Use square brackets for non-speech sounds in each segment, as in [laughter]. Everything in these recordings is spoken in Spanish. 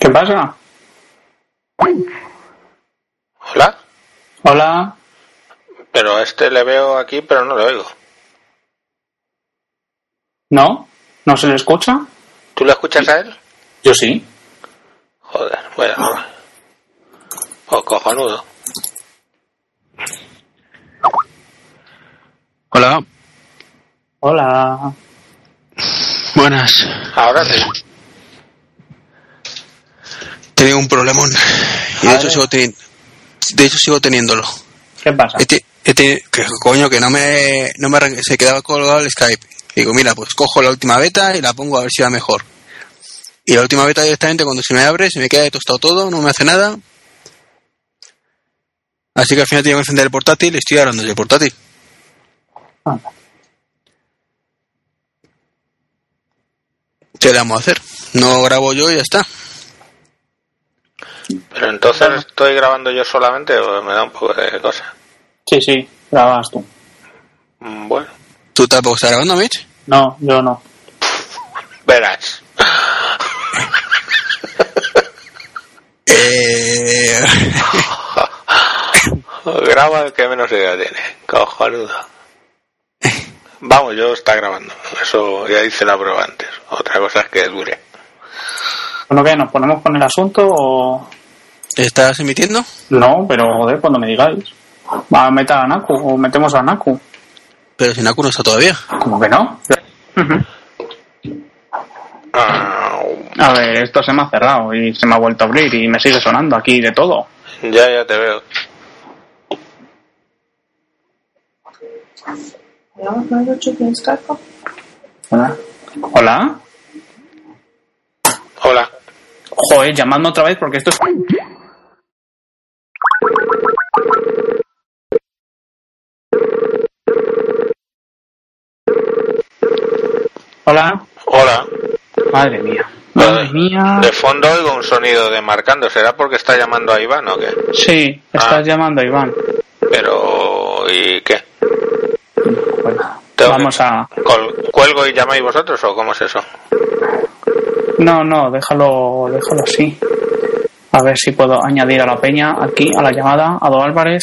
¿Qué pasa? Hola. Hola. Pero a este le veo aquí, pero no le oigo. ¿No? ¿No se le escucha? ¿Tú le escuchas a él? Yo sí. Joder, bueno. Oh, cojonudo. Hola, Hola. buenas. Ahora sí. Tenía un problemón y de hecho sigo teniendo, de hecho sigo teniéndolo. ¿Qué pasa? He te- he te- que coño que no me, no me arran- se quedaba colgado el Skype. Digo, mira, pues cojo la última beta y la pongo a ver si va mejor. Y la última beta directamente cuando se me abre se me queda de tostado todo, no me hace nada. Así que al final tengo que encender el portátil y estoy hablando del portátil. Anda. ¿Qué le vamos a hacer? No grabo yo y ya está. Pero entonces estoy grabando yo solamente o me da un poco de cosa. Sí, sí. Grabas tú. Mm, Bueno, ¿Tú tampoco estás grabando, Mitch? No, yo no. verás. Eh... [laughs] Graba el que menos idea tiene. Cojonudo. Vamos, yo está grabando. Eso ya hice la prueba antes. Otra cosa es que dure. Bueno, ¿qué? ¿Nos ponemos con el asunto o...? ¿Estás emitiendo? No, pero joder, cuando me digáis. Va a meter a Naku o metemos a Naku. Pero si Naku no está todavía. ¿Cómo que no? A ver, esto se me ha cerrado y se me ha vuelto a abrir y me sigue sonando aquí de todo. ya, ya te veo. Hola. Hola. Hola. Joder, llamadme otra vez porque esto es... Hola. Hola. Madre mía. Madre mía. De fondo oigo un sonido de marcando. ¿Será porque está llamando a Iván o qué? Sí, estás Ah. llamando a Iván. Pero... ¿Y qué? Bueno, vamos que- a... ¿Col- ¿Cuelgo y llamáis vosotros o cómo es eso? No, no, déjalo, déjalo así. A ver si puedo añadir a la peña aquí, a la llamada, a Do Álvarez.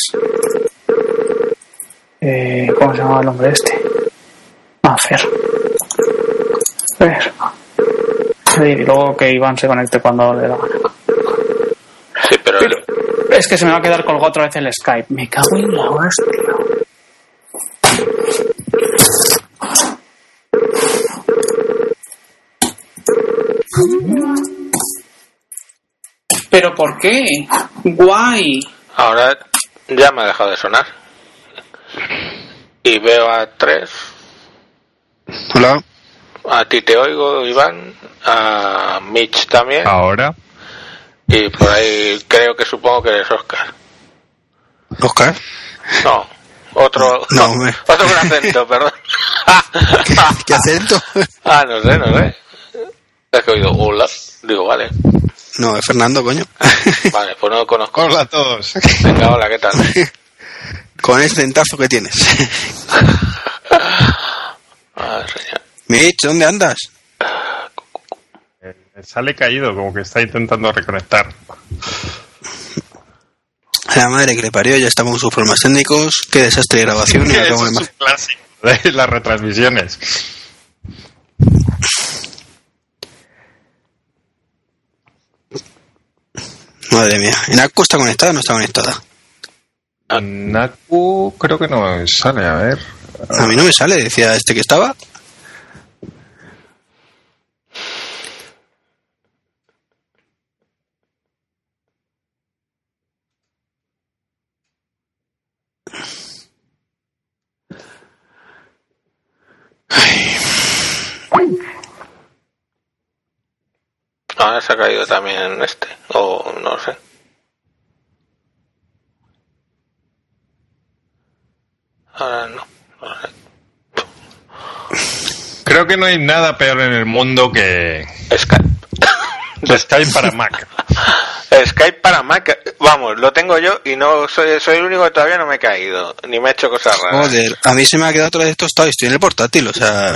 Eh, ¿Cómo se llama el hombre este? Ah, Fer. Fer. Y luego que Iván se conecte cuando le da. Sí, pero... Pero es que se me va a quedar colgado otra vez el Skype. Me cago en la hostia. Por qué? Guay. Ahora ya me ha dejado de sonar. Y veo a tres. Hola. A ti te oigo, Iván. A Mitch también. Ahora, Y por ahí creo que supongo que eres Oscar. Oscar. No, otro. No, otro con acento, perdón. [laughs] ¿Qué acento? ah, no sé, no sé. Es que he oído hola. Digo, vale. No, es Fernando, coño. [laughs] Vale, pues no lo conozco. hola a todos. Venga, hola, ¿qué tal? [laughs] Con ese dentazo que tienes. [laughs] Mitch, ¿dónde andas? Eh, Sale caído, como que está intentando reconectar. La madre que le parió, ya estamos con sus problemas técnicos. Qué desastre de grabación. y Eso acabo de es clásico de las retransmisiones. Madre mía. ¿En Naku está conectada o no está conectada? Naku creo que no sale, a ver. A mí no me sale, decía este que estaba. Ahora se ha caído también este. O no sé. Ahora no. No sé. Creo que no hay nada peor en el mundo que Skype. [laughs] Skype para Mac. Skype para Mac, vamos, lo tengo yo y no soy, soy el único que todavía no me he caído, ni me he hecho cosas raras. Joder, a mí se me ha quedado otra vez tostado y estoy en el portátil, o sea.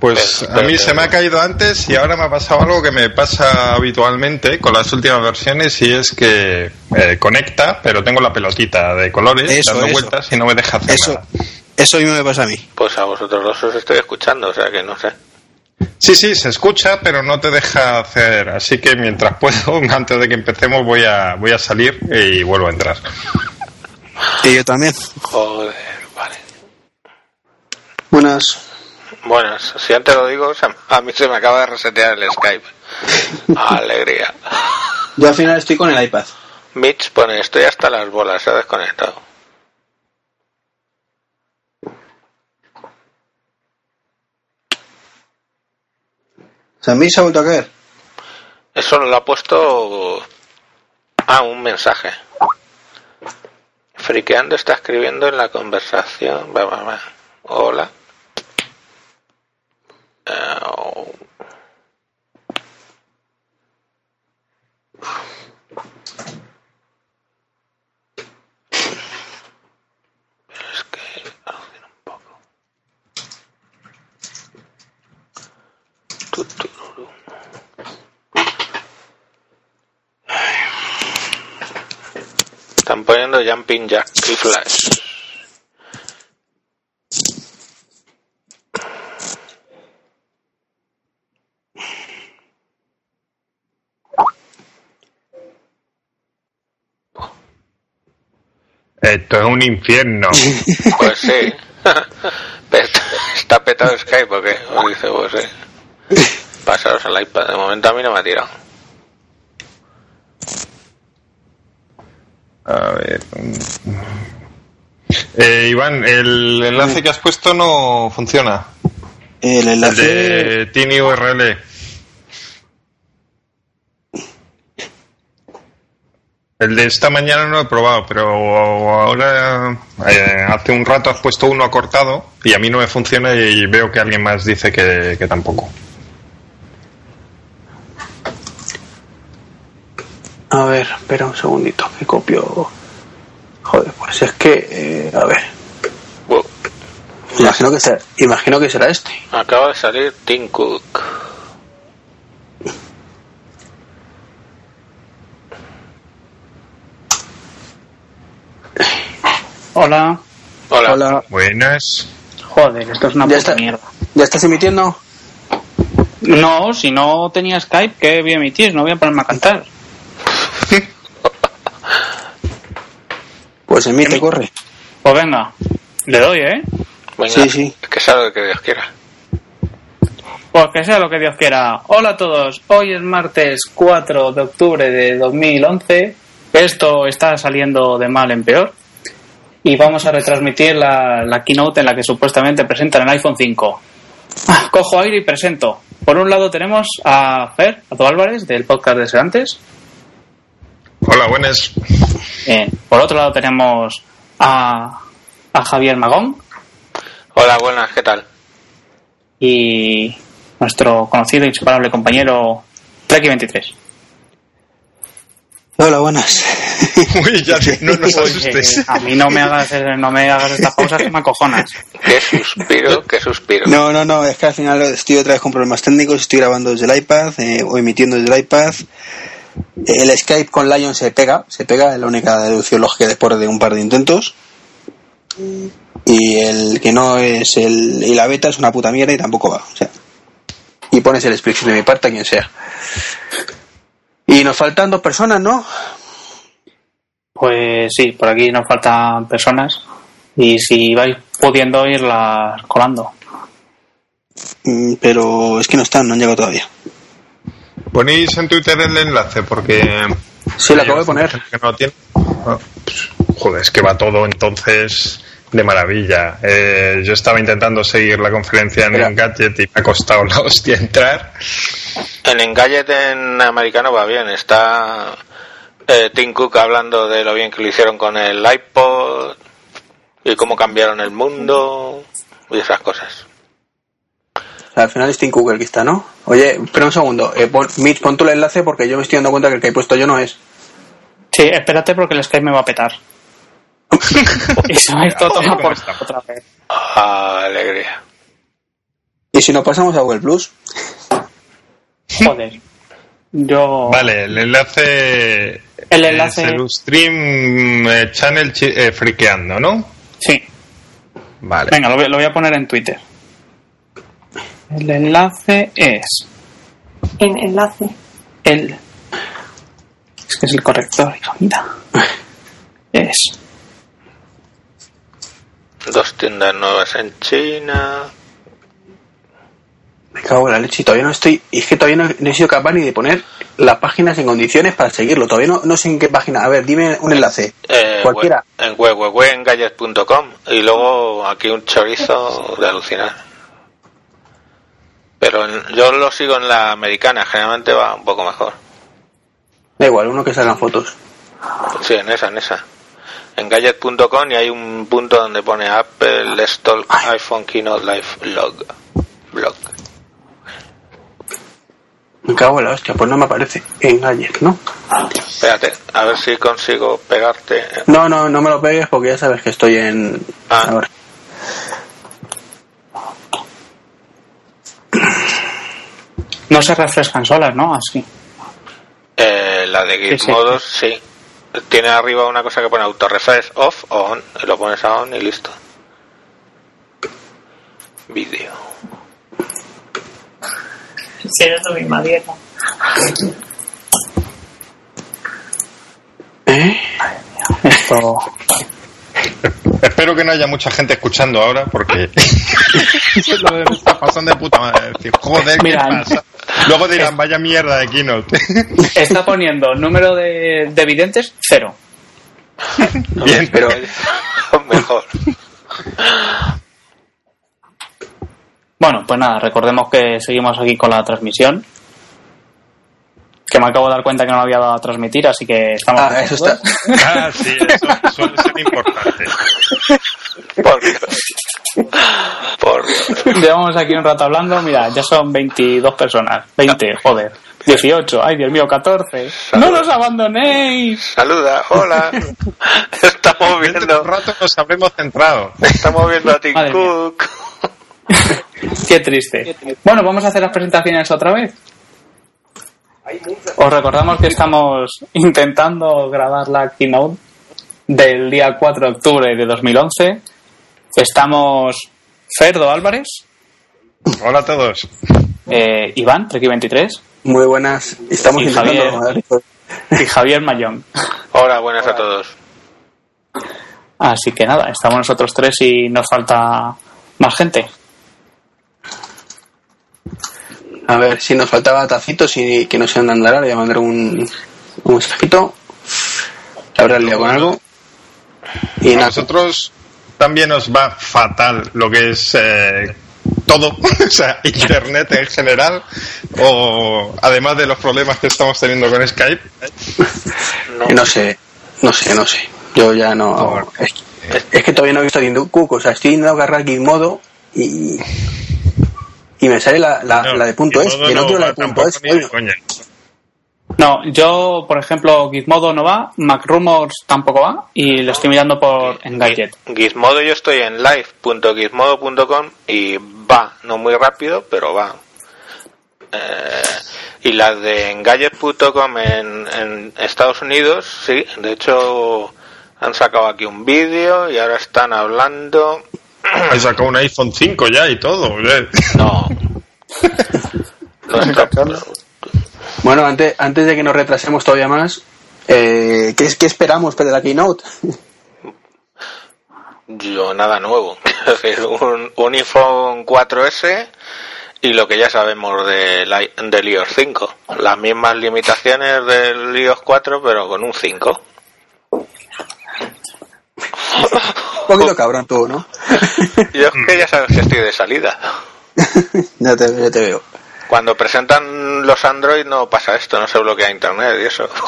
Pues Pero- a mí se me ha caído antes y ahora me ha pasado algo que me pasa habitualmente con las últimas versiones y es que eh, conecta, pero tengo la pelotita de colores Eso, dando eso. vueltas y no me deja hacer Eso, nada. eso mismo me pasa a mí. Pues a vosotros dos os estoy escuchando, o sea que no sé. Sí, sí, se escucha, pero no te deja hacer. Así que mientras [laughs] puedo, antes de que empecemos, voy a, voy a salir y vuelvo a entrar. Y yo también. Joder, vale. Buenas. Bueno, si antes lo digo, a mí se me acaba de resetear el Skype. Alegría. Yo al final estoy con el iPad. Mitch pone, estoy hasta las bolas, se ha desconectado. ¿Samir se ha vuelto a caer? Eso lo ha puesto... Ah, un mensaje. Friqueando está escribiendo en la conversación. Va, va, va. Hola. Es que un poco. Están poniendo Jumping Jack y Flash. Esto es un infierno. [laughs] Pues sí. [laughs] ¿Está petado Skype o qué? Os dice, pues sí. Pasaros al iPad. De momento a mí no me ha tirado. A ver. Eh, Iván, el enlace que has puesto no funciona. El El enlace. de TinyURL. El de esta mañana no lo he probado, pero ahora eh, hace un rato has puesto uno acortado y a mí no me funciona y veo que alguien más dice que, que tampoco. A ver, espera un segundito, que copio. Joder, pues es que, eh, a ver, Wow. imagino que, será, imagino que será este. Acaba de salir Tim Cook. Hola. Hola. Hola. Buenas. Joder, esto es una ¿Ya puta está? mierda. ¿Ya estás emitiendo? No, si no tenía Skype, ¿qué voy a emitir? No voy a ponerme a cantar. Pues emite, corre. Pues venga, le doy, ¿eh? Venga, Sí, sí. que sea lo que Dios quiera. Pues que sea lo que Dios quiera. Hola a todos, hoy es martes 4 de octubre de 2011. Esto está saliendo de mal en peor. Y vamos a retransmitir la, la keynote en la que supuestamente presentan el iPhone 5. Ah, cojo aire y presento. Por un lado tenemos a Fer, a tu Álvarez, del podcast de Seantes. Hola, buenas. Eh, por otro lado tenemos a, a Javier Magón Hola, buenas, ¿qué tal? y nuestro conocido e inseparable compañero Treki23. Hola, buenas. [laughs] Uy, ya no nos Oye, asustes. a mí no me hagas no me hagas estas pausas que me acojonas. Qué suspiro, qué suspiro. No, no, no, es que al final estoy otra vez con problemas técnicos, estoy grabando desde el iPad eh, o emitiendo desde el iPad. El Skype con Lion se pega, se pega, es la única deducción lógica después de un par de intentos. Y el que no es el. Y la beta es una puta mierda y tampoco va. O sea. Y pones el split de mi parte a quien sea. Y nos faltan dos personas, ¿no? Pues sí, por aquí nos faltan personas y si vais pudiendo irlas colando. Mm, Pero es que no están, no han llegado todavía. Ponéis en Twitter el enlace porque. Sí, lo acabo de poner. Que no tiene. Ah, pues, joder, es que va todo entonces de maravilla. Eh, yo estaba intentando seguir la conferencia en Espera. Engadget y me ha costado la hostia entrar. En Engadget en americano va bien. Está eh, Tim Cook hablando de lo bien que lo hicieron con el iPod y cómo cambiaron el mundo y esas cosas. Al final es Tim Cook el que está, ¿no? Oye, espera un segundo. Eh, pon- Mitch, pon tú el enlace porque yo me estoy dando cuenta que el que he puesto yo no es. Sí, espérate porque el Skype me va a petar. [laughs] y se va a ir todo a tomar por ¿Cómo está? otra vez. Alegría. ¿Y si nos pasamos a Google Plus? Joder. Yo. Vale, el enlace. El enlace- Es el Stream eh, Channel eh, Friqueando, ¿no? Sí. Vale. Venga, lo voy, lo voy a poner en Twitter. El enlace es. En enlace. El. Es que es el corrector, hija, mira. Es. Dos tiendas nuevas en China. Me cago en la leche y todavía no estoy. y Es que todavía no, no he sido capaz ni de poner las páginas en condiciones para seguirlo. Todavía no, no sé en qué página. A ver, dime un enlace. Eh, Cualquiera. en www.engadget.com y luego aquí un chorizo de alucinar. Pero en- yo lo sigo en la americana, generalmente va un poco mejor. Da igual, uno que salgan fotos. Sí, en esa, en esa. En gadget.com y hay un punto donde pone Apple Let's Talk iPhone Keynote Live Log. Blog. Me cago en la hostia, pues no me aparece en Gadget, ¿no? Espérate, a ver si consigo pegarte. No, no, no me lo pegues porque ya sabes que estoy en. Ah. A ver. No se refrescan solas, ¿no? Así. Eh, la de Sí, sí. Sí. Tiene arriba una cosa que pone auto refresh off o on. Lo pones a on y listo. Vídeo. Será tu misma dieta. ¿Eh? Esto. Espero que no haya mucha gente escuchando ahora porque [laughs] lo de me está pasando de puta madre. Decir, joder, ¿qué Mira, pasa? Luego dirán, vaya mierda de keynote. [laughs] Está poniendo número de, de videntes cero. Bien, Pero Mejor. Bueno, pues nada, recordemos que seguimos aquí con la transmisión. Que me acabo de dar cuenta que no me había dado a transmitir, así que estamos. Ah, eso está. Ah, sí, eso suele ser importante. Por Dios. Por Dios. Llevamos aquí un rato hablando, mira, ya son 22 personas. 20, joder. 18, ay Dios mío, 14. ¡No nos abandonéis! Saluda, hola. [laughs] Estamos viendo, un rato nos habremos centrado. estamos viendo a Tim Madre mía. [laughs] Qué triste. Bueno, vamos a hacer las presentaciones otra vez. Os recordamos que estamos intentando grabar la keynote del día 4 de octubre de 2011. Estamos Ferdo Álvarez, Hola a todos. eh, Iván, Treki23 Muy buenas. Estamos Y. Javier. y Javier Mayón. Hola, buenas a todos. Así que nada, estamos nosotros tres y nos falta más gente. A ver, si nos faltaba tacitos y que no se andan ahora, le voy a mandar un, un mensajito. Habrá liado con algo. Y A nosotros también nos va fatal lo que es eh, todo, [laughs] o sea, Internet en general, o además de los problemas que estamos teniendo con Skype. [laughs] no sé, no sé, no sé. Yo ya no. Es, es que todavía no he visto Cook, o sea, estoy intentando agarrar Gizmodo y. Y me sale la, la, la de punto es, que no quiero la de punto es. No, yo, por ejemplo, Gizmodo no va, MacRumors tampoco va y lo estoy mirando por Engadget. Gizmodo, yo estoy en live.gizmodo.com y va, no muy rápido, pero va. Eh, y la de engadget.com en, en Estados Unidos, sí, de hecho han sacado aquí un vídeo y ahora están hablando. [clears throat] He sacado un iPhone 5 ya y todo. eh. No. [laughs] Bueno, antes, antes de que nos retrasemos todavía más, eh, ¿qué, es- ¿qué esperamos para la keynote? Yo nada nuevo. [laughs] Es decir, un, un iPhone 4S y lo que ya sabemos del, del iOS 5. Las mismas limitaciones del iOS 4, pero con un 5. [laughs] Un poquito cabrón tú, ¿no? Yo es que ya sabes que estoy de salida. [laughs] ya, te, ya te veo. Cuando presentan los Android no pasa esto, no se bloquea Internet y eso. [laughs]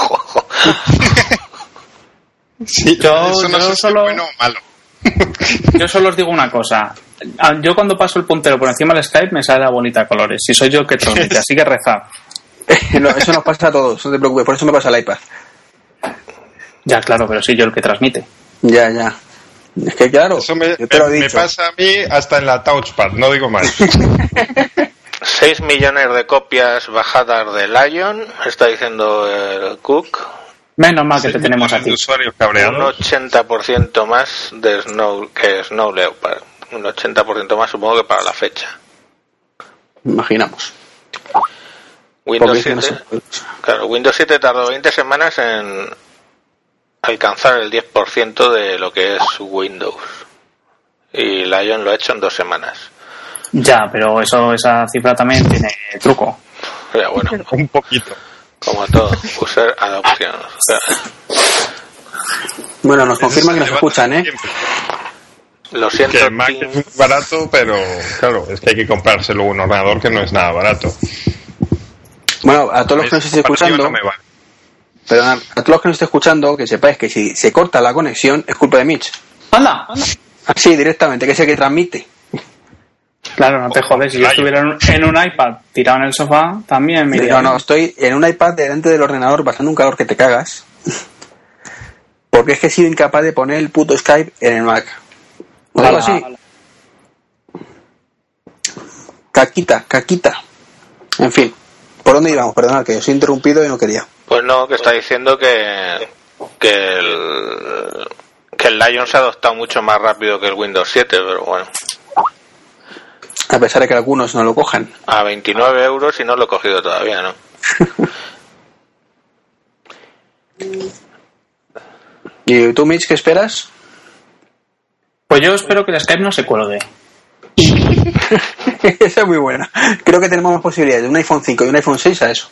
Sí, Yo- eso no yo es solo- bueno o malo. [laughs] Yo solo os digo una cosa. Ah, Yo cuando paso el puntero por encima del Skype me sale la bonita colores. Si soy yo el que transmite, así que rezad. No, eso nos pasa a todos, no te preocupes, por eso me pasa el iPad. Ya, claro, pero soy yo el que transmite. Ya, ya. Es que claro, Eso me, yo te lo he me dicho. pasa a mí hasta en la touchpad, no digo más. [laughs] 6 millones de copias bajadas de Lion, está diciendo el Cook. Menos mal que te tenemos aquí. usuarios Un cabreados. 80% más de Snow que Snow Leopard. Un 80% más supongo que para la fecha. Imaginamos. Windows Porque es que no 7, se- claro, Windows 7 tardó 20 semanas en alcanzar el 10% de lo que es Windows. Y Lion lo ha hecho en dos semanas. Ya, pero eso, esa cifra también tiene truco. Pero bueno, [laughs] Un poquito. como todo, user adopción. Bueno, nos confirman que nos escuchan, ¿eh? Lo siento, Que el Mac es muy barato, pero claro, es que hay que comprárselo un ordenador que no es nada barato. Bueno, a todos los que nos estéis escuchando, no me vale. Perdonad, a todos los que nos estéis escuchando, que sepáis que si se corta la conexión es culpa de Mitch. ¡Anda! Así, directamente, que es el que transmite. Claro, no te jodes. Si yo estuviera en un, iPad tirado en el sofá, también me No, no, estoy en un iPad delante del ordenador pasando un calor que te cagas. Porque es que he sido incapaz de poner el puto Skype en el Mac. ¿O algo Ala, así? Caquita, caquita. En fin, ¿por dónde íbamos? Perdonad, que os he interrumpido y no quería. Pues no, que está diciendo que, que el, que el Lion se ha adoptado mucho más rápido que el Windows 7, pero bueno, A pesar de que algunos no lo cojan. a 29 euros y no lo he cogido todavía, ¿no? [laughs] ¿Y tú, Mitch, qué esperas? Pues yo espero que el Skype no se cuelgue. [laughs] Esa es muy buena. Creo que tenemos más posibilidades de un iPhone 5 y un iPhone 6 a eso.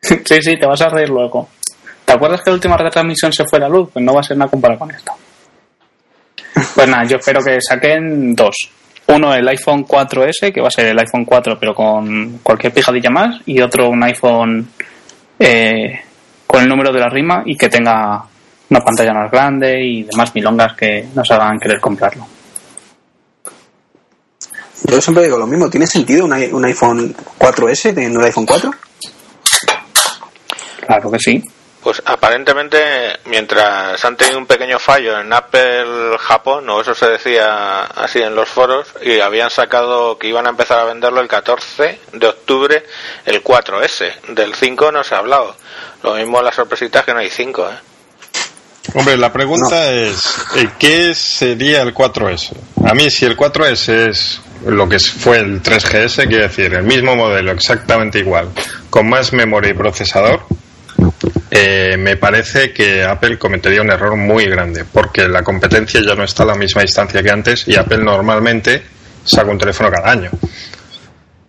Sí, sí, te vas a reír luego. ¿Te acuerdas que la última retransmisión se fue la luz? Pues no va a ser nada comparado con esto. Pues nada, yo espero que saquen dos. Uno el iPhone 4S, que va a ser el iPhone 4 pero con cualquier pijadilla más, y otro un iPhone eh, con el número de la rima y que tenga una pantalla más grande y demás milongas que nos hagan querer comprarlo. Yo siempre digo lo mismo. ¿Tiene sentido un, iPhone 4S teniendo el iPhone 4? Claro que sí. Pues aparentemente, mientras han tenido un pequeño fallo en Apple Japón, o eso se decía así en los foros, y habían sacado que iban a empezar a venderlo el 14 de octubre, el 4S. Del 5 no se ha hablado. Lo mismo la sorpresita es que no hay 5, ¿eh? Hombre, la pregunta es, eh, ¿qué sería el 4S? A mí, si el 4S es lo que fue el 3GS, quiere decir, el mismo modelo, exactamente igual, con más memoria y procesador, eh, me parece que Apple cometería un error muy grande, porque la competencia ya no está a la misma distancia que antes y Apple normalmente saca un teléfono cada año.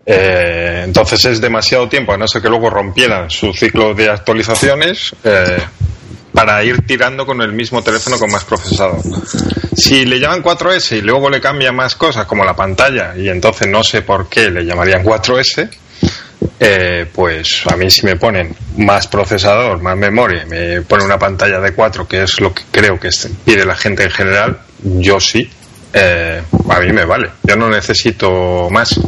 Eh, entonces es demasiado tiempo, a no ser que luego rompieran su ciclo de actualizaciones, eh, para ir tirando con el mismo teléfono con más procesador. Si le llaman 4S y luego le cambian más cosas como la pantalla y entonces no sé por qué le llamarían 4S, eh, pues a mí si me ponen más procesador, más memoria, me ponen una pantalla de 4 que es lo que creo que pide la gente en general, yo sí, eh, a mí me vale, yo no necesito más.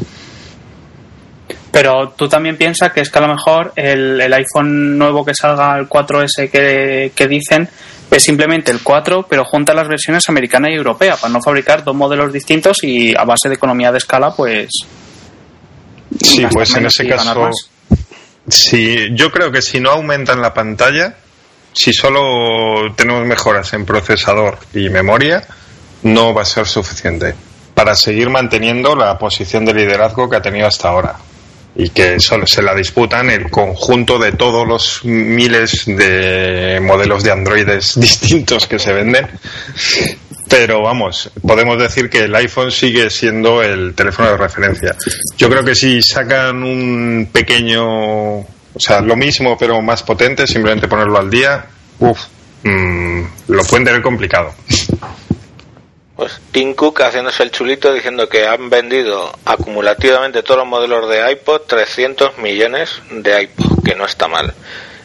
Pero tú también piensas que es que a lo mejor el, el iPhone nuevo que salga, el 4S que, que dicen, es simplemente el 4, pero junta las versiones americana y europea, para no fabricar dos modelos distintos y a base de economía de escala, pues. Sí, pues en ese caso, sí, yo creo que si no aumentan la pantalla, si solo tenemos mejoras en procesador y memoria, no va a ser suficiente para seguir manteniendo la posición de liderazgo que ha tenido hasta ahora. Y que solo se la disputan el conjunto de todos los miles de modelos de androides [laughs] distintos que se venden pero vamos, podemos decir que el iPhone sigue siendo el teléfono de referencia. Yo creo que si sacan un pequeño, o sea, lo mismo pero más potente, simplemente ponerlo al día, uff, lo pueden tener complicado. Pues Tim Cook haciéndose el chulito diciendo que han vendido acumulativamente todos los modelos de iPod 300 millones de iPod, que no está mal.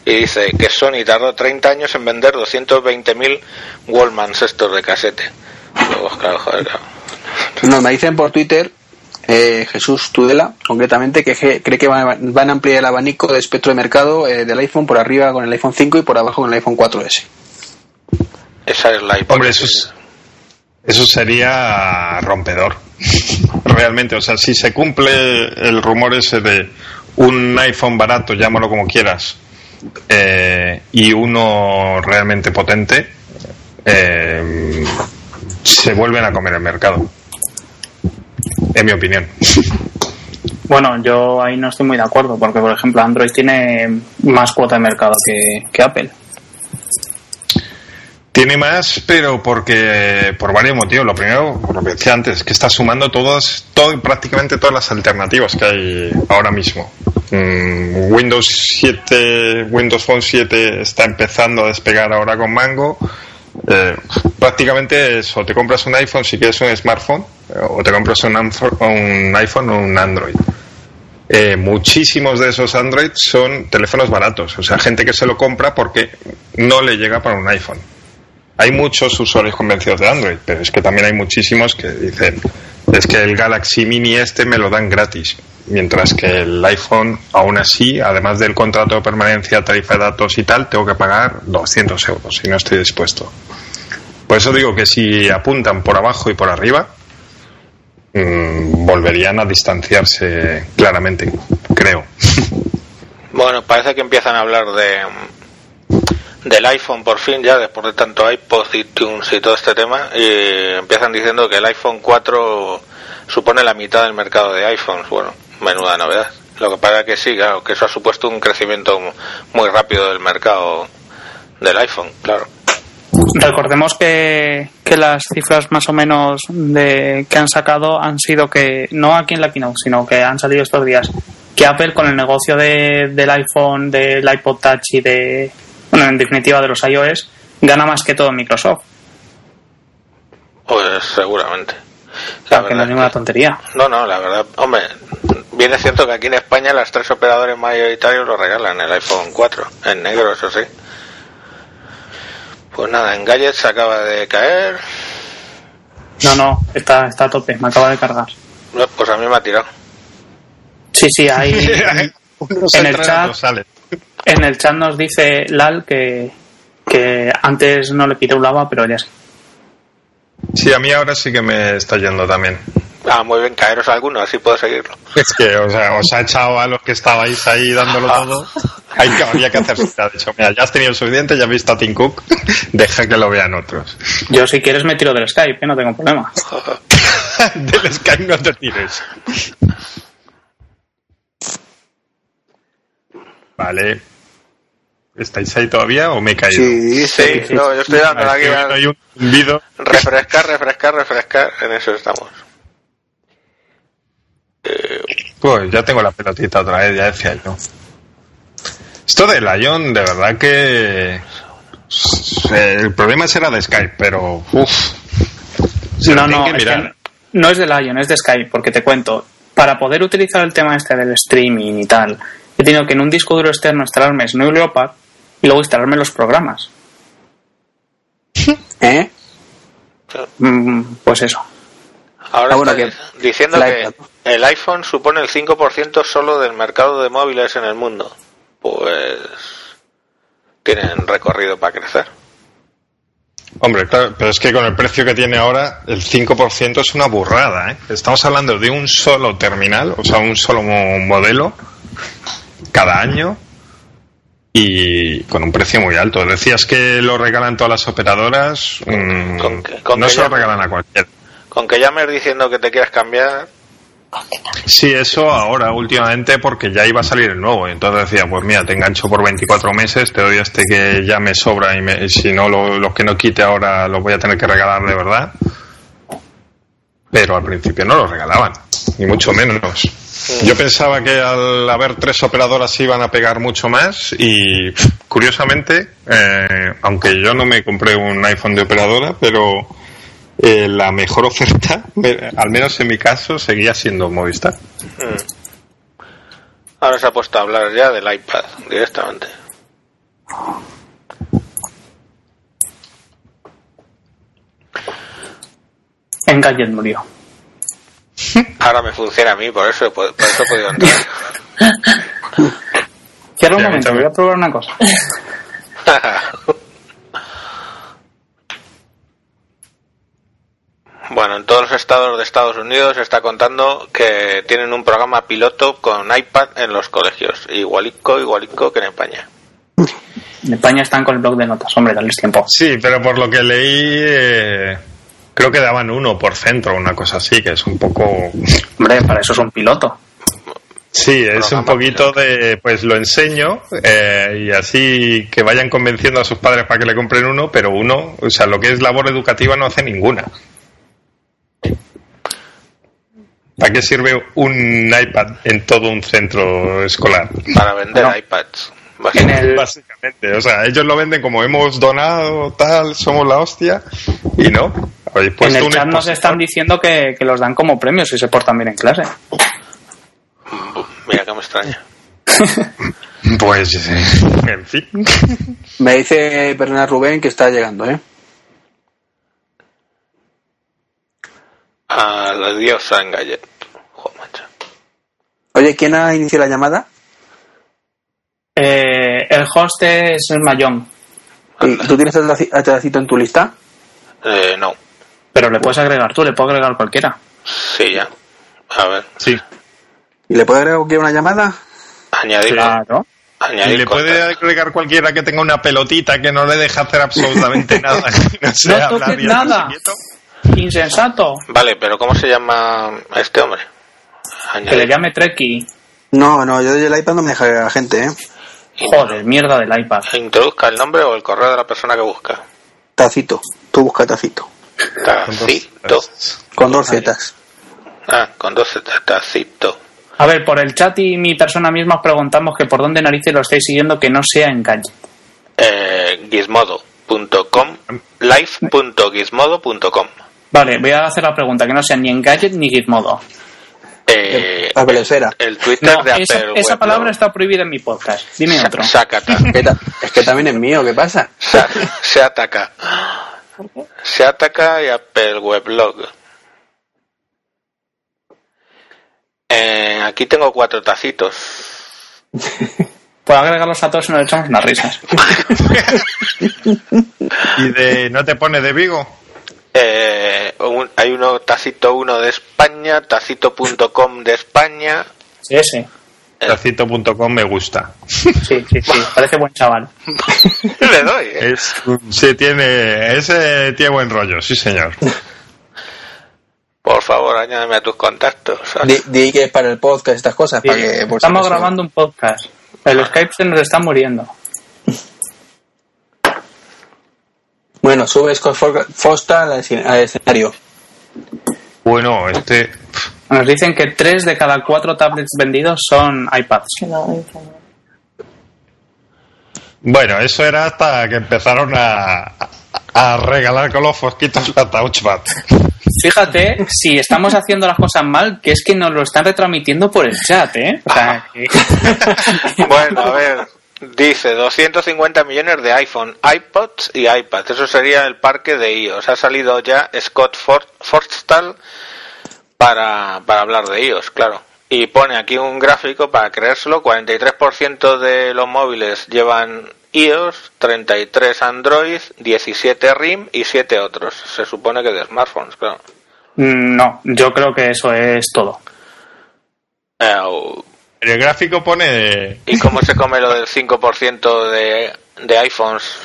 Y dice que Sony tardó 30 años en vender 220.000 Wallmans estos de casete. Luego, claro, joder, claro. No, me dicen por Twitter, eh, Jesús Tudela, concretamente, que cree que van a, van a ampliar el abanico de espectro de mercado eh, del iPhone por arriba con el iPhone 5 y por abajo con el iPhone 4S. Esa es la hipótesis. Hombre, eso es, Eso sería rompedor. [laughs] Realmente, o sea, si se cumple el rumor ese de un iPhone barato, llámalo como quieras, eh, y uno realmente potente, eh, se vuelven a comer el mercado. En mi opinión. Bueno, yo ahí no estoy muy de acuerdo, porque por ejemplo Android tiene más cuota de mercado que, que Apple. Tiene más, pero porque por varios motivos. Lo primero, lo que decía antes, que está sumando todas, todo, prácticamente todas las alternativas que hay ahora mismo. Mm, Windows 7, Windows Phone 7 está empezando a despegar ahora con Mango. Eh, prácticamente eso, te compras un iPhone si quieres un smartphone, eh, o te compras un, un iPhone o un Android. Eh, muchísimos de esos Android son teléfonos baratos, o sea, gente que se lo compra porque no le llega para un iPhone. Hay muchos usuarios convencidos de Android, pero es que también hay muchísimos que dicen, es que el Galaxy Mini este me lo dan gratis, mientras que el iPhone, aún así, además del contrato de permanencia, tarifa de datos y tal, tengo que pagar 200 euros y no estoy dispuesto. Por eso digo que si apuntan por abajo y por arriba, mm, volverían a distanciarse claramente, creo. Bueno, parece que empiezan a hablar de del iPhone por fin ya después de tanto iPod y Tunes y todo este tema y empiezan diciendo que el iPhone 4 supone la mitad del mercado de iPhones. Bueno, menuda novedad. Lo que pasa que sí, claro, que eso ha supuesto un crecimiento muy rápido del mercado del iPhone, claro. Recordemos que, que las cifras más o menos de, que han sacado han sido que, no aquí en la keynote, sino que han salido estos días, que Apple con el negocio de, del iPhone, del iPod Touch y de, bueno, en definitiva de los iOS, gana más que todo Microsoft. Pues seguramente. Sea, que no es ninguna tontería. No, no, la verdad, hombre, bien es cierto que aquí en España las tres operadores mayoritarios lo regalan el iPhone 4, en negro, eso sí. Pues nada, en Gadgets acaba de caer. No, no, está, está a tope, me acaba de cargar. No, Pues a mí me ha tirado. Sí, sí. Unos [laughs] En el chat-. En el chat nos dice Lal que, que antes no le pirulaba, pero ya sí. Sí, a mí ahora sí que me está yendo también. Ah, muy bien, caeros alguno, así puedo seguirlo. Es que, o sea, os ha echado a los que estabais ahí dándolo todo. [laughs] Hay que, habría que hacer mira, ya has tenido suficiente, ya has visto a Tim Cook, [laughs] deja que lo vean otros. Yo, si quieres, me tiro del Skype, ¿eh? no tengo problema. [laughs] Del Skype no te tires. Vale. ¿Estáis ahí todavía o me he caído? Sí, Sí, sí. no, yo estoy dando Ah, aquí es que a hay un zumbido. refrescar, refrescar, refrescar, en eso estamos. Eh, Pues ya tengo la pelotita otra vez, ya decía yo. Esto de Lion, de verdad que. eh, El problema será de Skype, pero. Uff. Se no, no, que es que mirar. no es de Lion, es de Skype, porque te cuento. Para poder utilizar el tema este del streaming y tal, he tenido que en un disco duro externo instalarme Snow Leopard y luego instalarme los programas. [laughs] ¿Eh? Mm, Pues eso. ahora Ah, bueno, está que- diciendo el que iPad. el iPhone supone el 5% solo del mercado de móviles en el mundo. Pues tienen recorrido para crecer. Hombre, claro, pero es que con el precio que tiene ahora, el 5% es una burrada, ¿eh? Estamos hablando de un solo terminal, o sea, un solo mo- modelo cada año y con un precio muy alto. Decías que lo regalan todas las operadoras, mm, Con que- con no se lo regalan a cualquiera. Con que llames diciendo que te quieras cambiar, Sí, eso ahora, últimamente, porque ya iba a salir el nuevo. Y entonces decía, pues mira, te engancho por 24 meses, te doy este que ya me sobra y, me- y si no, lo- los que no quite ahora los voy a tener que regalar de verdad. Pero al principio no los regalaban, ni mucho menos. Yo pensaba que al haber tres operadoras iban a pegar mucho más y curiosamente, eh, aunque yo no me compré un iPhone de operadora, pero eh, la mejor oferta, al menos en mi caso, seguía siendo Movistar. ahora se ha puesto a hablar ya del iPad directamente. En murió. Ahora me funciona a mí, por eso, por, por eso he podido entrar. Cierra un Ya, momento, voy a probar una cosa. [laughs] Bueno, en todos los estados de Estados Unidos se está contando que tienen un programa piloto con iPad en los colegios. Igualico, igualico que en España. En España están con el blog de notas, hombre, dales tiempo. Sí, pero por lo que leí, eh, creo que daban uno por centro, una cosa así, que es un poco... Hombre, para eso es un piloto. Sí, es un poquito de, pues lo enseño eh, y así que vayan convenciendo a sus padres para que le compren uno, pero uno, o sea, lo que es labor educativa no hace ninguna. ¿Para qué sirve un iPad en todo un centro escolar? Para vender Bueno. iPads. El, Básicamente, o sea, ellos lo venden como hemos donado, tal, somos la hostia, y no. Habéis en el un chat nos están diciendo que, que los dan como premios si se portan bien en clase. Mira que me extraña. [laughs] Pues, eh, en fin. Me dice Bernard Rubén que está llegando, ¿eh? A la diosa en Gallet. Joder, macho. Oye, ¿quién ha iniciado la llamada? Eh, el host es el Mayón, ¿Y ¿Tú tienes a Tracito en tu lista? Eh, no. Pero le puedes agregar tú, le puedo agregar cualquiera. Sí, ya. A ver. Sí. ¿Y le puede agregar una llamada? Añadir. Claro. Y Añadir le puede agregar cualquiera que tenga una pelotita que no le deja hacer absolutamente [laughs] nada. no [laughs] sé No toques nada. Insensato. Vale, pero ¿cómo se llama este hombre? Que le Añadir. llame Treki. No, no, yo del iPad no me deja agregar a gente, ¿eh? Joder, mierda del iPad. Introduzca el nombre o el correo de la persona que busca. Tacito. Tú busca Tacito. Tacito. Con dos zetas. Ah, con dos zetas, Tacito. A ver, por el chat y mi persona misma os preguntamos que por dónde narices lo estáis siguiendo que no sea en Gadget. Eh, gizmodo.com live.gizmodo.com Vale, voy a hacer la pregunta, que no sea ni en Gadget ni Gizmodo. eh, Apple Esfera. el Twitter No, de Apple esa, palabra está prohibida en mi podcast. Dime otro. Sácata. Es que también es mío, ¿qué pasa? Sa- se ataca. Se ataca y Apple Weblog. Eh, aquí tengo cuatro tacitos. [laughs] Puedo agregarlos a todos y nos echamos unas risas. [laughs] ¿Y de no te pone de Vigo? Eh, un- hay uno tacito 1 de España, tacito.com de España. Sí, ese. Tacito.com me gusta. Sí, sí, sí. Parece buen chaval. Le doy. ¿eh? Es, sí, tiene, ese tiene buen rollo, sí señor. Por favor, añádeme a tus contactos. Di, di que es para el podcast estas cosas, para que... por si Estamos grabando un podcast. El Skype se nos está muriendo. [laughs] Bueno, sube Scott Foster al escenario. Bueno, este... Nos dicen que tres de cada cuatro tablets vendidos son iPads. Bueno, eso era hasta que empezaron a, a regalar con los fosquitos la Touchpad. Fíjate si estamos haciendo las cosas mal, que es que nos lo están retransmitiendo por el chat, ¿eh? O sea, que- [laughs] Bueno, a ver. Dice 250 millones de iPhone, iPods y iPads. Eso sería el parque de iOS. Ha salido ya Scott For- Forstall para, para hablar de iOS, claro. Y pone aquí un gráfico para creérselo. 43% de los móviles llevan iOS, 33 Android, 17 RIM y 7 otros. Se supone que de smartphones, claro. No, yo creo que eso es todo. El gráfico pone... ¿Y cómo se come lo del 5% de, de iPhones?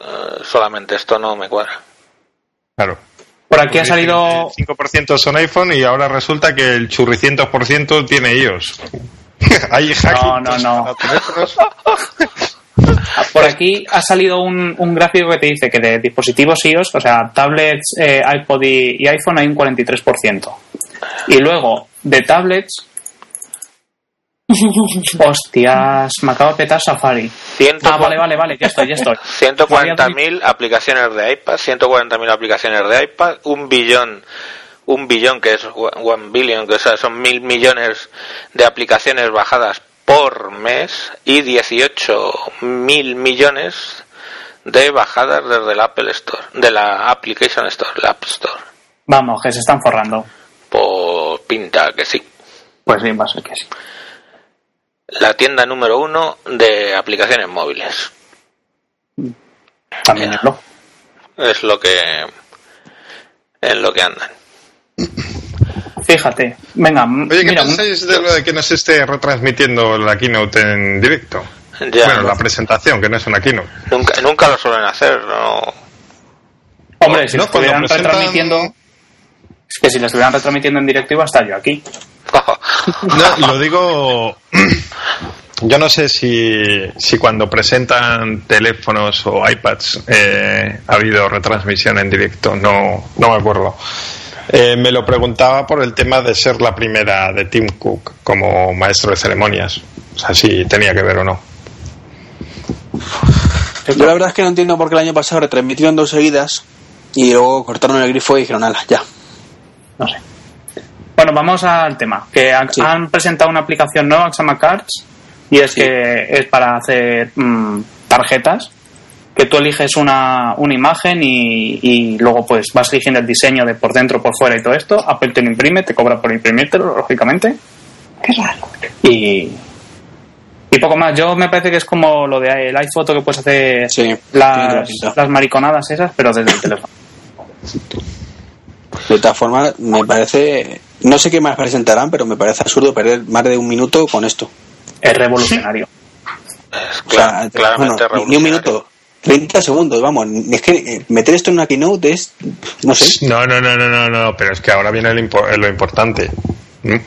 Eh, solamente esto no me cuadra. Claro. Por aquí ha salido, El 5% son iPhone y ahora resulta que el churricientos por ciento tiene iOS. [laughs] Hay no, no. [laughs] teléfonos. [laughs] por aquí ha salido un, un gráfico que te dice que de dispositivos iOS, o sea, tablets, eh, iPod y, y iPhone hay un 43%. Y luego, de tablets, [laughs] hostias, me acabo de petar Safari. Ah, vale, vale, vale, ya estoy, ya estoy. [laughs] 140.000 aplicaciones de iPad, 140.000 aplicaciones de iPad, un billón, un billón que es one billion, que o sea, son mil millones de aplicaciones bajadas por mes y 18 mil millones de bajadas desde la Apple Store, de la Application Store, la App Store. Vamos, que se están forrando. Por pinta que sí. Pues sí, va a ser que sí. La tienda número uno de aplicaciones móviles. También es lo. Es lo que en lo que andan. Fíjate. Venga, Oye, ¿qué mira, pensáis de lo de que nos esté retransmitiendo la keynote en directo? Ya, bueno, la presentación, que no es una keynote. nunca, nunca lo suelen hacer, ¿no? hombre, si No, lo estuvieran presentan- retransmitiendo... Es que si lo estuvieran retransmitiendo en directo iba a estar yo aquí. No, lo digo. Yo no sé si, si cuando presentan teléfonos o iPads eh, ha habido retransmisión en directo, no, no me acuerdo. Eh, me lo preguntaba por el tema de ser la primera de Tim Cook como maestro de ceremonias. O sea, si tenía que ver o no. Yo la verdad es que no entiendo por qué el año pasado retransmitieron dos seguidas y luego cortaron el grifo y dijeron, ala, ya. No sé. Bueno, vamos al tema. Que han, Sí. han presentado una aplicación nueva, Axama Cards, y es Sí. que es para hacer mm, tarjetas, que tú eliges una, una imagen y, y luego pues vas eligiendo el diseño de por dentro, por fuera y todo esto. Apple te lo imprime, te cobra por imprimírtelo, lógicamente. Qué raro. Y, y poco más. Yo me parece que es como lo de el iPhoto que puedes hacer Sí, las, las mariconadas esas, pero desde el teléfono. De todas formas, me parece... No sé qué más presentarán, pero me parece absurdo perder más de un minuto con esto. Es revolucionario. Es O sea, cla- claramente bueno, ni un revolucionario. minuto. 30 segundos, vamos. Es que eh, meter esto en una keynote es... No sé. No, no, no, no, no, no, pero es que ahora viene impo- lo importante. ¿m?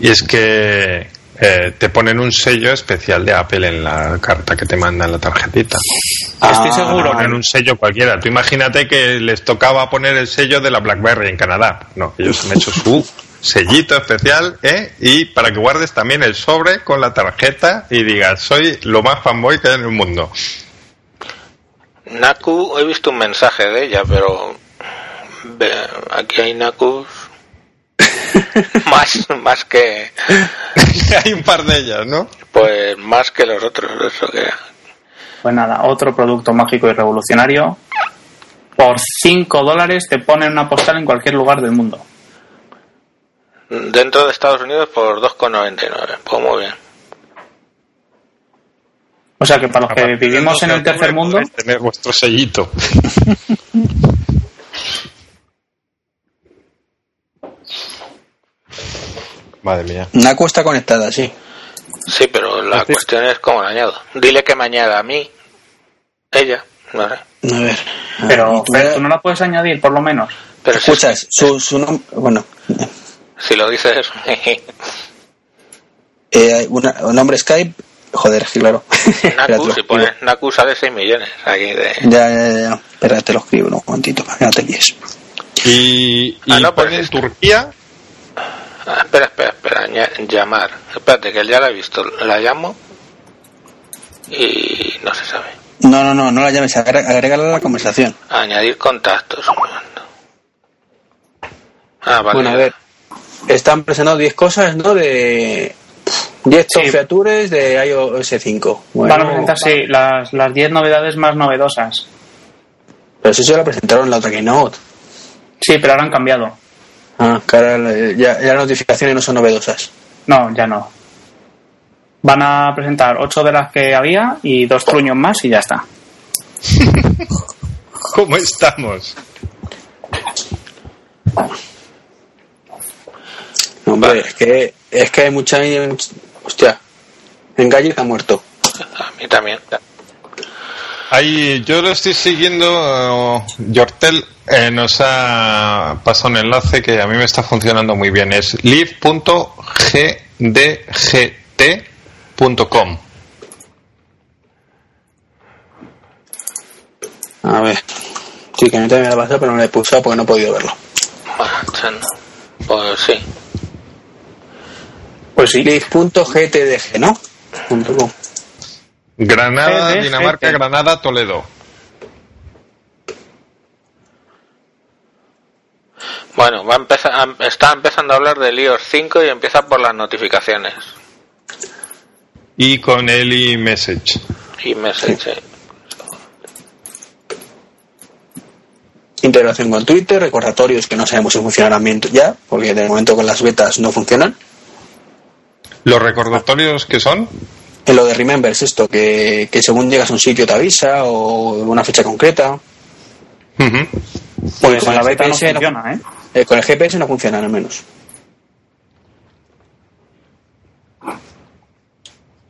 Y es que eh, te ponen un sello especial de Apple en la carta que te mandan la tarjetita. Estoy Ah, seguro. ponen un sello cualquiera. Tú imagínate que les tocaba poner el sello de la BlackBerry en Canadá. No, ellos han hecho su sellito especial, ¿eh? Y para que guardes también el sobre con la tarjeta y digas, soy lo más fanboy que hay en el mundo. Naku, he visto un mensaje de ella, pero aquí hay Nakus [laughs] más, más que, [laughs] hay un par de ellas, ¿no? pues más que los otros, eso que Pues nada, otro producto mágico y revolucionario. Por 5 dólares te ponen una postal en cualquier lugar del mundo. dentro de Estados Unidos por 2,99, pues muy bien. O sea que para los que vivimos 12 en el tercer mundo, tener vuestro sellito. [laughs] Madre mía. Una cuesta conectada, sí. Sí, pero la cuestión es cómo la añado. Dile que me añada a mí, ella, no sé. A ver. pero tú Fer, ya- tú no la puedes añadir, por lo menos. Pero si, Escuchas, su, su nombre... Bueno, si lo dices, [laughs] eh, una- un nombre Skype... Joder, sí, claro. [laughs] Espérate, Naku, si pones Naku sale 6 millones aquí de... Ya, ya, ya, ya. Espera, te lo escribo un momentito para que no te líes. Y, y Ah, no, pero ponen es- Turquía. Ah, espera, espera, espera, ña- llamar. Espérate, que ya la he visto. La llamo y no se sabe. No, no, no, no la llames, agrégala a la conversación. Añadir contactos. Ah, vale. Bueno, a ver. Están presentando 10 cosas, ¿no? De 10 Sí. de iOS 5. Bueno, Van a presentar, sí, las, las 10 novedades más novedosas. Pero eso se lo presentaron en la otra keynote. Sí, pero ahora han cambiado. Ah, ahora la- ya, ya las notificaciones no son novedosas. No, ya no. Van a presentar 8 de las que había y dos truños más y ya está. [laughs] ¿Cómo estamos? Hombre, Vale. es que es que hay mucha... Hostia, Engadget ha muerto. A mí también. Ahí, yo lo estoy siguiendo. eh, Yortel eh, nos ha pasado un enlace que a mí me está funcionando muy bien. Es live.gdgt.com. A ver. Sí, que a mí también me la ha pasado, pero no la he pulsado porque no he podido verlo. Pues sí. Pues sí. Live.gtdg, ¿no? Punto com. Granada. Dinamarca, Granada, Toledo. Bueno, va a empezar, a- está empezando a hablar de iOS 5 y empieza por las notificaciones Y con el iMessage. y message. eh. Integración con Twitter, recordatorios que no sabemos si funcionarán bien ya, porque de momento con las betas no funcionan. Los recordatorios que son. En lo de Remembers, esto, que, que según llegas a un sitio te avisa o una fecha concreta. Pues con la el beta no- funciona, ¿eh? Eh, con el GPS no funcionan al menos.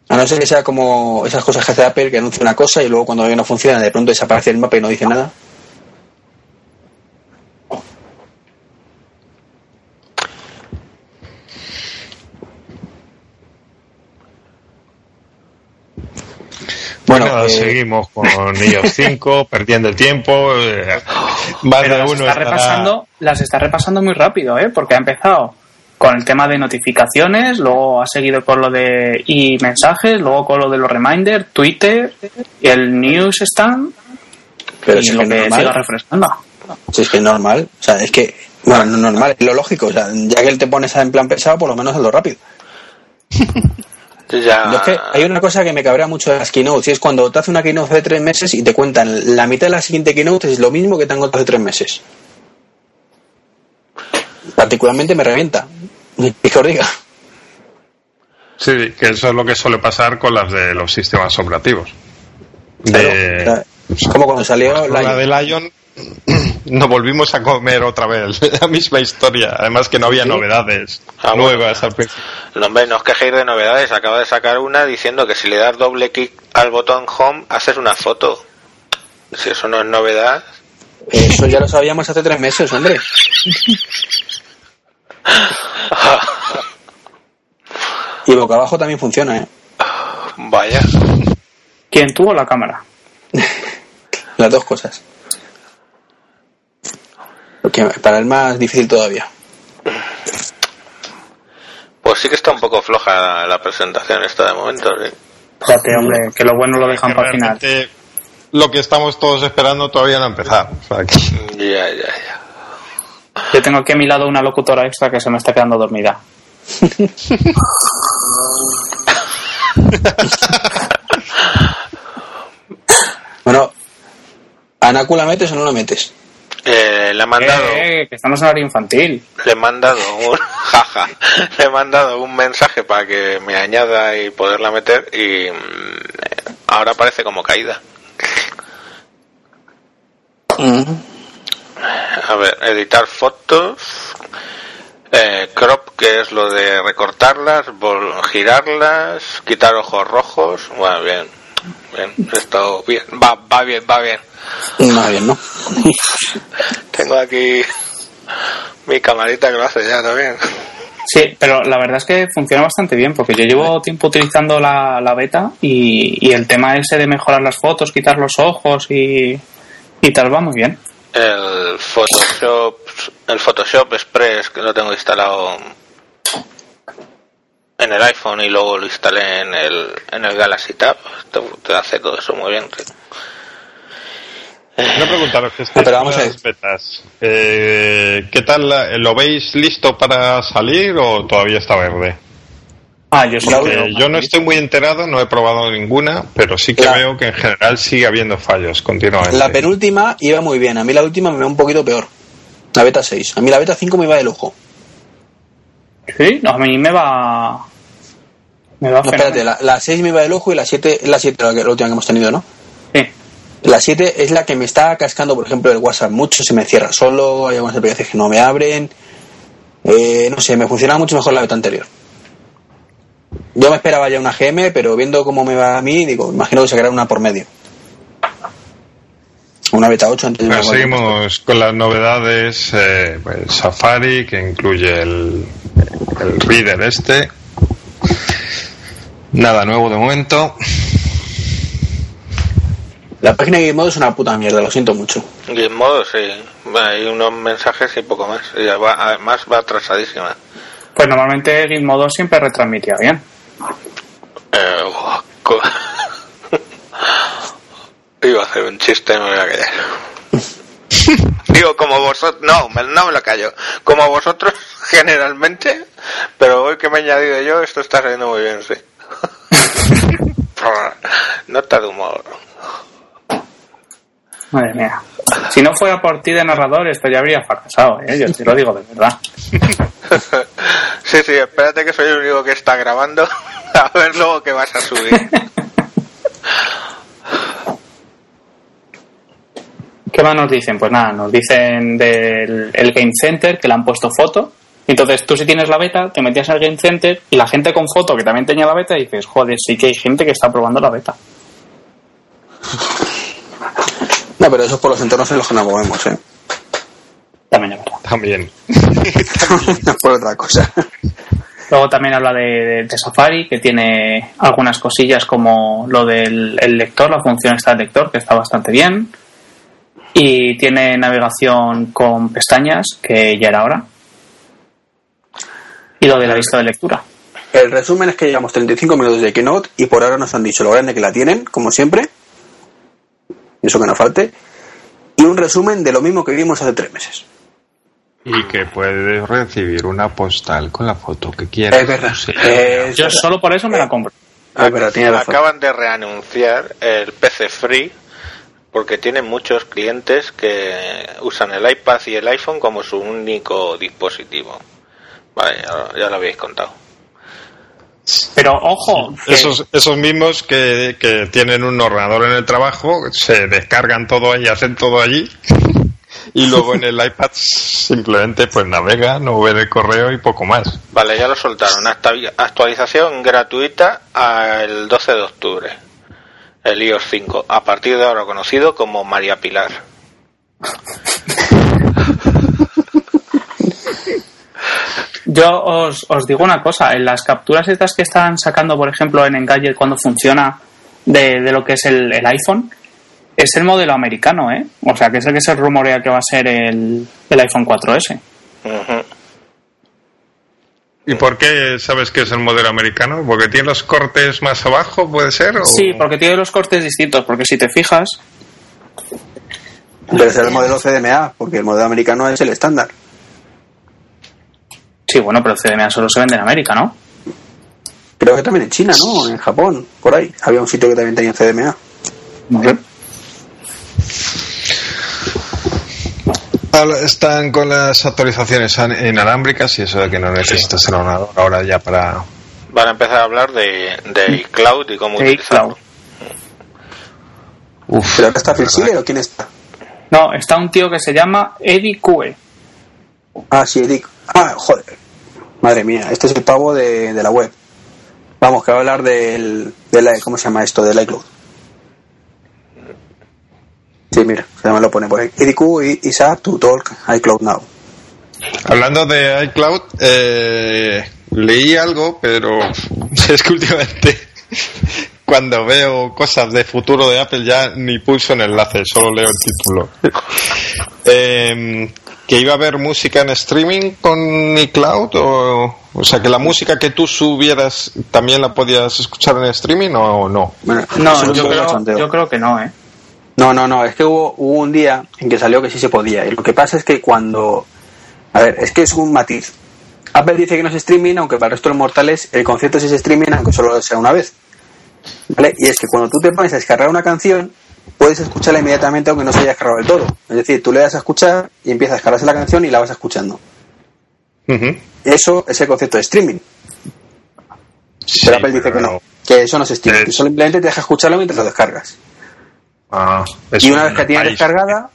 A no ser que sea como esas cosas que hace Apple que anuncia una cosa y luego cuando no funciona de pronto desaparece el mapa y no dice nada. Bueno, Bueno, eh, seguimos con iOS 5, [laughs] perdiendo el tiempo. eh, más Pero de las uno está, estará- repasando, las está repasando muy rápido, ¿eh? Porque ha empezado con el tema de notificaciones, luego ha seguido con lo de y mensajes, luego con lo de los reminders, Twitter, el news stand pero y si es lo que que es siga normal. refrescando. Si es que es normal. O sea, es que, bueno, no es normal, es lo lógico. O sea, ya que él te pones en plan pesado, por lo menos hazlo rápido. [laughs] Ya. Yo es que hay una cosa que me cabrea mucho de las keynotes y es cuando te hace una keynote de tres meses y te cuentan la mitad de la siguiente keynote es lo mismo que te han contado hace tres meses. Particularmente me revienta. Que os diga. Sí, que eso es lo que suele pasar con las de los sistemas operativos. Claro, De- o sea, es como cuando salió la, la de Lion [clears throat] nos volvimos a comer otra vez [laughs] la misma historia. Además que no había ¿Sí? novedades Ah, bueno. nuevas al principio. No, hombre, no os quejéis de novedades. Acaba de sacar una diciendo que si le das doble clic al botón home, haces una foto. Si eso no es novedad. Eso ya lo sabíamos hace tres meses, hombre. [laughs] Y boca abajo también funciona, ¿eh? Vaya. ¿Quién tuvo la cámara? [laughs] Las dos cosas. Porque para el más difícil todavía. Pues sí que está un poco floja la presentación esta de momento. sí. Espérate, hombre, que lo bueno lo dejan Que para el final. Lo que estamos todos esperando todavía no ha empezado. O sea, que- Ya, ya, ya. Yo tengo aquí a mi lado una locutora extra que se me está quedando dormida. [laughs] Bueno, ¿a Naku la metes o no la metes? Eh, le he mandado, Eh, que estamos en horario infantil. le he mandado un, [laughs] jaja, le he mandado un mensaje para que me añada y poderla meter y mm, ahora parece como caída. A ver, editar fotos, eh, crop, que es lo de recortarlas, girarlas, quitar ojos rojos. Bueno, bien, bien, esto bien, va, va bien, va bien. No, bien, ¿no? [laughs] Tengo aquí mi camarita que lo hace ya también. Sí, pero la verdad es que funciona bastante bien porque yo llevo tiempo utilizando la, la beta y, y el tema ese de mejorar las fotos, quitar los ojos y, y tal va muy bien. El Photoshop, el Photoshop Express que lo tengo instalado en el iPhone y luego lo instalé en el, en el Galaxy Tab. Te, te hace todo eso muy bien. Quiero preguntaros que Pero vamos a betas. Eh, ¿Qué tal? la- ¿Lo veis listo para salir o todavía está verde? Ah, yo. Eh, yo no estoy muy enterado, no he probado ninguna, pero sí que La- veo que en general sigue habiendo fallos continuamente. La penúltima iba muy bien. A mí la última me va un poquito peor. La beta 6. A mí la beta 5 me iba de lujo. Sí, no, a mí me va. Me va No, espérate, la, la 6 me iba de lujo y la 7 es la 7 la, que- la última que hemos tenido, ¿no? Sí. La 7 es la que me está cascando, por ejemplo, el WhatsApp mucho, se me cierra solo, hay algunas aplicaciones que no me abren. Eh, no sé, me funcionaba mucho mejor la beta anterior. Yo me esperaba ya una GM, pero viendo cómo me va a mí, digo, imagino que sacará una por medio. Una beta 8 antes de seguimos con las novedades. eh, pues, Safari, que incluye el, el reader este. Nada nuevo de momento. La página de Gizmodo es una puta mierda, lo siento mucho. Gizmodo, sí. Hay unos mensajes y poco más. Y va- además va atrasadísima. Pues normalmente Gizmodo siempre retransmitía bien. Eh, [laughs] Iba a hacer un chiste, no me voy a callar. [laughs] Digo, como vosotros, no, me- no me lo callo. Como vosotros [laughs] generalmente, pero hoy que me he añadido yo, esto está saliendo muy bien, sí. [laughs] Nota de humor. Madre mía. Si no fuera por ti de narrador, esto ya habría fracasado, ¿eh? Yo te lo digo de verdad. [laughs] Sí, sí, espérate que soy el único que está grabando. [laughs] A ver luego que vas a subir. ¿Qué más nos dicen? Pues nada, nos dicen del el Game Center que le han puesto foto Entonces tú si tienes la beta, te metías al Game Center y la gente con foto que también tenía la beta y dices, joder, sí que hay gente que está probando la beta. No, pero eso es por los entornos en los que nos movemos, ¿eh? También es verdad. También. No [laughs] por otra cosa. Luego también habla de, de- de Safari, que tiene algunas cosillas como lo del el lector, la función está del lector, que está bastante bien. Y tiene navegación con pestañas, que ya era hora. Y lo de la lista de lectura. El resumen es que llevamos 35 minutos de Keynote y por ahora nos han dicho lo grande que la tienen, como siempre. Eso que no falte. Y un resumen de lo mismo que vimos hace tres meses. Y que puedes recibir una postal con la foto que quieras. Es verdad. Sí. Es Yo verdad. solo por eso me la compro. Tiene razón. Acaban de reanunciar el PC Free porque tienen muchos clientes que usan el iPad y el iPhone como su único dispositivo. Vale, ya, ya lo habéis contado. Pero ojo, que- Esos, esos mismos que, que tienen un ordenador en el trabajo, se descargan todo y hacen todo allí. [laughs] Y luego en el iPad simplemente pues navegan o ven el correo y poco más. Vale, ya lo soltaron. Actualización gratuita al 12 de octubre. El iOS 5. A partir de ahora conocido como María Pilar. Yo os, os digo una cosa, en las capturas estas que están sacando, por ejemplo, en Engadget cuando funciona de, de lo que es el, el iPhone, es el modelo americano, ¿eh? O sea, que es el que se rumorea que va a ser el, el iPhone 4S. Ujú. ¿Y por qué sabes que es el modelo americano? ¿Porque tiene los cortes más abajo, puede ser? o- Sí, porque tiene los cortes distintos, porque si te fijas, Pero será el modelo CDMA, porque el modelo americano es el estándar. Sí, bueno, pero el CDMA solo se vende en América, ¿no? Creo que también en China, ¿no? En Japón, por ahí. Había un sitio que también tenía CDMA. Ahora Están con las actualizaciones inalámbricas y eso de que no necesitas el ordenador ahora ya para... Van a empezar a hablar de, de iCloud y cómo De utilizarlo. Uf, ¿Pero está. Schiller o quién está? No, está un tío que se llama Eddie Cue. Ah, sí, Eric. Ah, joder. Madre mía, este es el pavo de, de la web. Vamos, que va a hablar del, de la, ¿cómo se llama esto? Del iCloud. Sí, mira, se me lo pone por ahí. EDQ is up to talk iCloud now. Hablando de iCloud, eh, leí algo, pero [laughs] es que últimamente [laughs] cuando veo cosas de futuro de Apple ya ni pulso en enlace, solo leo el título. Eh, [laughs] que iba a haber música en streaming con iCloud o, o sea que la música que tú subieras también la podías escuchar en streaming o no. Bueno, No, yo creo, yo creo que no, ¿eh? No, no, no, es que hubo, hubo un día en que salió que sí se podía. Y lo que pasa es que cuando. A ver, es que es un matiz. Apple dice que no es streaming, aunque para el resto de los mortales el concepto sí es streaming, aunque solo sea una vez. ¿Vale? Y es que cuando tú te pones a descargar una canción, puedes escucharla inmediatamente aunque no se haya descargado del todo. Es decir, tú le das a escuchar y empieza a descargarse la canción y la vas escuchando. Eso es el concepto de streaming. Sí, Pero Apple dice que no, que eso no es streaming, que simplemente te deja escucharlo mientras lo descargas. Ah, Y una un vez que tienes país. descargada,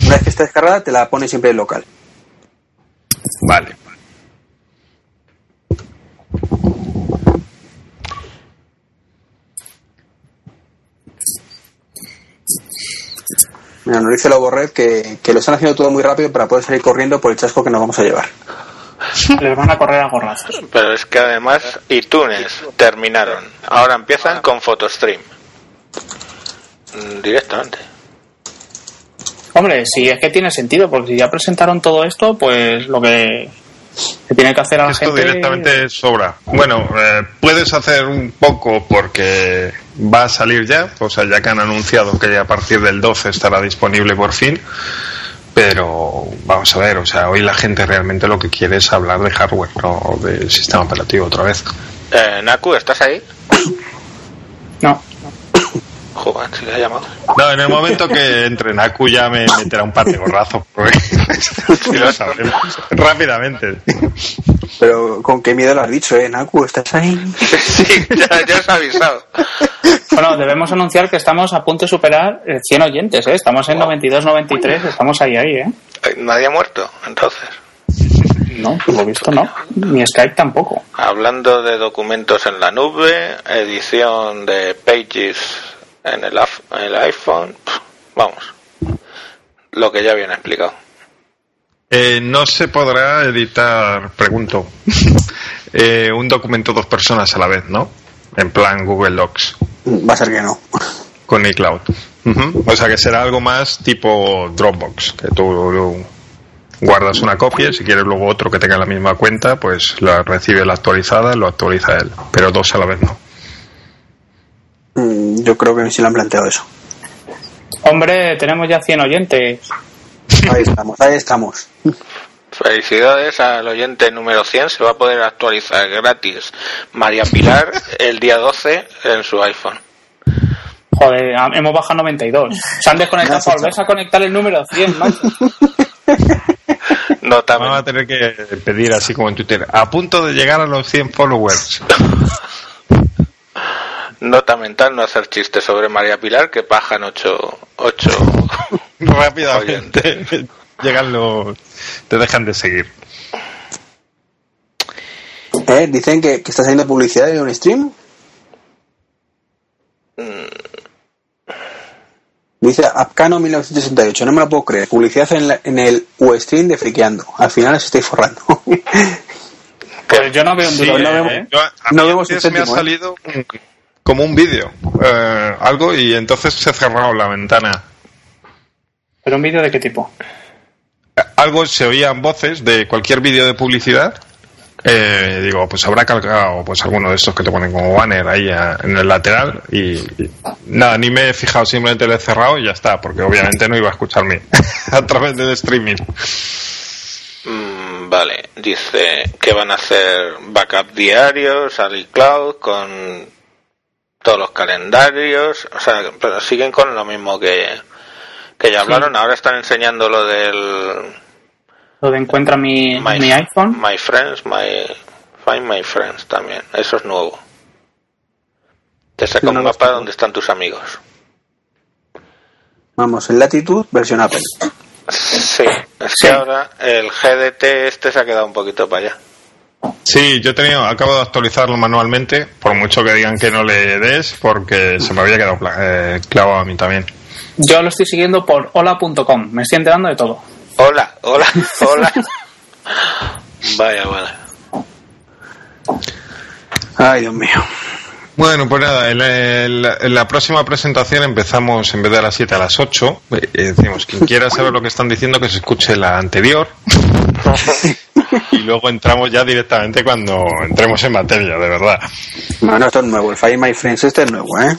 una vez que está descargada, te la pones siempre en local. Vale. Mira, nos dice Lobo Red que, que lo están haciendo todo muy rápido para poder salir corriendo por el chasco que nos vamos a llevar. [laughs] Les van a correr a gorrazos. Pero es que además iTunes terminaron. Ahora empiezan con PhotoStream. Mm, Directamente. Hombre, si es que tiene sentido, porque si ya presentaron todo esto, pues lo que se tiene que hacer a la Esto gente... directamente sobra. Bueno, eh, puedes hacer un poco porque va a salir ya, o sea, ya que han anunciado que a partir del 12 estará disponible por fin, pero vamos a ver, o sea, hoy la gente realmente lo que quiere es hablar de hardware, no del sistema operativo otra vez. Eh, Naku, ¿estás ahí? No, Le ha llamado. No, en el momento que entre Naku ya me meterá un par de gorrazos, porque [laughs] sí lo sabremos rápidamente. Pero con qué miedo lo has dicho, ¿eh? Naku, ¿estás ahí? [laughs] sí, ya, ya os he avisado. bueno, debemos anunciar que estamos a punto de superar eh, 100 oyentes, ¿eh? Estamos en 92, 93, estamos ahí, ahí, ¿eh? Eh, Nadie ha muerto, entonces. No, por lo visto no. Ni Skype tampoco. Hablando de documentos en la nube, edición de Pages en el, en el iPhone, vamos, lo que ya viene explicado. Eh, no se podrá editar, pregunto, [laughs] eh, un documento dos personas a la vez, ¿no? En plan Google Docs Va a ser que no. con iCloud. Ujú. O sea que será algo más tipo Dropbox, que tú lo- guardas una copia y si quieres luego otro que tenga la misma cuenta, pues la recibe la actualizada, lo actualiza él, pero dos a la vez no. Yo creo que sí lo han planteado eso. Hombre, tenemos ya 100 oyentes. Ahí estamos, ahí estamos. Felicidades al oyente número 100, se va a poder actualizar gratis María Pilar el día 12 en su iPhone. Joder, ha- hemos bajado 92. Se han desconectado por a conectar el número 100, macho. Nota, Vamos a tener que pedir así como en Twitter, a punto de llegar a los 100 followers. Nota mental, no hacer chistes sobre María Pilar que bajan 8, 8 [laughs] Rápidamente llegan los... te dejan de seguir. Eh, Dicen que, que está saliendo publicidad en un stream. Dice Apcano 1968, no me lo puedo creer. Publicidad en, la- en el Ustream de Friqueando. Al final os estoy forrando. Pues yo no veo un Sí, duro, no ¿eh? vemos- yo- a no mí vemos un antes me ha céntimo, ¿eh? Como un vídeo, eh, algo, y entonces se ha cerrado la ventana. ¿Pero un vídeo de qué tipo? Algo se oían voces de cualquier vídeo de publicidad. eh, digo, pues habrá cargado pues alguno de estos que te ponen como banner ahí a- en el lateral y, y nada, ni me he fijado, simplemente le he cerrado y ya está, porque obviamente no iba a escucharme [laughs] a través del streaming. Mm, vale, dice que van a hacer backup diarios al iCloud con todos los calendarios, o sea, pero siguen con lo mismo que, que ya hablaron, ahora están enseñando lo del Lo de encuentra mi, My, mi iPhone. My Friends, my, Find My Friends también, eso es nuevo. Te saca un mapa donde están tus amigos. Vamos, en Latitude, versión Apple. Sí, es Sí. que ahora el GDT este se ha quedado un poquito para allá. Sí, yo he tenido, acabo de actualizarlo manualmente, por mucho que digan que no le des, porque se me había quedado eh, clavado a mí también. Yo lo estoy siguiendo por hola.com. Me estoy enterando de todo. Hola, hola, hola. [laughs] Vaya, vaya. Ay, Dios mío. Bueno, pues nada, en, la próxima presentación empezamos en vez de a las 7 a las 8. Eh, decimos, quien quiera saber lo que están diciendo, que se escuche la anterior. [laughs] y luego entramos ya directamente cuando entremos en materia, de verdad. No, no, esto es nuevo. El Find My Friends este es nuevo, ¿eh?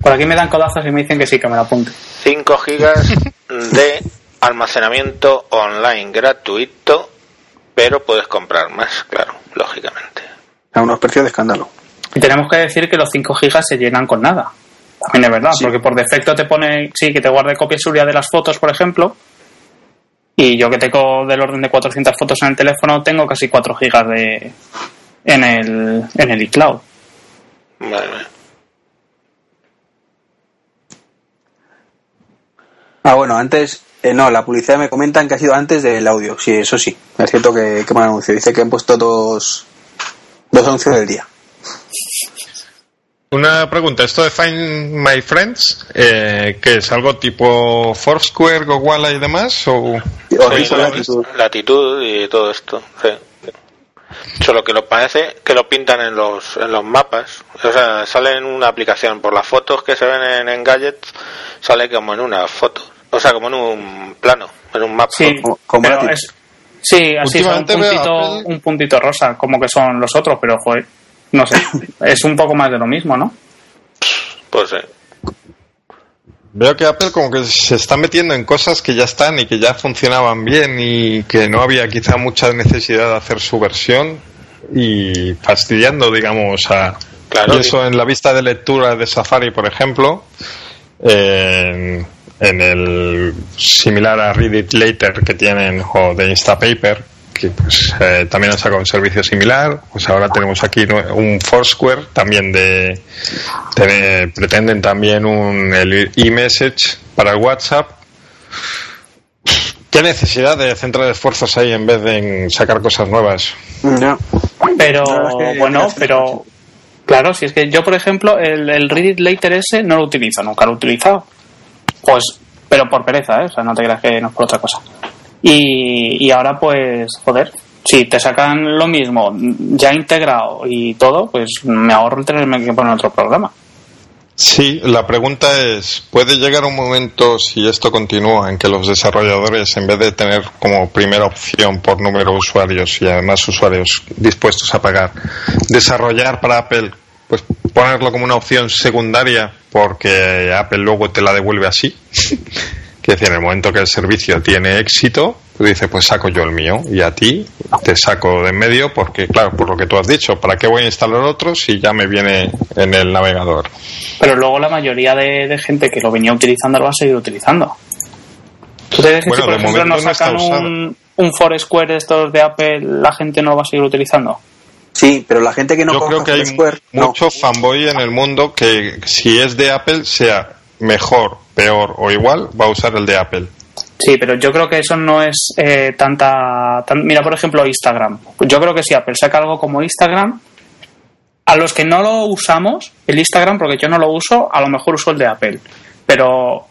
Por aquí me dan codazos y me dicen que sí, que me lo apunte. 5 gigas de almacenamiento online gratuito, pero puedes comprar más, claro, lógicamente. A unos precios de escándalo. Y tenemos que decir que los 5 gigas se llenan con nada. También es verdad, Sí. porque por defecto te pone, sí, que te guarde copia y seguridad de las fotos, por ejemplo. Y yo que tengo del orden de 400 fotos en el teléfono, tengo casi 4 gigas de, en el, en el iCloud. Vale. Ah, bueno, antes, eh, no, la publicidad me comentan que ha sido antes del audio. Sí, eso sí. Es cierto que, que me han anunciado. Dice que han puesto dos, dos anuncios del día. Una pregunta, esto de Find My Friends, eh, ¿qué es? ¿Algo tipo Foursquare, Gowalla y demás? ¿O Sí, latitud y todo esto. Sí. Solo que lo parece que lo pintan en los, en los mapas. O sea, sale en una aplicación. Por las fotos que se ven en, en Gadgets, sale como en una foto. O sea, como en un plano, en un mapa. Sí, Como- como es, sí, así son un puntito, un puntito rosa, como que son los otros, pero joder, no sé, es un poco más de lo mismo, ¿no? Pues sí. Veo que Apple como que se está metiendo en cosas que ya están y que ya funcionaban bien y que no había quizá mucha necesidad de hacer su versión y fastidiando, digamos, a... Claro, y eso en la vista de lectura de Safari, por ejemplo, en, en el similar a Read It Later que tienen o de Instapaper, que pues eh, también han sacado un servicio similar, pues ahora tenemos aquí ¿no? un Foursquare también de, de- pretenden también un el e-message para el WhatsApp ¿Qué necesidad de centrar esfuerzos ahí en vez de en sacar cosas nuevas? Ya. Pero bueno, pero claro, si es que yo, por ejemplo, el, el Reddit Later ese no lo utilizo, nunca lo he utilizado. Pues, pero por pereza, ¿eh? O sea, no te creas que no es por otra cosa. Y, y ahora, pues, joder, si te sacan lo mismo ya integrado y todo, pues me ahorro el tenerme que poner otro programa. Sí, la pregunta es, ¿puede llegar un momento, si esto continúa, en que los desarrolladores, en vez de tener como primera opción por número de usuarios y además usuarios dispuestos a pagar, desarrollar para Apple, pues ponerlo como una opción secundaria porque Apple luego te la devuelve así? [laughs] que decir, en el momento que el servicio tiene éxito, pues dice, pues saco yo el mío y a ti te saco de en medio porque, claro, por lo que tú has dicho, ¿para qué voy a instalar otro si ya me viene en el navegador? Pero luego la mayoría de, de gente que lo venía utilizando lo va a seguir utilizando. ¿Tú te Bueno, si, por de ejemplo, nos sacan un, un Foursquare de estos de Apple, la gente no lo va a seguir utilizando? Sí, pero la gente que no Yo creo que hay Foursquare, no. mucho fanboy en el mundo que si es de Apple, sea mejor, peor o igual, va a usar el de Apple. Sí, pero yo creo que eso no es eh, tanta, tan- Mira, por ejemplo, Instagram. Yo creo que si Apple saca algo como Instagram, a los que no lo usamos, el Instagram, porque yo no lo uso, a lo mejor uso el de Apple. Pero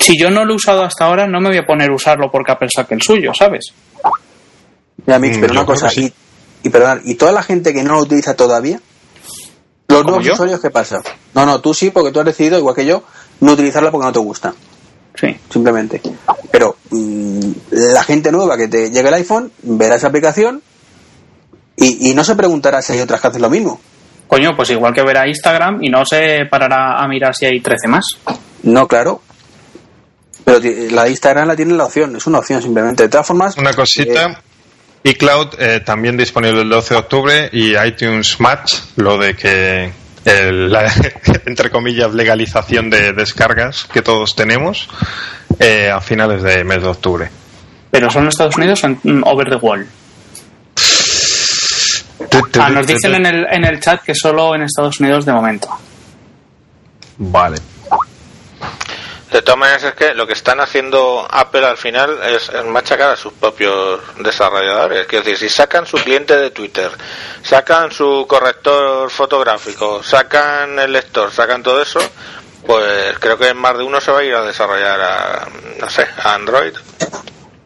si yo no lo he usado hasta ahora, no me voy a poner a usarlo porque Apple saque el suyo, ¿sabes? Mira, Mix, Mm, pero una cosa, sí. y, y perdón, ¿y toda la gente que no lo utiliza todavía? Los ¿Como nuevos yo? usuarios, ¿qué pasa? No, no, tú sí, porque tú has decidido, igual que yo, no utilizarla porque no te gusta, Sí. simplemente. Pero mm, la gente nueva que te llegue el iPhone, verá esa aplicación y, y no se preguntará si hay otras que hacen lo mismo. Coño, pues igual que verá Instagram y no se parará a mirar si hay 13 más. No, claro. Pero la Instagram la tiene la opción, es una opción simplemente. De todas formas, Una cosita. iCloud eh, también disponible el 12 de octubre y iTunes Match, lo de que el- la, [laughs] entre comillas legalización de descargas que todos tenemos eh, a finales de mes de octubre. Pero son en Estados Unidos o en mm, over the wall. Ah, nos dicen en el, en el chat que solo en Estados Unidos de momento. Vale. De todas maneras es que lo que están haciendo Apple al final es, machacar a sus propios desarrolladores. Quiero decir, si sacan su cliente de Twitter, sacan su corrector fotográfico, sacan el lector, sacan todo eso, pues creo que más de uno se va a ir a desarrollar a, no sé, a Android.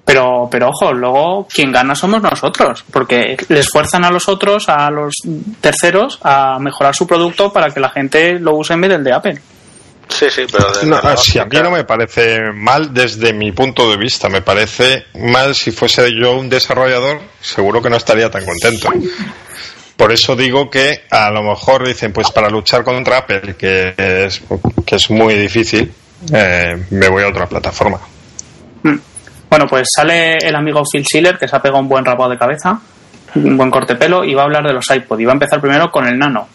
Pero, pero ojo, luego quien gana somos nosotros, porque les fuerzan a los otros, a los terceros, a mejorar su producto para que la gente lo use en vez del de Apple. Sí, sí, pero de No, la sí, a mí no me parece mal desde mi punto de vista. Me parece mal si fuese yo un desarrollador, seguro que no estaría tan contento. Por eso digo que a lo mejor dicen, pues para luchar contra Apple, que es, que es muy difícil, eh, me voy a otra plataforma. Mm. Bueno, pues sale el amigo Phil Schiller, que se ha pegado un buen rapado de cabeza, un buen corte pelo, y va a hablar de los iPod. Y va a empezar primero con el Nano.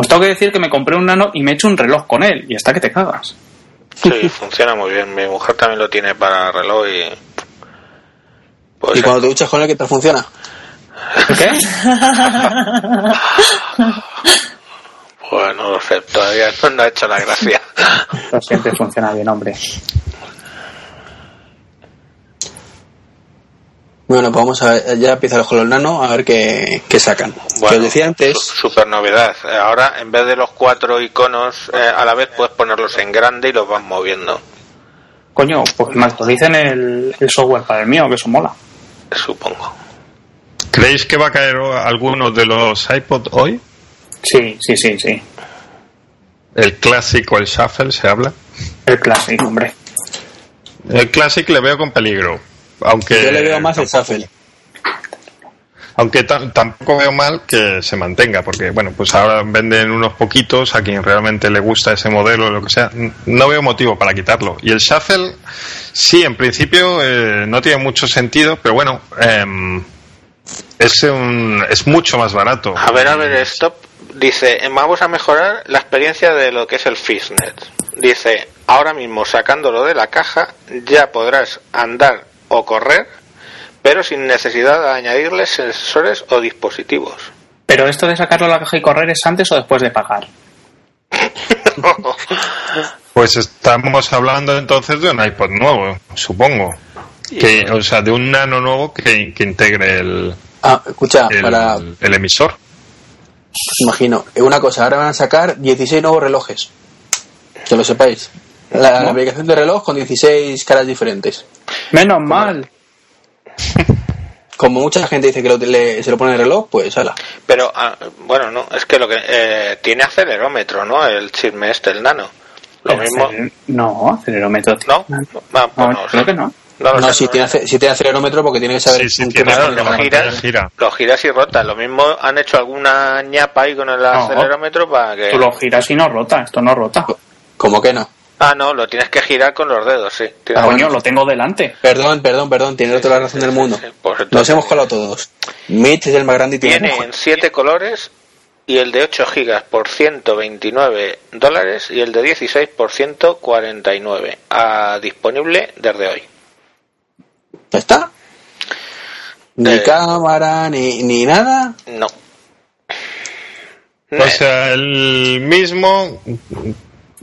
Os tengo que decir que me compré un Nano y me he hecho un reloj con él, y está que te cagas. Sí, funciona muy bien. Mi mujer también lo tiene para reloj y... Pues y cuando te duchas con él, ¿qué tal funciona? ¿Qué? [laughs] Pues no lo sé, todavía no, no ha hecho la gracia. [laughs] Lo siempre funciona bien, hombre. Bueno, pues vamos a ver, ya empieza con los nano a ver qué, qué sacan. que os decía antes, su- super novedad. Eh, Ahora, en vez de los cuatro iconos eh, a la vez, puedes ponerlos en grande y los vas moviendo. Coño, pues me actualicen el, el software para el mío, que eso mola. Supongo. ¿Creéis que va a caer alguno de los iPod hoy? Sí, sí, sí, sí. El Classic o el Shuffle se habla. El clásico, hombre. El Classic le veo con peligro. Aunque yo le veo más el Shuffle. Aunque ta- tampoco veo mal que se mantenga, porque bueno, pues ahora venden unos poquitos a quien realmente le gusta ese modelo o lo que sea. No veo motivo para quitarlo. Y el Shuffle, sí, en principio eh, no tiene mucho sentido, pero bueno, em, es, un, es mucho más barato. A ver, a ver, stop. Dice, vamos a mejorar la experiencia de lo que es el Fishnet. Dice, ahora mismo sacándolo de la caja ya podrás andar o correr, pero sin necesidad de añadirle sensores o dispositivos. Pero esto de sacarlo a la caja y correr es antes o después de pagar. [laughs] Pues estamos hablando entonces de un iPod nuevo, supongo. Que, o sea, de un nano nuevo que, que integre el, Ah, escucha, el, para, el emisor. imagino, una cosa, ahora van a sacar 16 nuevos relojes. Que lo sepáis. La, la aplicación de reloj con 16 caras diferentes. Menos mal. Como mucha gente dice que lo- le- se lo pone en el reloj, pues ala. Pero, ah, bueno, no, es que lo que eh, tiene acelerómetro, ¿no? El chisme este, el nano. Lo El mismo. aceler- No, acelerómetro. ¿No? Ah, pues No, no, creo sí. que no. No No, si no tiene, si tiene acelerómetro porque tiene que saber Sí, sí, tiene Claro, lo giras, gira. lo giras y rota. Lo mismo han hecho alguna ñapa ahí con el acelerómetro para que. Tú lo giras y no rota. Esto no rota. Como que no. Ah, no, lo tienes que girar con los dedos, sí. Tienes- Ah, Coño, bueno. lo tengo delante. Perdón, perdón, perdón, tiene toda la razón del mundo. Sí, pues Nos hemos colado todos. Mitch es el más grande y tiene Viene ojo. en 7 colores y el de 8 gigas por 129 dólares y el de 16 por 149. Ah, disponible desde hoy. ¿Ya está? Ni Eh. cámara, ni, ni nada. No. O sea, el mismo,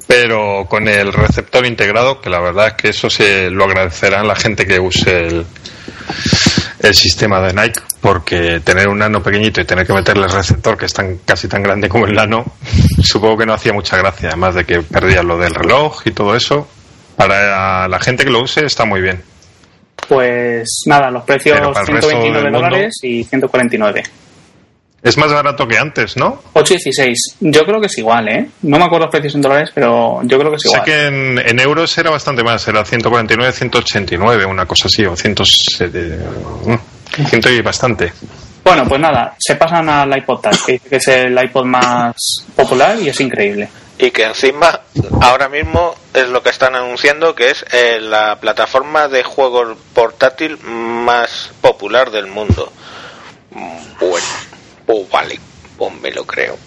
pero con el receptor integrado, que la verdad es que eso se lo agradecerán la gente que use el, el sistema de Nike, porque tener un nano pequeñito y tener que meterle el receptor, que es tan, casi tan grande como el nano, [laughs] supongo que no hacía mucha gracia, además de que perdía lo del reloj y todo eso. Para la gente que lo use está muy bien. Pues nada, los precios Pero para el resto 129 del mundo- dólares y 149. Es más barato que antes, ¿no? 8,16. Yo creo que es igual, ¿eh? No me acuerdo los precios en dólares, pero yo creo que es Sé igual. que en, en euros era bastante más, era 149, 189, una cosa así, o 100, mm, 100 y bastante. Bueno, pues nada, se pasan al iPod Touch, que dice que es el iPod más popular y es increíble. Y que encima, ahora mismo es lo que están anunciando, que es eh, la plataforma de juegos portátil más popular del mundo. Mm, Bueno, pues vale, pues me lo creo.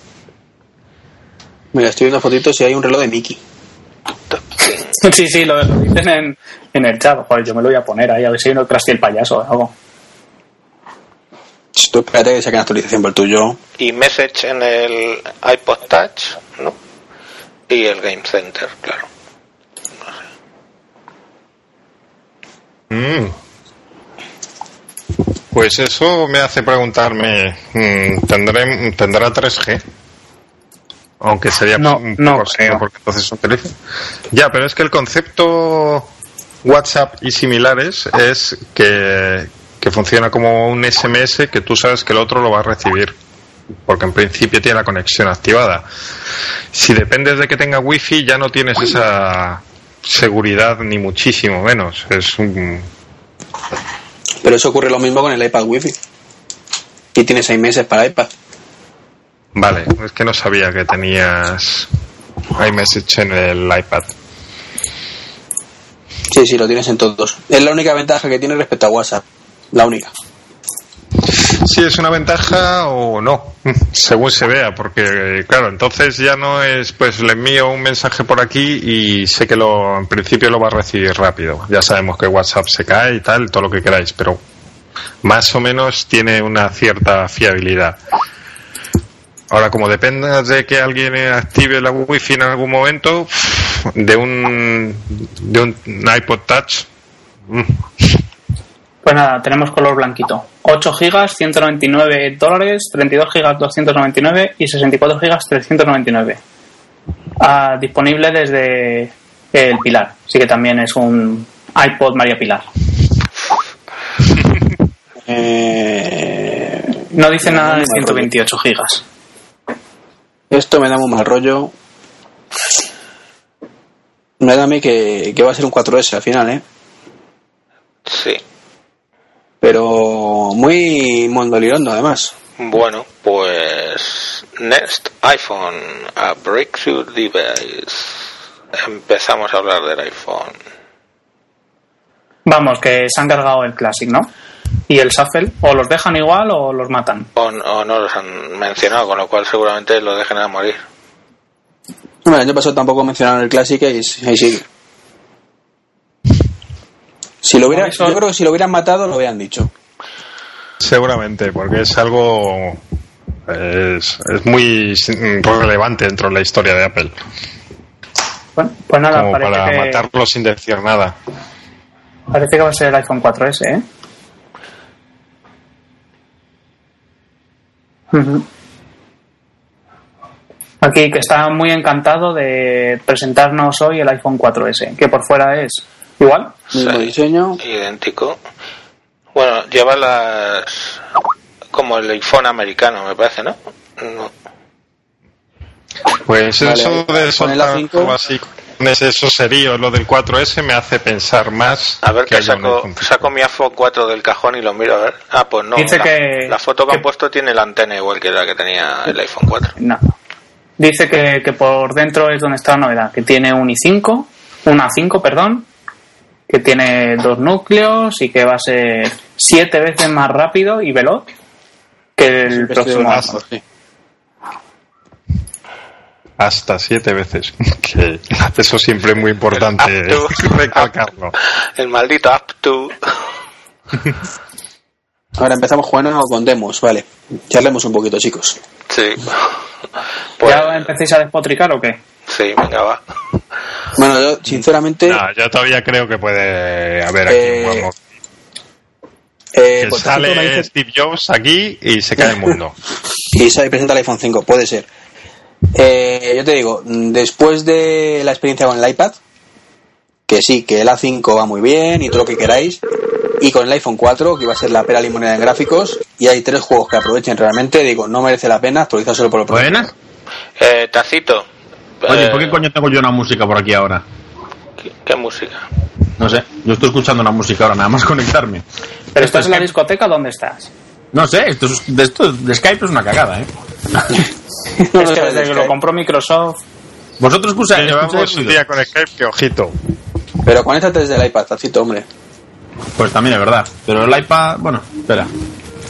Mira, estoy viendo fotitos y hay un reloj de Mickey. [laughs] Sí, sí, lo, lo dicen en, en el chat. Joder, yo me lo voy a poner ahí, a ver si no Krusty el payaso o algo. Tú espérate que saquen actualización por el tuyo. Y Message en el iPod Touch, ¿no? Y el Game Center, claro. Mm. Pues eso me hace preguntarme, mm, ¿tendré, ¿tendrá 3G? Aunque sería No, un no poco creo. porque entonces es un teléfono. Ya, pero es que el concepto WhatsApp y similares es que, que funciona como un SMS que tú sabes que el otro lo va a recibir. Porque en principio tiene la conexión activada. Si dependes de que tenga wifi ya no tienes esa seguridad ni muchísimo menos. Es un, Pero eso ocurre lo mismo con el iPad Wi-Fi. Y tiene seis meses para iPad. Vale, es que no sabía que tenías iMessage en el iPad. Sí, sí, lo tienes en todos. Es la única ventaja que tiene respecto a WhatsApp. La única. Sí, es una ventaja o no, [laughs] según se vea, porque claro, entonces ya no es, pues le envío un mensaje por aquí y sé que lo, en principio lo va a recibir rápido. Ya sabemos que WhatsApp se cae y tal, todo lo que queráis, pero más o menos tiene una cierta fiabilidad. Ahora, como dependas de que alguien active la wifi en algún momento, de un, de un iPod Touch, mm, Pues nada, tenemos color blanquito. 8 gigas, 199 dólares, 32 gigas, 299 y 64 gigas, 399. Ah, disponible desde el Pilar. Así que también es un iPod María Pilar. [laughs] Eh, No dice nada de no me 128 gigas. esto me da muy mal rollo. Me da a mí que, que va a ser un 4S al final, ¿eh? Sí. Pero muy mondolirondo además. Bueno, pues Next iPhone, a breakthrough device. Empezamos a hablar del iPhone. Vamos, que se han cargado el Classic, ¿no? Y el Shuffle, o los dejan igual o los matan. O, o no los han mencionado, con lo cual seguramente lo dejen a morir. Bueno, el año pasado tampoco mencionaron el Classic y ahí sigue. Si lo hubiera, eso- yo creo que si lo hubieran matado lo hubieran dicho. Seguramente, porque es algo. Es, es muy relevante dentro de la historia de Apple. Bueno, pues nada, como para que, matarlo sin decir nada. parece que va a ser el iPhone 4S, ¿eh? Aquí que está muy encantado de presentarnos hoy el iPhone 4S, que por fuera es igual. Mismo Sí. diseño. Idéntico. Bueno, lleva las. como el iPhone americano, me parece, ¿no? No. Pues Vale, eso de soltar A5. algo así, con ese eso sería lo del 4S me hace pensar más A ver que saco, saco mi iPhone 4 del cajón y lo miro a ver. Ah, pues no. Dice la, que- la foto que, que- han puesto tiene la antena igual que la que tenía el iPhone 4. No. Dice que, que por dentro es donde está la novedad, que tiene un i5, un A5, perdón, que tiene dos núcleos y que va a ser siete veces más rápido y veloz que el Siempre próximo sí. Hasta siete veces. [laughs] Que eso siempre es muy importante [laughs] recalcarlo. [laughs] El maldito up to. Ahora empezamos jugando con demos, vale. Charlemos un poquito, chicos. Sí. Pues, ¿Ya empecéis a despotricar o qué? sí, venga, va. Bueno, yo sinceramente, No, yo todavía creo que puede haber aquí Eh, un vamos, eh, que pues, sale dice- Steve Jobs aquí y se cae el mundo. [laughs] y se presenta el iPhone 5, puede ser. Eh, yo te digo, después de la experiencia con el iPad, que sí, que el A5 va muy bien y todo lo que queráis, y con el iPhone 4, que iba a ser la pera limonera en gráficos, y hay tres juegos que aprovechen realmente, digo, no merece la pena actualizárselo por el precio. Buenas. Eh, Tacito. Oye, eh, ¿por qué coño tengo yo una música por aquí ahora? ¿qué, qué música? No sé, yo estoy escuchando una música ahora, nada más [laughs] conectarme. ¿Pero estás en la discoteca dónde estás? No sé, esto, es- de, esto de Skype es una cagada, ¿eh? [laughs] Es que [laughs] desde que lo compró Microsoft, Vosotros escucháis, Llevamos un día con Skype que ojito. Pero conéctate desde el iPad, Tacito, hombre. Pues también es verdad. Pero el iPad, bueno, espera.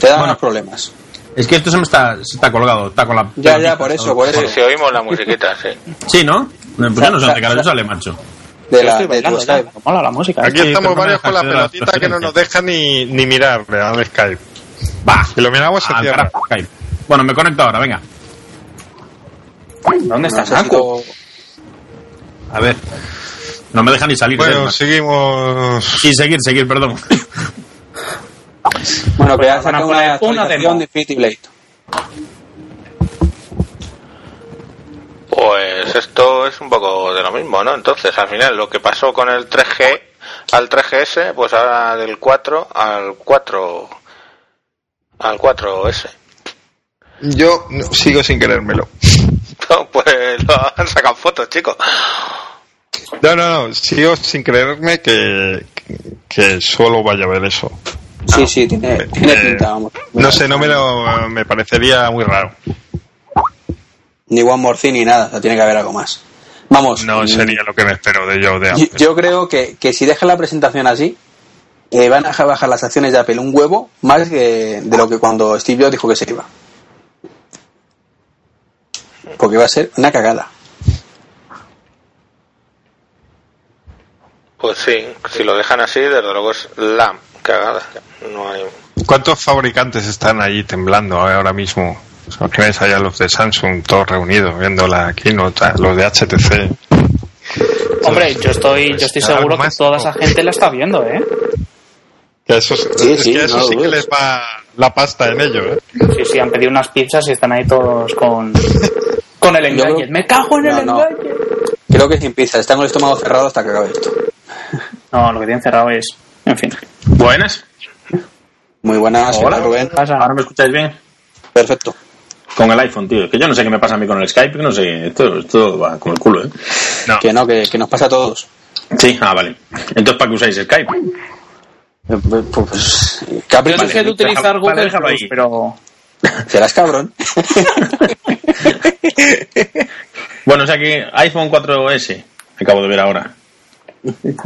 Te da Bueno. más problemas. Es que esto se me está, se está colgado, está con la. Ya, ya, por eso, por eso. Sí, sí, oímos la musiquita, sí. [laughs] Sí, ¿no? Pues yo no sé dónde carajo sale, macho. De, yo la, de tu Skype. mola la música. Aquí Sí, estamos varios con la pelotita que no nos deja ni, ni mirarle al Skype. Va. Si lo miramos se Al cierra. Skype. Bueno, me conecto ahora, venga. ¿Dónde estás, lo- A ver. No me deja ni salir. Bueno, seguimos. Sí, seguir, seguir, perdón. [laughs] Bueno, que ha sacado una una demo. de Infinity Blade. Pues esto es un poco de lo mismo, ¿no? Entonces, al final, lo que pasó con el 3G al 3GS, pues ahora del 4 al 4 al 4S. Yo no- sigo sin querérmelo. [laughs] No, pues lo han sacado fotos, chicos. No, no, no, sigo sin creerme que, que solo vaya a ver eso. Sí, sí, tiene, tiene Eh, pinta, vamos. No sé, no me lo, me parecería muy raro. Ni One More Thing ni nada, o sea, tiene que haber algo más. Vamos. No sería lo que me espero de yo de Yo, Apple. yo creo que, que si dejan la presentación así, eh, van a bajar las acciones de Apple un huevo más que de lo que cuando Steve Jobs dijo que se iba. Porque va a ser una cagada. Pues sí, si lo dejan así, desde luego es la cagada. No hay... ¿Cuántos fabricantes están ahí temblando ahora mismo? O ves allá los de Samsung todos reunidos viendo la keynote, a los de HTC. Hombre, yo estoy, yo estoy Algo seguro que toda esa gente la está viendo, ¿eh? Que eso, es- Sí, es sí, que eso no sí que les va la pasta en ello, ¿eh? Sí, sí, han pedido unas pizzas y están ahí todos con, con el engañe. Me cago en el No, engañe. Creo que sin pizza, está con el estómago cerrado hasta que acabe esto. No, lo que tienen cerrado es. En fin. Buenas. Muy buenas, ¿qué Hola. tal, Rubén. ¿Qué pasa? ¿Ahora me escucháis bien? Perfecto. Con el iPhone, tío. Que yo no sé qué me pasa a mí con el Skype, que no sé. Esto, esto va como el culo, ¿eh? No. Que no, que, que nos pasa a todos. Sí, ah, vale. Entonces, ¿para qué usáis Skype? Pues, Capri, Yo dejé de utilizar Vale, Google déjalo ahí. pero serás cabrón. [laughs] Bueno, o sea que iPhone 4S. Acabo de ver ahora.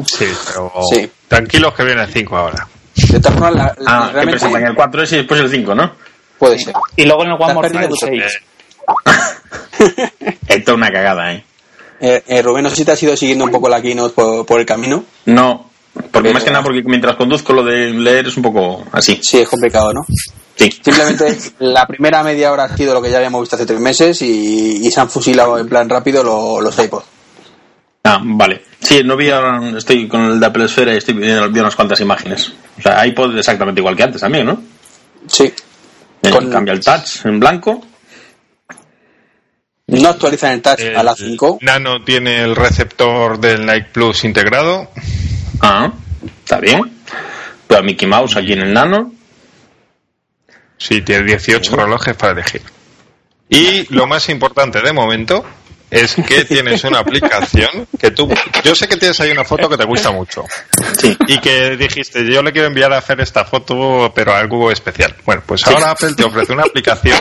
Sí, pero Sí. tranquilos que viene el 5 ahora. De todas formas, la- la- Ah, que presentan el 4S y después el 5, ¿no? puede ser. y luego en el One More el 6. Esto es una cagada, ¿eh? Eh, eh, Rubén, no sé si te has ido siguiendo un poco la keynote por, por el camino. No. Porque Pero- más que nada, porque mientras conduzco lo de leer es un poco así. Sí, es complicado, ¿no? Sí. Simplemente [laughs] la primera media hora ha sido lo que ya habíamos visto hace tres meses y, y se han fusilado en plan rápido lo- los iPods. Ah, vale. Sí, no vi ahora, estoy con el de Apple Esfera y estoy viendo vi unas cuantas imágenes. O sea, iPod exactamente igual que antes también, ¿no? Sí. Con- Cambia el touch en blanco. No actualizan el touch El a la 5. Nano tiene el receptor del Nike Plus integrado. Ah, está bien. Pero a Mickey Mouse aquí en el nano. Sí, tiene 18 relojes para elegir. Y lo más importante de momento es que tienes una aplicación que tú... Yo sé que tienes ahí una foto que te gusta mucho. Sí. Y que dijiste, yo le quiero enviar a hacer esta foto, pero algo especial. Bueno, pues ahora Apple te ofrece una aplicación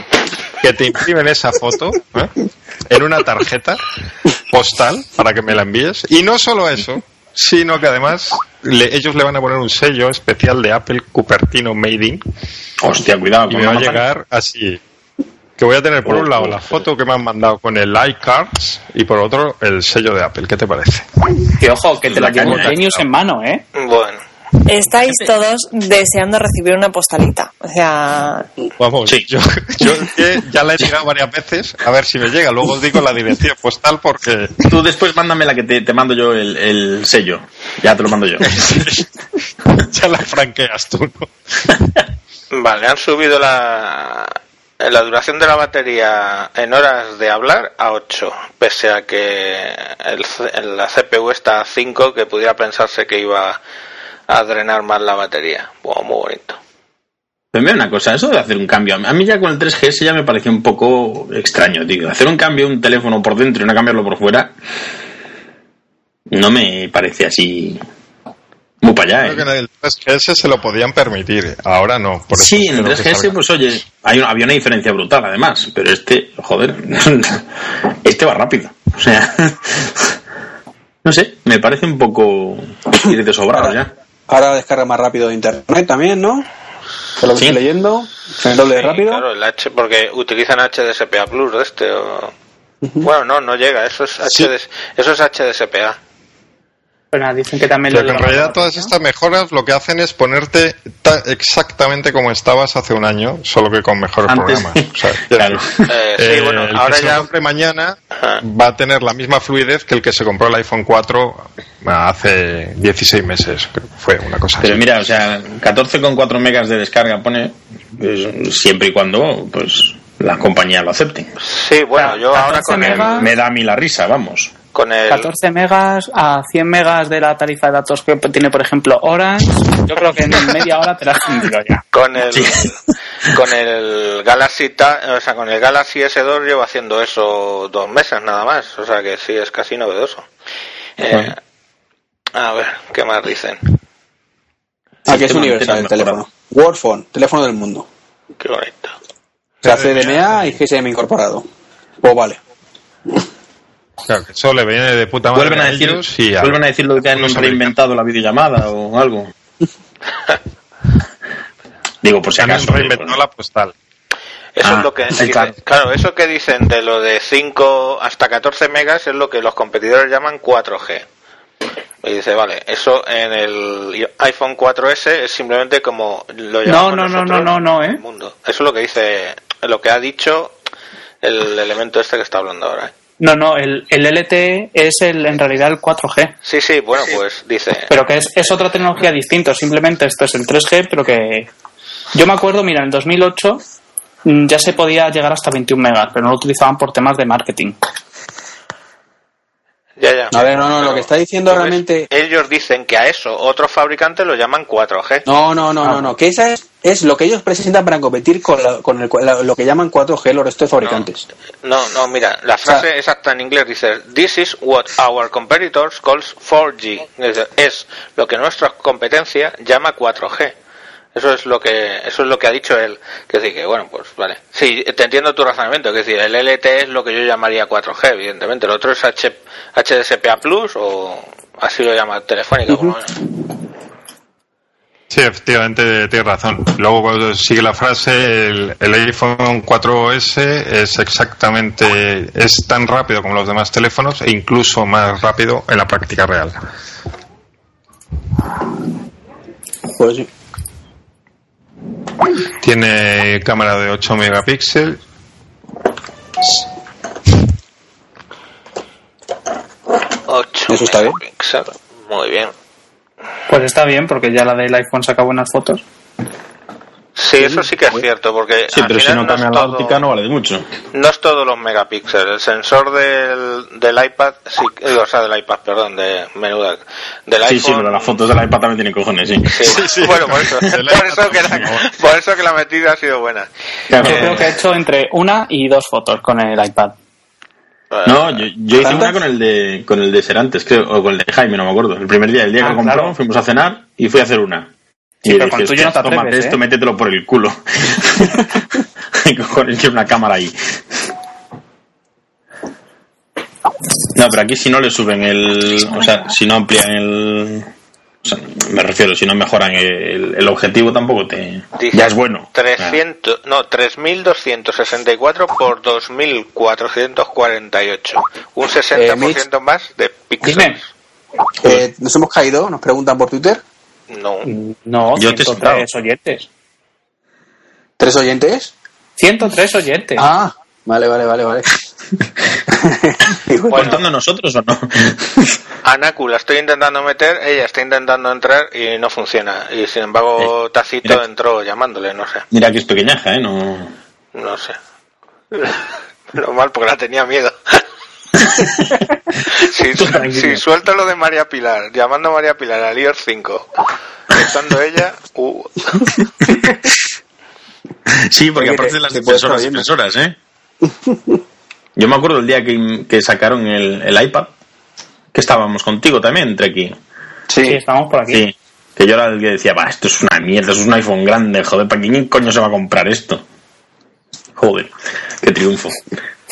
que te imprimen esa foto ¿eh? en una tarjeta postal para que me la envíes. Y no solo eso, sino que además le- ellos le van a poner un sello especial de Apple Cupertino Made in Hostia, cuidado. y me va a llegar así. Que voy a tener por un lado la foto que me han mandado con el iCards y por otro el sello de Apple. ¿Qué te parece? Y ojo, que te la La. Genius en mano, ¿eh? Bueno, Estáis todos deseando recibir una postalita. O sea, Vamos, Sí. yo, yo que ya la he tirado varias veces a ver si me llega. Luego os digo la dirección postal porque Tú después mándame la que te, te mando yo el, el sello. Ya te lo mando yo. [laughs] ya la franqueas tú. ¿no? vale, han subido la, la duración de la batería en horas de hablar a 8, pese a que el la CPU está a 5, que pudiera pensarse que iba a drenar más la batería. Wow, muy bonito. Pero mira una cosa, eso de hacer un cambio, a mí ya con el 3GS ya me pareció un poco extraño, tío. Hacer un cambio un teléfono por dentro y no cambiarlo por fuera, no me parece así muy para allá. Creo que ¿eh? en el 3GS se lo podían permitir, ahora no. Por eso Sí, en el espero que 3GS, salga. pues oye, hay una- había una diferencia brutal además, pero este, joder, [laughs] este va rápido. O sea, [laughs] no sé, me parece un poco ir de sobrado ya. Ahora descarga más rápido de internet también, ¿no? Por lo que Sí. estoy leyendo. El doble de Sí, rápido. Claro, el H, porque utilizan HDSPA Plus de este. O... Bueno, no, no llega, eso es, Sí. HD, eso es HDSPA. Pero nada, dicen que también Pero lo que en la realidad todas estas mejoras lo que hacen es ponerte ta- exactamente como estabas hace un año, solo que con mejores Antes. programas. O sea, [laughs] Claro. Eh, sí, Eh, bueno, el ahora que se ya. compre mañana Ajá. va a tener la misma fluidez que el que se compró el iPhone 4 hace 16 meses. creo que Fue una cosa Pero así. mira, o sea, 14,4 megas de descarga pone, pues, siempre y cuando pues las compañías lo acepten. Sí, bueno, yo ahora 14 con el. Me da a mí la risa, vamos. Con el 14 megas a 100 megas de la tarifa de datos que tiene, por ejemplo, Orange. Yo creo que en [laughs] media hora te la has ya. con el con el Galaxy Ta- o sea, con el Galaxy S2 llevo haciendo eso dos meses nada más, o sea que sí es casi novedoso. Eh, a ver, ¿qué más dicen? Ah, que es universal el teléfono. Wordphone, teléfono del mundo. Qué bonito. O sea, CDMA y GSM incorporado. Pues vale. Claro, que eso le viene de puta madre Vuelven a decir, ellos y a- vuelven a decir lo de que han reinventado la videollamada o algo. [laughs] Digo, por si han reinventado la postal. Eso Ah, es lo que está. claro, eso que dicen de lo de 5 hasta 14 megas es lo que los competidores llaman 4G. Y dice, vale, eso en el iPhone 4S es simplemente como lo No, llamamos no, no, nosotros no, no, no, el ¿eh? mundo. Eso es lo que dice, lo que ha dicho el elemento este que está hablando ahora. ¿eh? No, no, el, el LTE es el, en realidad el 4G. Sí, sí, bueno, pues dice, Pero que es, es otra tecnología distinta. Simplemente esto es el 3G, pero que. Yo me acuerdo, mira, en el 2008 mm, ya se podía llegar hasta 21 megas, pero no lo utilizaban por temas de marketing. Ya, ya. A ver, no, no, lo que está diciendo realmente. ellos dicen que a eso otros fabricantes lo llaman 4G. No, no, no, no, no. Que esa es, es lo que ellos presentan para competir con, la- con el- la- lo que llaman 4G los restos de fabricantes. No, no, mira, la frase exacta en inglés dice This is what our competitors calls 4G. Es, es lo que nuestra competencia llama 4G. Eso es lo que eso es lo que ha dicho él. Que decir que bueno, pues vale. Sí, te entiendo tu razonamiento. Que decir, el LTE es lo que yo llamaría 4G, evidentemente. El otro es H, HDSPA Plus o así lo llama Telefónica, por lo menos. Sí, efectivamente tienes razón. Luego cuando sigue la frase, el, el iPhone 4S es exactamente, es tan rápido como los demás teléfonos e incluso más rápido en la práctica real. Pues sí. Tiene cámara de 8 megapíxeles. Ocho. Eso está bien. Muy bien. Pues está bien, porque ya la del iPhone saca buenas fotos. Sí, eso sí que es cierto, porque Sí, al pero si no cambia es la todo- óptica no vale de mucho. No es todos los megapíxeles. El sensor del, del iPad, sí, eh, o sea, del iPad, perdón, de menuda. Del Sí, iPhone. sí, pero las fotos del iPad también tienen cojones, sí. Sí, bueno, por eso, [laughs] por eso, que la, por eso que la metida ha sido buena. Yo creo que he hecho entre una y dos fotos con el iPad. No, yo, yo hice una con el de con el de Serantes, creo, o con el de Jaime, no me acuerdo. El primer día, el día que Ah, lo compró, claro. fuimos a cenar y fui a hacer una. Sí, y pero con tuyo no te "Hostia, tómate atreves, esto, ¿eh?". métetelo por el culo. ¿Qué cojones tiene una cámara ahí? No, pero aquí si no le suben el... O sea, si no amplían el... O sea, me refiero, si no mejoran el, el objetivo tampoco te... Dice ya es bueno. 300, no, 3.264 por 2.448. Un 60% Mitch. más de Dime. píxeles. Eh, nos hemos caído, nos preguntan por Twitter. No. No, Yo te he 103 oyentes. ¿Tres oyentes? 103 oyentes. Ah, vale, vale, vale, vale. [laughs] Bueno. ¿Contando nosotros o no? [laughs] Anaku la estoy intentando meter, ella está intentando entrar y no funciona. Y sin embargo, Eh, Tacito mira. entró llamándole, no sé. Mira que es pequeñaja, ¿eh? No... No sé. [laughs] Lo mal porque la tenía miedo. [laughs] si, si suelto lo de María Pilar, llamando a María Pilar al iOS 5, estando ella, uh, Sí, porque aparte las defensoras, ¿eh? Yo me acuerdo el día que, que sacaron el, el iPad, que estábamos contigo también, entre aquí. Sí, Sí, estamos por aquí. Sí. Que yo era el que decía, va, esto es una mierda, esto es un iPhone grande, joder, ¿para quién coño se va a comprar esto? Joder, qué triunfo.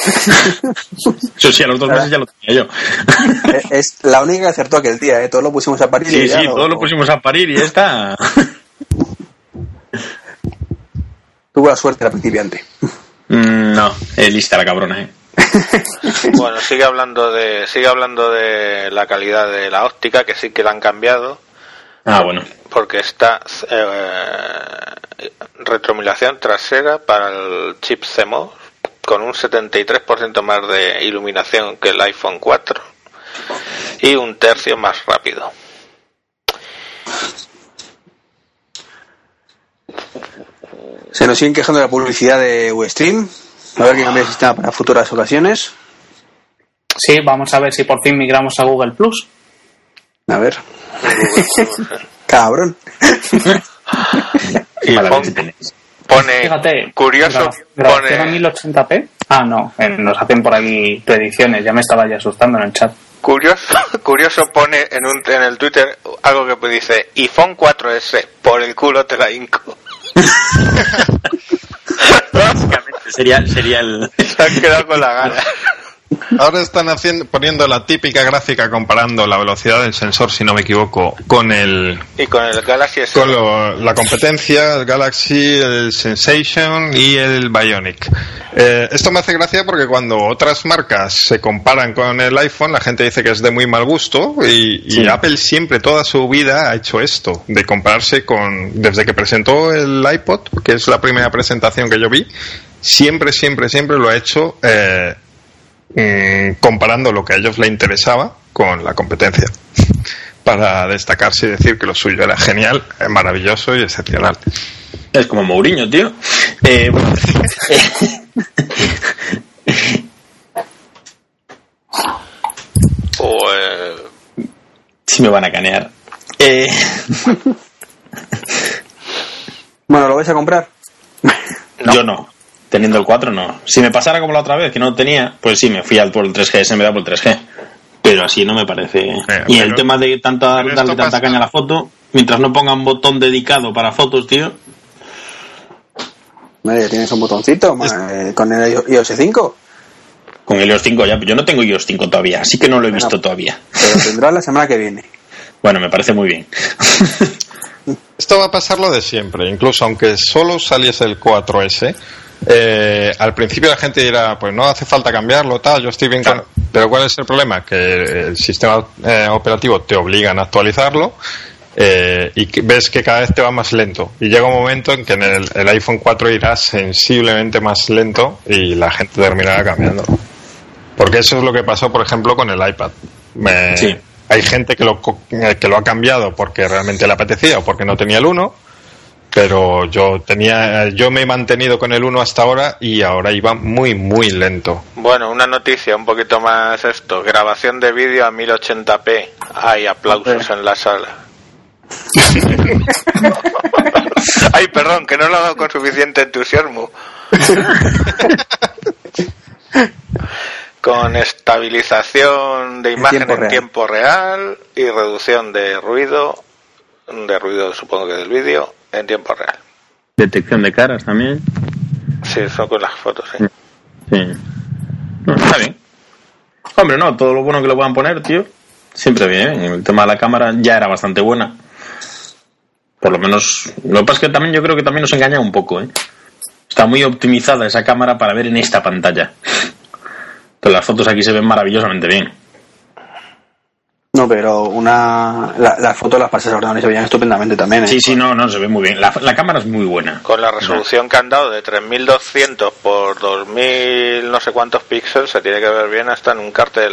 Eso sí, a los dos meses ya lo tenía yo. [laughs] Eh, es la única que acertó aquel día, ¿eh? Todos lo pusimos a parir y Sí, ya sí, todos lo pusimos a parir y ya está. [laughs] Tuvo la suerte la principiante. Mm, no, es lista la cabrona, ¿eh? [laughs] bueno, sigue hablando de sigue hablando de la calidad de la óptica, que sí que la han cambiado, Ah, bueno. porque está eh, retroiluminación trasera para el chip CMOS, con un 73% más de iluminación que el iPhone 4 y un tercio más rápido. Se nos siguen quejando de la publicidad de Ustream. A ver que cambia el sistema para futuras ocasiones. Sí, vamos a ver si por fin migramos a Google Plus. A ver. [laughs] Cabrón. [laughs] Y pon-. Pone Fíjate, curioso, gra- grabación a pone 1080p. Ah, no, eh, nos hacen por aquí predicciones, ya me estaba ya asustando en el chat. curioso, [laughs] curioso pone en un en el Twitter algo que dice iPhone 4S por el culo te la hinco. [laughs] Básicamente sería, sería el... [laughs] Se han quedado con la gana. Ahora están haciendo, poniendo la típica gráfica comparando la velocidad del sensor, si no me equivoco, con el Y con el Galaxy S. con lo- la competencia, el Galaxy, el Sensation y el Bionic. Eh, esto me hace gracia porque cuando otras marcas se comparan con el iPhone, la gente dice que es de muy mal gusto y. Apple siempre toda su vida ha hecho esto, de compararse con, desde que presentó el iPod, que es la primera presentación que yo vi, siempre, siempre, siempre lo ha hecho eh, mm, comparando lo que a ellos le interesaba con la competencia para destacarse y decir que lo suyo era genial, eh, maravilloso y excepcional. Es como Mourinho, tío. Eh, bueno. [laughs] Pues, sí me van a canear. Eh, Bueno, ¿lo vais a comprar? [laughs] Yo no. Teniendo el 4, no. Si me pasara como la otra vez, que no lo tenía, pues sí, me fui al por el 3G, se me da por el 3G. Pero así no me parece. y el tema de tanta, darle tanta pasa- caña a la foto, mientras no ponga un botón dedicado para fotos, tío. Vale, ya tienes un botoncito eh, con el iOS 5. Con el iOS 5 ya, yo no tengo iOS 5 todavía, así que no lo he Bueno. visto todavía. Pero [laughs] lo tendrás la semana que viene. Bueno, me parece muy bien. Esto va a pasar lo de siempre, incluso aunque solo saliese el 4S. Eh, al principio la gente dirá, pues no hace falta cambiarlo, tal, yo estoy bien con... Pero ¿cuál es el problema? Que el sistema eh, operativo te obligan a actualizarlo eh, y que ves que cada vez te va más lento. Y llega un momento en que en el, el iPhone 4 irá sensiblemente más lento y la gente terminará cambiándolo. Porque eso es lo que pasó, por ejemplo, con el iPad. Me- Sí. hay gente que lo, eh, que lo ha cambiado porque realmente le apetecía o porque no tenía el 1, pero yo tenía, yo me he mantenido con el 1 hasta ahora y ahora iba muy, muy lento. Bueno, una noticia un poquito más esto. Grabación de vídeo a 1080p. Hay aplausos en la sala. [laughs] Ay, perdón, que no lo he dado con suficiente entusiasmo. con estabilización de imagen tiempo en real. tiempo real y reducción de ruido, de ruido supongo que del vídeo, en tiempo real. Detección de caras también. Sí, eso con las fotos, sí. Sí. No, está bien. Hombre, no, todo lo bueno que le puedan poner, tío. Siempre bien. El tema de la cámara ya era bastante buena. Por lo menos. Lo que pasa es que también yo creo que también nos engaña un poco, ¿eh? Está muy optimizada esa cámara para ver en esta pantalla. Pero las fotos aquí se ven maravillosamente bien. No, pero una. la- Las fotos las pasas ordenador y se veían estupendamente también. ¿eh? Sí, sí, no, no, se ve muy bien. La, la cámara es muy buena. Con la resolución que han dado de 3200 por 2000 no sé cuántos píxeles se tiene que ver bien hasta en un cartel,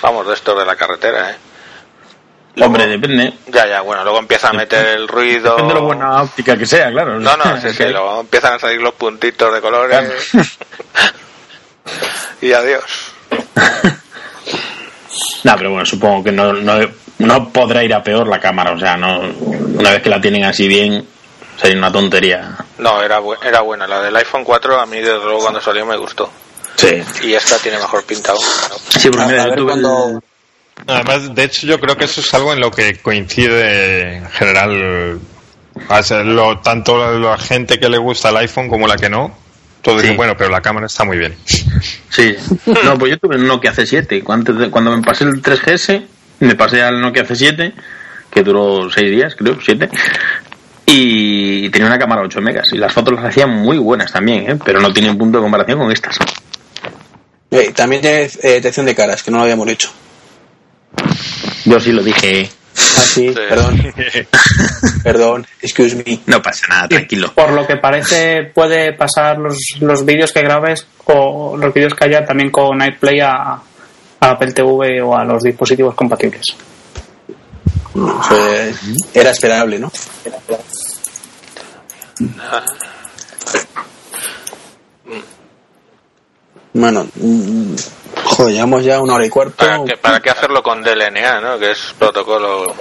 vamos, de estos de la carretera, ¿eh? Luego- Hombre, depende. Ya, ya, bueno, luego empieza a meter el ruido. Depende de lo buena óptica que sea, claro. No, no, sí, [laughs] sí, luego empiezan a salir los puntitos de colores. [laughs] y adiós. [laughs] No, pero bueno, supongo que no, no, no podrá ir a peor la cámara. O sea, no una vez que la tienen así bien, sería una tontería. No, era, bu- era buena. La del iPhone 4 a mí desde luego cuando salió me gustó. Sí. Y esta tiene mejor pinta aún. Sí, porque mira, ver cuando- Además, de hecho, yo creo que eso es algo en lo que coincide en general a ser lo- tanto la gente que le gusta el iPhone como la que no. Todo Sí. dice, bueno, pero la cámara está muy bien. Sí. [laughs] No, pues yo tuve el Nokia C7. Antes de- cuando me pasé el 3GS, me pasé al Nokia C7, que duró 6 días, creo, 7. Y tenía una cámara 8 megas. Y las fotos las hacían muy buenas también, ¿eh? pero no tienen punto de comparación con estas. Eh, también tiene eh, detección de caras, que no lo habíamos hecho. Yo sí lo dije. Ah, sí, Sí. perdón. [laughs] perdón, excuse me. No pasa nada, tranquilo. Por lo que parece, puede pasar los, los vídeos que grabes o los vídeos que haya también con Nightplay a, a Apple TV o a los dispositivos compatibles. Era esperable, ¿no? Bueno, mm, joder, llevamos ya una hora y cuarto. ¿Para qué, ¿Para qué hacerlo con DLNA, no? Que es protocolo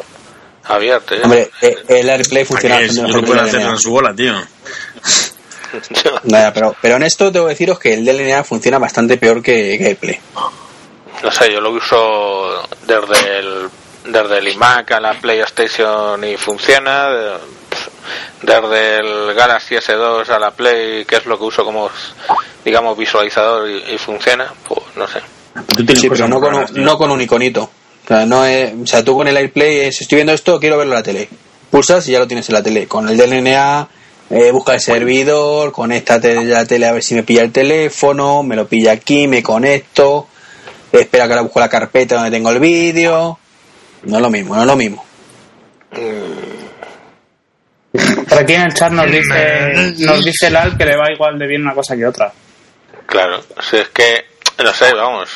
abierto. ¿eh? Hombre, el AirPlay funciona Aquí bastante lo el hacer en su bola, tío. [laughs] Nada, pero, pero en esto debo deciros que el DLNA funciona bastante peor que, que AirPlay. No sé, yo lo uso desde el, desde el iMac a la PlayStation y funciona. De- Desde el Galaxy S2 a la Play, que es lo que uso como, digamos, visualizador y, y funciona, pues no sé. Tú tienes Sí, pero no con, un, no con un iconito. O sea, no es, o sea, tú con el AirPlay es, estoy viendo esto, quiero verlo en la tele. Pulsas y ya lo tienes en la tele. Con el DLNA, eh, busca el servidor, conéctate a la tele a ver si me pilla el teléfono, me lo pilla aquí, me conecto, espera que ahora busco la carpeta donde tengo el vídeo. No es lo mismo, no es lo mismo. Por aquí en el chat nos dice, nos dice Lal que le va igual de bien una cosa que otra. Claro, si es que, no sé, vamos.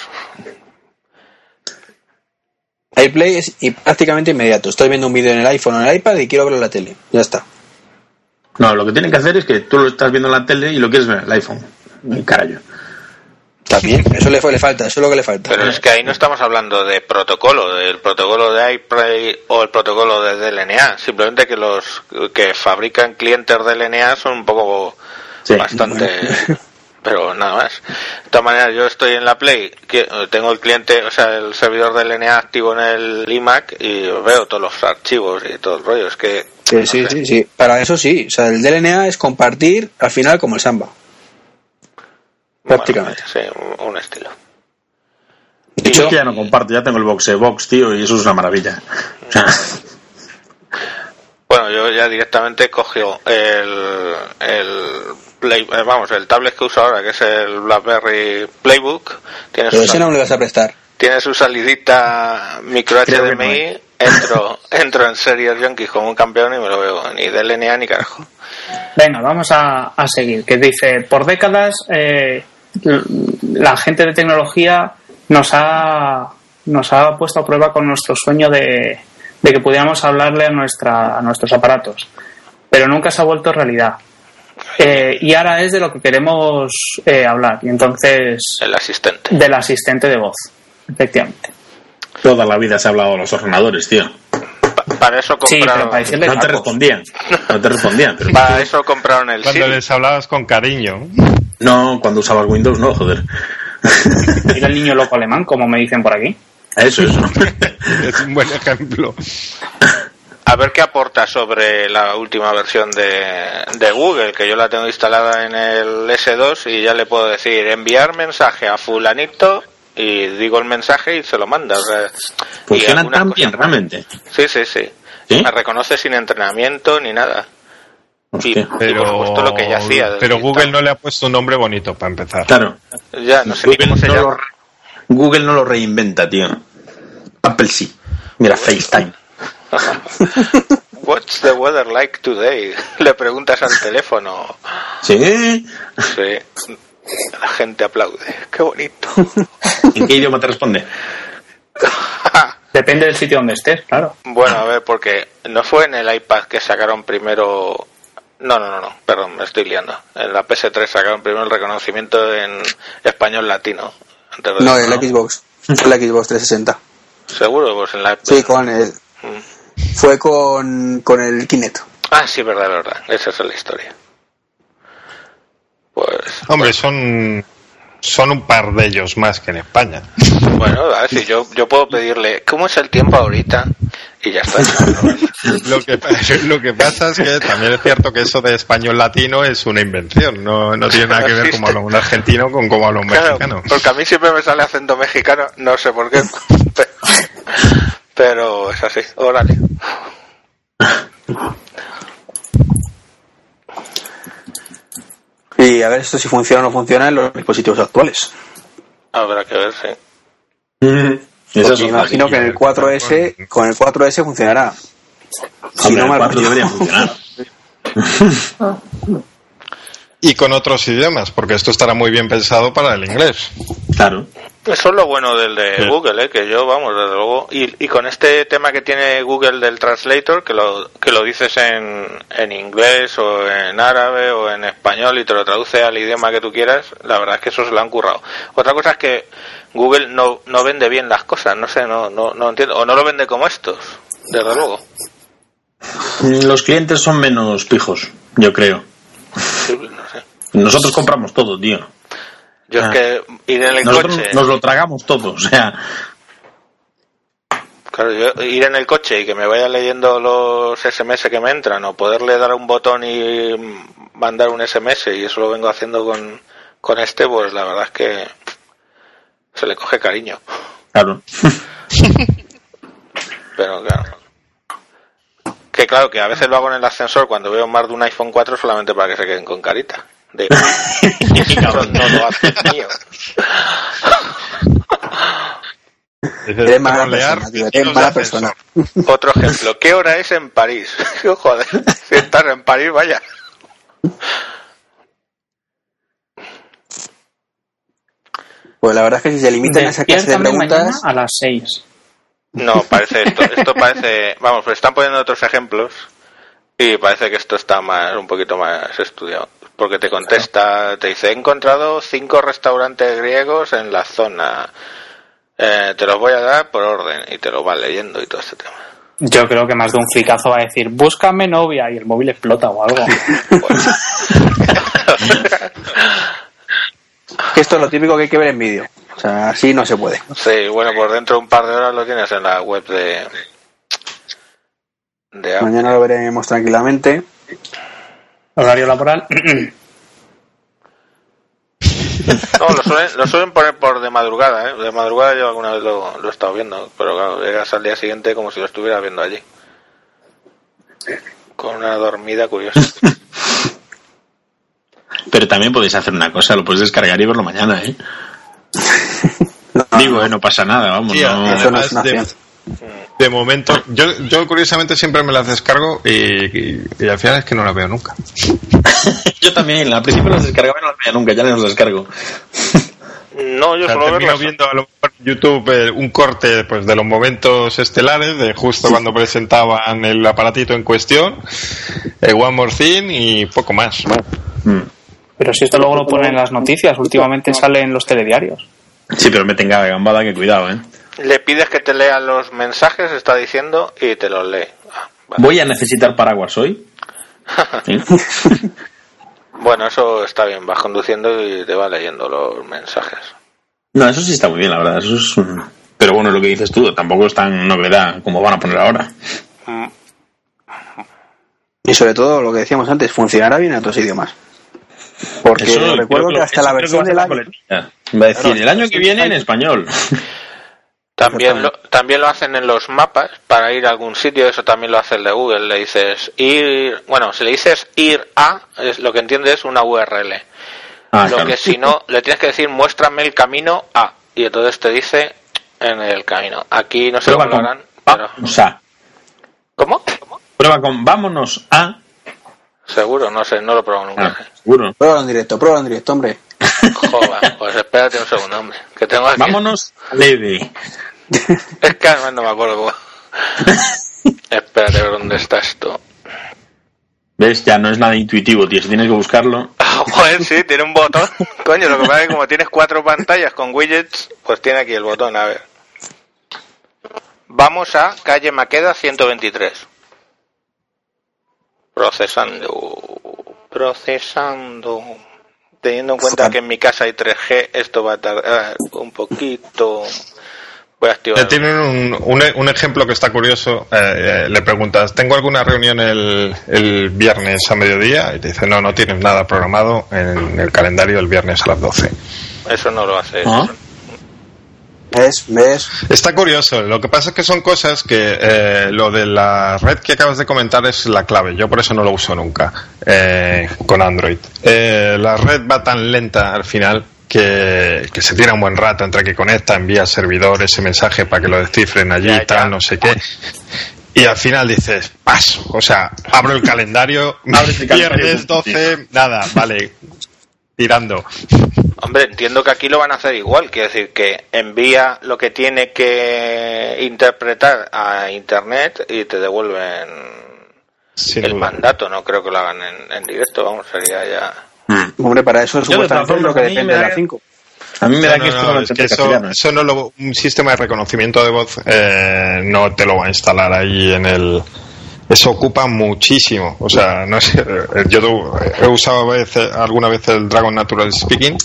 AirPlay es y prácticamente inmediato. Estoy viendo un vídeo en el iPhone o en el iPad y quiero verlo en la tele. Ya está. No, lo que tienen que hacer es que tú lo estás viendo en la tele y lo quieres ver en el iPhone. Carajo. También, eso le, le falta, eso es lo que le falta. Pero es que ahí no estamos hablando de protocolo, del protocolo de iPlay o el protocolo de DLNA. Simplemente que los que fabrican clientes DLNA son un poco Sí. bastante. [laughs] Pero nada más. De todas maneras, yo estoy en la Play, que- tengo el cliente, o sea, el servidor DLNA activo en el iMac y veo todos los archivos y todo el rollo. Es que. Sí, no sí, sé. sí, sí. Para eso sí. O sea, el DLNA es compartir al final como el Samba. Prácticamente. Bueno, sí, un, estilo. De Yo hecho, que ya no comparto, ya tengo el box box, tío, y eso es una maravilla. Bueno, yo ya directamente cogió el, el Play, eh, vamos, el tablet que uso ahora, que es el BlackBerry Playbook, tiene pero su, ese no me lo vas a prestar. tiene su salidita micro Creo que no, HDMI, ¿eh? entro, [laughs] entro en Series Junkies como un campeón y me lo veo, ni DLNA ni carajo. Venga, vamos a, a seguir. Que dice, por décadas eh, la gente de tecnología nos ha nos ha puesto a prueba con nuestro sueño de, de que pudiéramos hablarle a, nuestra, a nuestros aparatos, pero nunca se ha vuelto realidad. Eh, y ahora es de lo que queremos eh, hablar, y entonces El asistente. del asistente de voz, efectivamente. Toda la vida se ha hablado de los ordenadores, tío. Pa- para eso Sí, compraron. para decirle No te respondían. No te respondían. pero- para eso compraron el Cuando Siri. les hablabas con cariño. No, cuando usabas Windows, no, joder. [laughs] Mira el niño loco alemán, como me dicen por aquí. Eso, eso. [laughs] Es un buen ejemplo. A ver qué aporta sobre la última versión de, de Google, que yo la tengo instalada en el S2 y ya le puedo decir enviar mensaje a fulanito y digo el mensaje y se lo manda. O sea, algunas tan bien, realmente. Sí, sí, sí. ¿Sí? Me reconoce sin entrenamiento ni nada. Pero, por supuesto lo que ya hacía. desde pero que Google no le ha puesto un nombre bonito para empezar. Claro. Ya, no sé ni Google cómo se no, lo, llama. Google no lo reinventa, tío. Apple sí. Mira, FaceTime. [laughs] What's the weather like today? [laughs] Le preguntas al teléfono. ¿Sí? Sí. La gente aplaude. Qué bonito. [laughs] ¿En qué idioma te responde? Depende del sitio donde estés, claro. Bueno, a ver, porque no fue en el iPad que sacaron primero. No, no, no, no, perdón, me estoy liando. En la PS3 sacaron primero el reconocimiento en español latino. Antes de- No, el Xbox. La Xbox 360. Seguro, pues en la. Sí, con el. Fue con, con el Kinect. Ah, sí, verdad, verdad. Esa es la historia. Pues. Hombre, son, son un par de ellos más que en España. Bueno, a ver si yo, yo puedo pedirle, ¿cómo es el tiempo ahorita? Y ya está. [laughs] Lo que, [laughs] lo que pasa es que también es cierto que eso de español latino es una invención. No, no tiene nada que ver cómo habla un argentino con cómo habla un Claro, mexicano. porque a mí siempre me sale acento mexicano, no sé por qué. Pe- Pero es así, órale. Y a ver esto si funciona o no funciona en los dispositivos actuales. Habrá que ver, sí. Esa Porque es imagino que en el 4S, con el 4S funcionará. Si Hombre, no el mal 4 debería funcionar. [laughs] Y con otros idiomas, porque esto estará muy bien pensado para el inglés. Claro. Eso es lo bueno del de Sí. Google, ¿eh? que yo, vamos, desde luego. Y, y con este tema que tiene Google del Translator, que lo, que lo dices en, en inglés o en árabe o en español y te lo traduce al idioma que tú quieras, la verdad es que eso se lo han currado. Otra cosa es que Google no, no vende bien las cosas, no sé, no, no, no entiendo. O no lo vende como estos, desde luego. Los clientes son menos pijos, yo creo. Sí, no sé. Nosotros compramos todo, tío. Yo Ah. es que ir en el Nosotros coche. nos lo tragamos todo, o sea. Claro, yo ir en el coche y que me vaya leyendo los SMS que me entran o poderle dar un botón y mandar un SMS y eso lo vengo haciendo con, con este, pues la verdad es que se le coge cariño. Claro. [laughs] Pero claro. Que claro, que a veces lo hago en el ascensor cuando veo más de un iPhone 4 solamente para que se queden con carita. De, [laughs] [laughs] no, no lo haces mío. Dices, Eres mala trolear persona, tío, eres vecinos mala de ascensor. persona. Otro ejemplo, ¿qué hora es en París? [laughs] Joder, si estás en París, vaya. Pues la verdad es que si se limitan a esa clase de preguntas, a las 6. No, parece esto, esto parece, vamos, pues están poniendo otros ejemplos y parece que esto está más, un poquito más estudiado. Porque te contesta, te dice, he encontrado cinco restaurantes griegos en la zona, Eh, te los voy a dar por orden y te lo va leyendo y todo este tema. Yo creo que más de un fricazo va a decir, búscame novia y el móvil explota o algo. [laughs] esto es lo típico que hay que ver en vídeo. O sea, así no se puede. Sí, bueno, por dentro de un par de horas lo tienes en la web de... de. Mañana lo veremos tranquilamente. Horario laboral. [clears throat] No, lo suelen, lo suelen poner por de madrugada, ¿eh? De madrugada yo alguna vez lo, lo he estado viendo, pero claro, llegas al día siguiente como si lo estuviera viendo allí. Con una dormida curiosa. Pero también podéis hacer una cosa, lo puedes descargar y verlo mañana, ¿eh? [laughs] No, Digo, eh, no pasa nada, vamos. No- no además de. De momento, yo, yo curiosamente siempre me las descargo y, y- y al final es que no las veo nunca. [laughs] Yo también, al principio las descargaba y no las veía nunca, ya no las descargo. [laughs] No, yo O sea, solo termino verlas. viendo a lo mejor en YouTube eh, un corte pues, de los momentos estelares, de justo cuando presentaban el aparatito en cuestión, eh, One More Thing y poco más. Mm. Pero si esto luego lo ponen en las noticias, últimamente sale en los telediarios. Sí, pero me tenga gambada que cuidado, ¿eh? Le pides que te lea los mensajes, está diciendo, y te los lee. Ah, vale. Voy a necesitar paraguas hoy. ¿Sí? [laughs] [laughs] Bueno, eso está bien. Vas conduciendo y te va leyendo los mensajes. No, eso sí está muy bien, la verdad. Eso es un- Pero bueno, lo que dices tú, tampoco es tan novedad como van a poner ahora. Mm, Y sobre todo, lo que decíamos antes, funcionará bien en otros idiomas. Porque Eso recuerdo que hasta la versión del año... Va a decir, Claro, el año que viene en español. [laughs] También lo, también lo hacen en los mapas para ir a algún sitio, eso también lo hace el de Google. Le dices ir, bueno, si le dices ir a, es, lo que entiende es una URL. Ah, lo claro. que si no, le tienes que decir muéstrame el camino a, y entonces te dice en el camino. Aquí no sé Prueba cómo lo harán, pero... a. ¿Cómo? Prueba con vámonos a. Seguro, no sé, no lo he probado nunca. Ah, seguro. Pruébalo en directo, pruébalo en directo, hombre. Joder, pues espérate un segundo, hombre. Que tengo aquí. Vámonos leve. [laughs] Es que además no me acuerdo [laughs] espérate, a ver dónde está esto. ¿Ves? Ya no es nada intuitivo, tío. Si tienes que buscarlo. [laughs] Ah, Joder, sí, tiene un botón. Coño, lo que pasa es que como tienes cuatro pantallas con widgets, pues tiene aquí el botón, a ver. Vamos a calle Maqueda 123. Procesando. Procesando. Teniendo en cuenta que en mi casa hay 3G, esto va a tardar un poquito. Voy a activar. Eh, Tienen un, un, un ejemplo que está curioso. eh, eh, le preguntas, ¿tengo alguna reunión el, el viernes a mediodía? Y te dice, no, no tienes nada programado en el calendario el viernes a las 12. Eso no lo hace. ¿Ah? ¿Ves? ¿Ves? Está curioso. Lo que pasa es que son cosas que eh, lo de la red que acabas de comentar es la clave. Yo por eso no lo uso nunca eh, con Android. Eh, la red va tan lenta al final que, que se tira un buen rato entre que conecta, envía al servidor ese mensaje para que lo descifren allí Ya, tal, no sé qué. Y al final dices, paso. O sea, abro el calendario, [laughs] Abres el calendario, viernes 12, nada, vale, tirando. Hombre, entiendo que aquí lo van a hacer igual, quiere decir que envía lo que tiene que interpretar a internet y te devuelven Sin el duda. mandato, no creo que lo hagan en, en directo, vamos, sería ya... Mm. Hombre, para eso supuestamente es lo que depende de la 5. A mí me da No, que no, esto no, es que eso. ¿eh? eso no lo, un sistema de reconocimiento de voz eh, no te lo va a instalar ahí en el eso ocupa muchísimo o sea no sé, eh, yo he usado a veces, alguna vez el Dragon Natural Speaking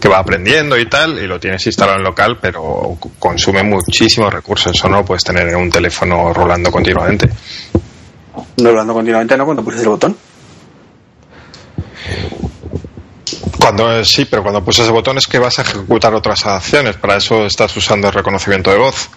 que va aprendiendo y tal y lo tienes instalado en local pero consume muchísimos recursos eso no lo puedes tener en un teléfono rolando continuamente No hablando continuamente, ¿no? Cuando pulses el botón. Cuando sí, pero cuando pulsas ese botón es que vas a ejecutar otras acciones. Para eso estás usando el reconocimiento de voz.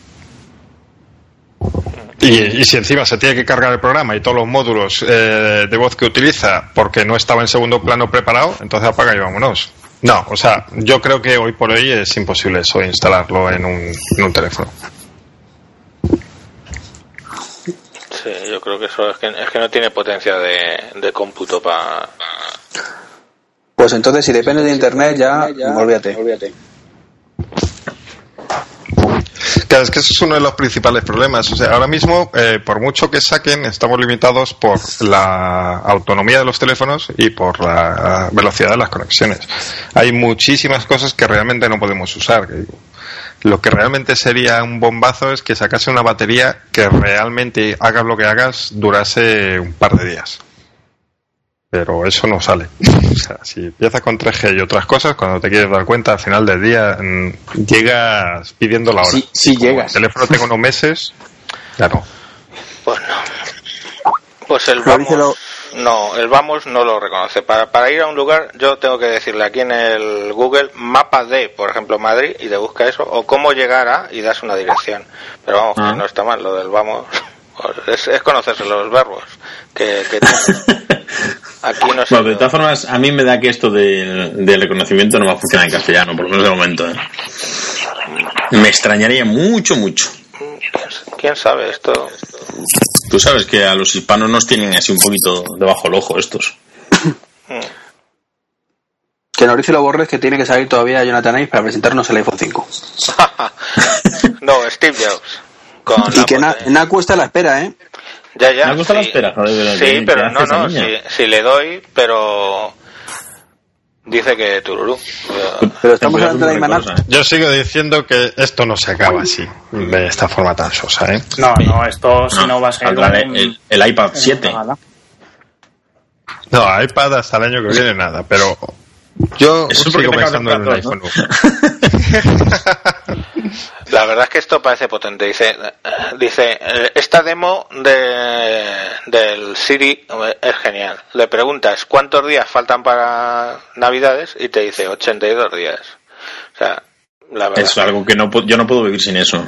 Y, y si encima se tiene que cargar el programa y todos los módulos eh, de voz que utiliza porque no estaba en segundo plano preparado, entonces apaga y vámonos. No, o sea, yo creo que hoy por hoy es imposible eso, instalarlo en un teléfono. Sí, yo creo que eso es que, es que no tiene potencia de, de cómputo para... Pues entonces, si depende de internet, ya, olvídate. Claro, es que eso es uno de los principales problemas. O sea, ahora mismo, eh, por mucho que saquen, estamos limitados por la autonomía de los teléfonos y por la velocidad de las conexiones. Hay muchísimas cosas que realmente no podemos usar. que Lo que realmente sería un bombazo es que sacase una batería que realmente, hagas lo que hagas, durase un par de días. Pero eso no sale. [laughs] O sea, si empiezas con 3G y otras cosas, cuando te quieres dar cuenta, al final del día mm, llegas pidiendo la hora. Sí, sí llegas. El teléfono tengo unos meses, ya no. Pues no. Pues el vamos... No, el vamos no lo reconoce. Para, para ir a un lugar, yo tengo que decirle aquí en el Google mapa de, por ejemplo, Madrid, y te busca eso, o cómo llegar a, y das una dirección. Pero vamos, Ah. que no está mal lo del vamos. [laughs] Es, es conocerse los verbos que, que. [laughs] Aquí no sé. Bueno, de todas formas, a mí me da que esto del, del reconocimiento no va a funcionar en castellano, por lo menos de momento. ¿eh? Me extrañaría mucho, mucho. ¿Quién sabe esto? Tú sabes que a los hispanos nos tienen así un poquito debajo del ojo estos. Que Mauricio lo borres que tiene que salir todavía Jonathan Ive para presentarnos el iPhone 5. [laughs] no, Steve Jobs. Con Y que na. Naku está a la espera, ¿eh? Ya, ya. Me gusta la espera, joder, Sí, ¿qué- pero no, no, si le doy, pero dice que tururú. Pero estamos hablando de cosa, Yo sigo diciendo que esto no se acaba así, de esta forma tan sosa, ¿eh? No, no, esto si no va a ser. un- el, el iPad 7. Nada. No, iPad hasta el año que viene nada, pero yo Eso sigo pensando en un comprar iPhone. [laughs] [laughs] La verdad es que esto parece potente. Dice, dice eh, esta demo de, del Siri es genial. Le preguntas cuántos días faltan para Navidades y te dice 82 días. O sea, la verdad Es algo que no, yo no puedo vivir sin eso.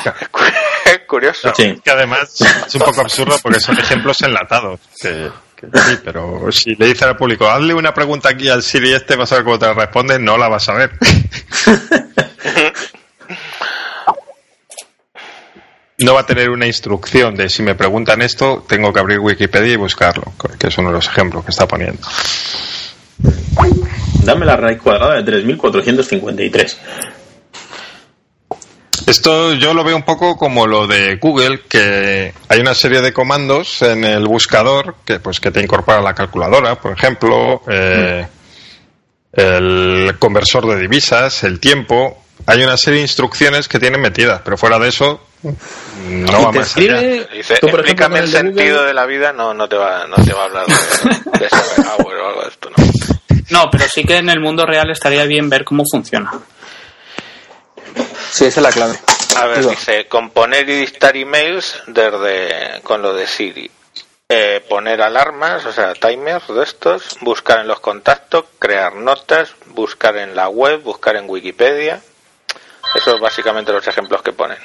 es [laughs] curioso. Sí. Que además es un poco absurdo porque son ejemplos enlatados. Que, que sí, pero si le dice al público, hazle una pregunta aquí al Siri este, vas a ver cómo te responde, no la vas a ver. [laughs] No va a tener una instrucción de si me preguntan esto, tengo que abrir Wikipedia y buscarlo, que es uno de los ejemplos que está poniendo. Dame la raíz cuadrada de 3453. Esto yo lo veo un poco como lo de Google, que hay una serie de comandos en el buscador que pues que te incorpora la calculadora, por ejemplo, eh, el conversor de divisas, el tiempo. Hay una serie de instrucciones que tienen metidas, pero fuera de eso no va más allá. Dice, tú, explícame el el de sentido Google- de la vida, no, no te va, no te va a hablar de, de Eisenhower o algo de esto, ¿no? No, pero sí que en el mundo real estaría bien ver cómo funciona. Sí, esa es la clave. A ver, Digo, dice, componer y dictar emails desde con lo de Siri. Eh, poner alarmas, o sea, timers de estos, buscar en los contactos, crear notas, buscar en la web, buscar en Wikipedia. Esos son básicamente los ejemplos que ponen.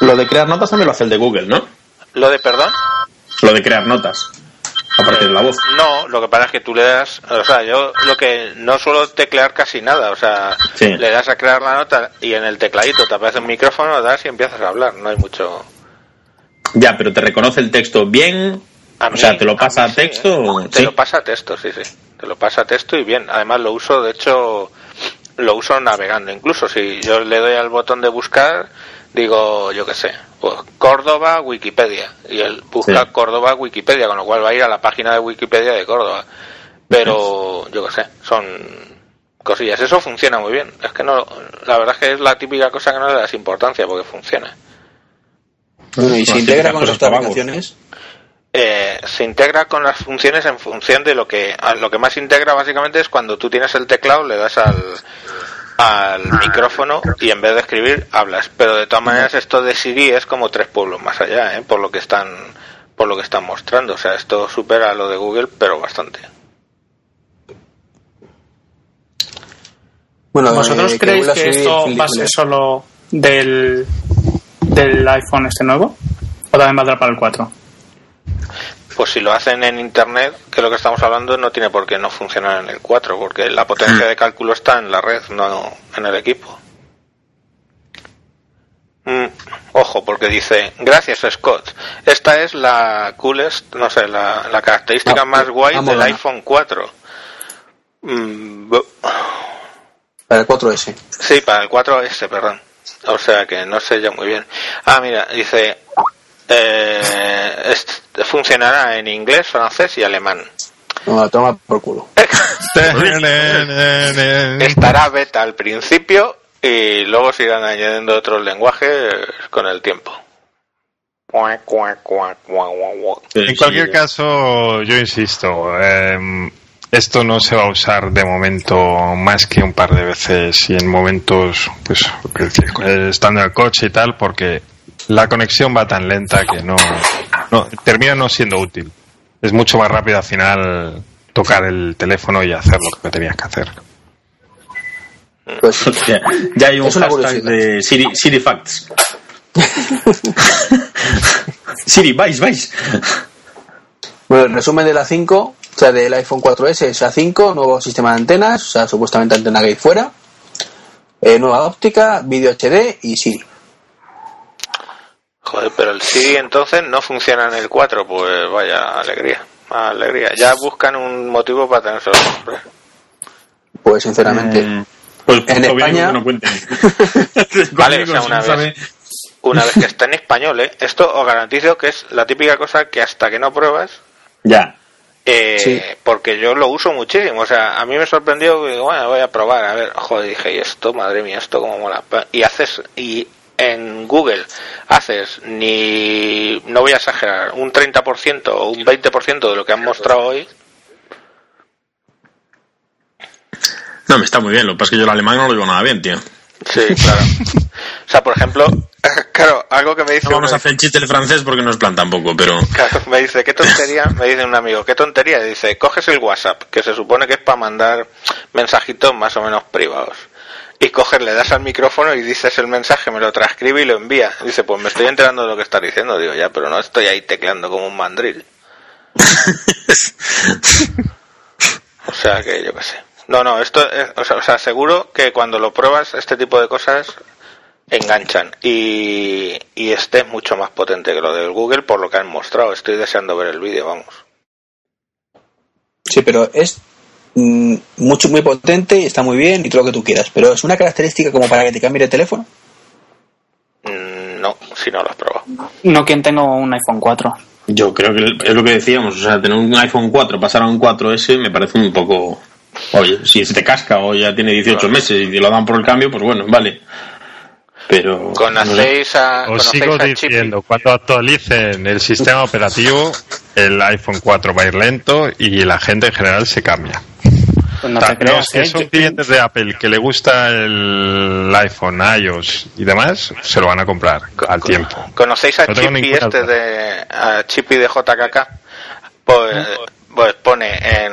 Lo de crear notas también lo hace el de Google, ¿no? Lo de perdón, Lo de crear notas. Aparte de la voz. no, lo que pasa es que tú le das, o sea, yo lo que no suelo teclear casi nada, o sea, Sí. le das a crear la nota y en el tecladito te aparece un micrófono, das y empiezas a hablar, no hay mucho. Ya, pero te reconoce el texto bien. A o mí- sea, ¿te lo pasa a sí, texto? ¿eh? o- Te sí? lo pasa a texto, sí, sí. Te lo pasa a texto y bien. Además lo uso, de hecho, lo uso navegando. Incluso si yo le doy al botón de buscar, digo, yo qué sé, pues Córdoba, Wikipedia. Y él busca Sí. Córdoba, Wikipedia, con lo cual va a ir a la página de Wikipedia de Córdoba. Pero, yo qué sé, son cosillas. Eso funciona muy bien. Es que no, la verdad es que es la típica cosa que no le das importancia porque funciona. bueno, y se Las integra con las aplicaciones. eh, se integra con las funciones en función de lo que a lo que más integra básicamente es cuando tú tienes el teclado le das al al micrófono y en vez de escribir hablas pero de todas maneras esto de Siri es como tres pueblos más allá ¿eh? por lo que están por lo que están mostrando o sea esto supera lo de Google pero bastante Bueno, ¿Vosotros eh, creéis que subido esto el va a ser Flickr. solo del, del iPhone este nuevo? ¿O también valdrá para el 4? Pues si lo hacen en internet que lo que estamos hablando no tiene por qué no funcionar en el 4 porque la potencia de cálculo está en la red no en el equipo Mm, ojo, porque dice, gracias Scott, esta es la coolest, no sé, la, la característica Ah, más guay ah, del iPhone 4. Mm, Para el 4S. sí, para el 4S, perdón. O sea que no sé yo muy bien. Ah, mira, dice, eh, es- funcionará en inglés, francés y alemán. No, toma por culo. Estará beta al principio y luego se irán añadiendo otros lenguajes con el tiempo. En cualquier caso, yo insisto, eh, esto no se va a usar de momento más que un par de veces y en momentos, pues, que- estando en el coche y tal, porque la conexión va tan lenta que no, no termina no siendo útil. Es mucho más rápido al final tocar el teléfono y hacer lo que tenías que hacer. Pues, Hostia, ya hay un hashtag de Siri, Siri Facts. [laughs] Siri, vais, vais. bueno, el resumen de la 5, o sea, del iPhone 4S es A5, nuevo sistema de antenas, o sea, supuestamente antena que hay fuera, eh, nueva óptica, vídeo HD y Siri. Joder, pero el Siri entonces no funciona en el 4, pues vaya alegría. Alegría. Ya buscan un motivo para tener solo. Pues sinceramente. Mm, Pues En España- no cuenten. [laughs] Vale, o sea, una vez, una vez que está en español, ¿eh? esto os garantizo que es la típica cosa que hasta que no pruebas, Ya. eh, Sí. porque yo lo uso muchísimo. O sea, a mí me sorprendió que, bueno, voy a probar, a ver, joder, dije, y esto, madre mía, esto como mola. Y haces, y en Google haces ni, no voy a exagerar, un 30% o un 20% de lo que han mostrado hoy. No, me está muy bien. Lo que pasa es que yo el alemán no lo digo nada bien, tío. Sí, claro. [laughs] O sea, por ejemplo, [laughs] claro, algo que me dice No vamos a hacer el chiste del francés porque no es plan tampoco, pero... [laughs] Claro, me dice, ¿qué tontería? Me dice un amigo, ¿qué tontería? Dice, coges el WhatsApp, que se supone que es para mandar mensajitos más o menos privados. Y coges, le das al micrófono y dices el mensaje, me lo transcribe y lo envía. Dice, pues me estoy enterando de lo que estás diciendo. Digo, ya, pero no estoy ahí tecleando como un mandril. [laughs] O sea que yo qué sé. No, no, esto es, o sea, o sea, seguro que cuando lo pruebas, este tipo de cosas enganchan. Y, y este es mucho más potente que lo del Google por lo que han mostrado. Estoy deseando ver el vídeo, vamos. Sí, pero es mucho, muy potente y está muy bien y todo lo que tú quieras. Pero es una característica como para que te cambie de teléfono. Mm, No, si no lo has probado. No quien tengo un iPhone 4. Yo creo que es lo que decíamos, o sea, tener un iPhone 4, pasar a un 4S me parece un poco... Oye, si se te casca o ya tiene 18 meses y te lo dan por el cambio, pues bueno, vale. Pero... no sé. ¿Conocéis a, Os conocéis sigo a diciendo, cuando actualicen el sistema operativo, el iPhone 4 va a ir lento y la gente en general se cambia. Pues no creas, los que ¿eh? son clientes de Apple que le gusta el iPhone, iOS y demás, se lo van a comprar al tiempo. ¿Conocéis a No Chippy este de a Chippy de JKK? Pues, pues pone en,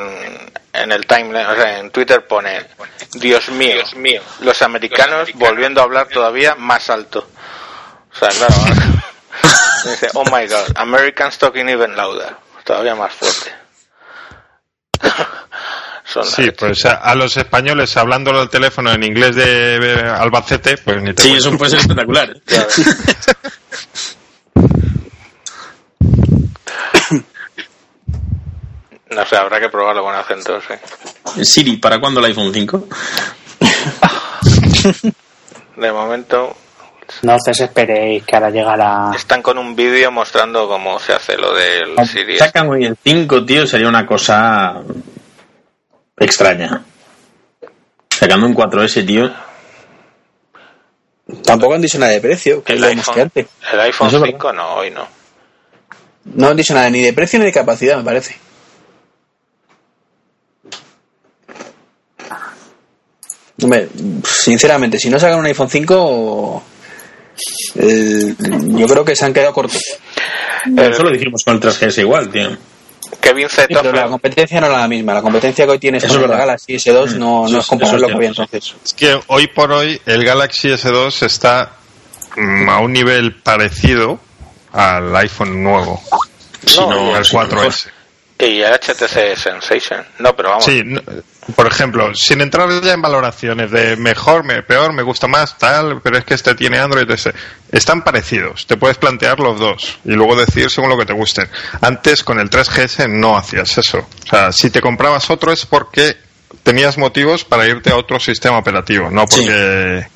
en el timeline, o sea, en Twitter pone Dios mío, los americanos volviendo a hablar todavía más alto. O sea, claro. [laughs] [laughs] dice, oh my god, Americans talking even louder. Todavía más fuerte. [laughs] Sí, pues a, a los españoles hablándolo al teléfono en inglés de eh, Albacete, pues ni te Sí, cuento. eso puede ser espectacular. Ves. [laughs] No sé, habrá que probarlo con acento, sí. Siri, ¿para cuándo el iPhone 5? [laughs] De momento No os desesperéis que ahora llegará. están con un vídeo mostrando cómo se hace lo del Siri. Sacan hoy el 5, tío, sería una cosa extraña. Sacando un 4S, tío. Tampoco han dicho nada de precio, que El lo hemos que iPhone, antes. el iPhone Eso es 5 no, hoy no. No han dicho nada ni de precio ni de capacidad, me parece. Hombre, sinceramente, si no sacan un iPhone 5, el- yo creo que se han quedado cortos. Pero eso lo dijimos con el 3GS igual, tío. Kevin Sí, pero la competencia no es la misma. La competencia que hoy tienes Eso con el. Galaxy S2 no, Eso no es- comparable eso lo es que había cierto. entonces. Es que hoy por hoy el Galaxy S2 está mm, a un nivel parecido al iPhone nuevo, Si No, no, al si no, 4S. Y el HTC Sensation. No, pero vamos. Sí, no- por ejemplo, sin entrar ya en valoraciones de mejor, me- peor, me gusta más, tal, pero es que este tiene Android, ese. están parecidos. Te puedes plantear los dos y luego decir según lo que te gusten. Antes con el 3GS no hacías eso. O sea, si te comprabas otro es porque tenías motivos para irte a otro sistema operativo, no porque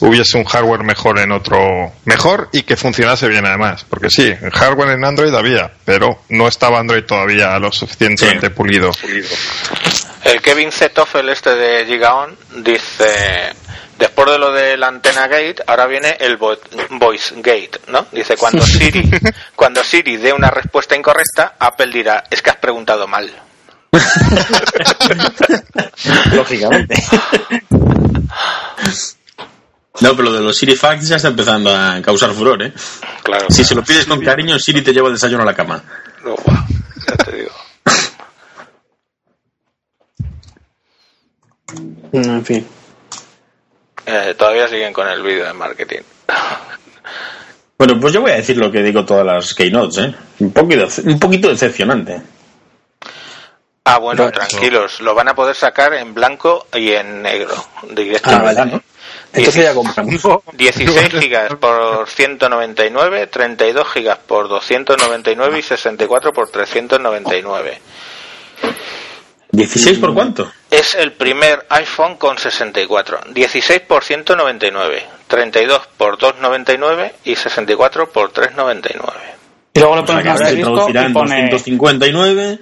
hubiese un hardware mejor en otro mejor y que funcionase bien además porque sí en hardware en Android había pero no estaba Android todavía lo suficientemente Sí. pulido El Kevin Zetoffel este de Gigaon dice, después de lo de la antena gate, ahora viene el vo- voice gate, ¿no? Dice, cuando Siri, cuando Siri dé una respuesta incorrecta, Apple dirá, es que has preguntado mal. [laughs] Lógicamente. [laughs] No, pero lo de los Siri Facts ya está empezando a causar furor, ¿eh? Claro. Si se lo pides con cariño, Siri te lleva el desayuno a la cama. No, ya te digo. en fin. Eh, todavía siguen con el vídeo de marketing. Bueno, pues yo voy a decir lo que digo todas las keynotes, ¿eh? Un poquito, un poquito decepcionante. Ah, bueno, tranquilos, lo van a poder sacar en blanco y en negro, Ah, directamente. vale. Entonces ya compramos. [laughs] 16 gigas por 199, 32 gigas por 299 y 64 por 399. ¿16 por cuánto? Es el primer iPhone con 64. 16 por 199, 32 por 299 y 64 por 399. Y luego le O sea, pones que un ahora se asterisco traducirá y en pone... 259.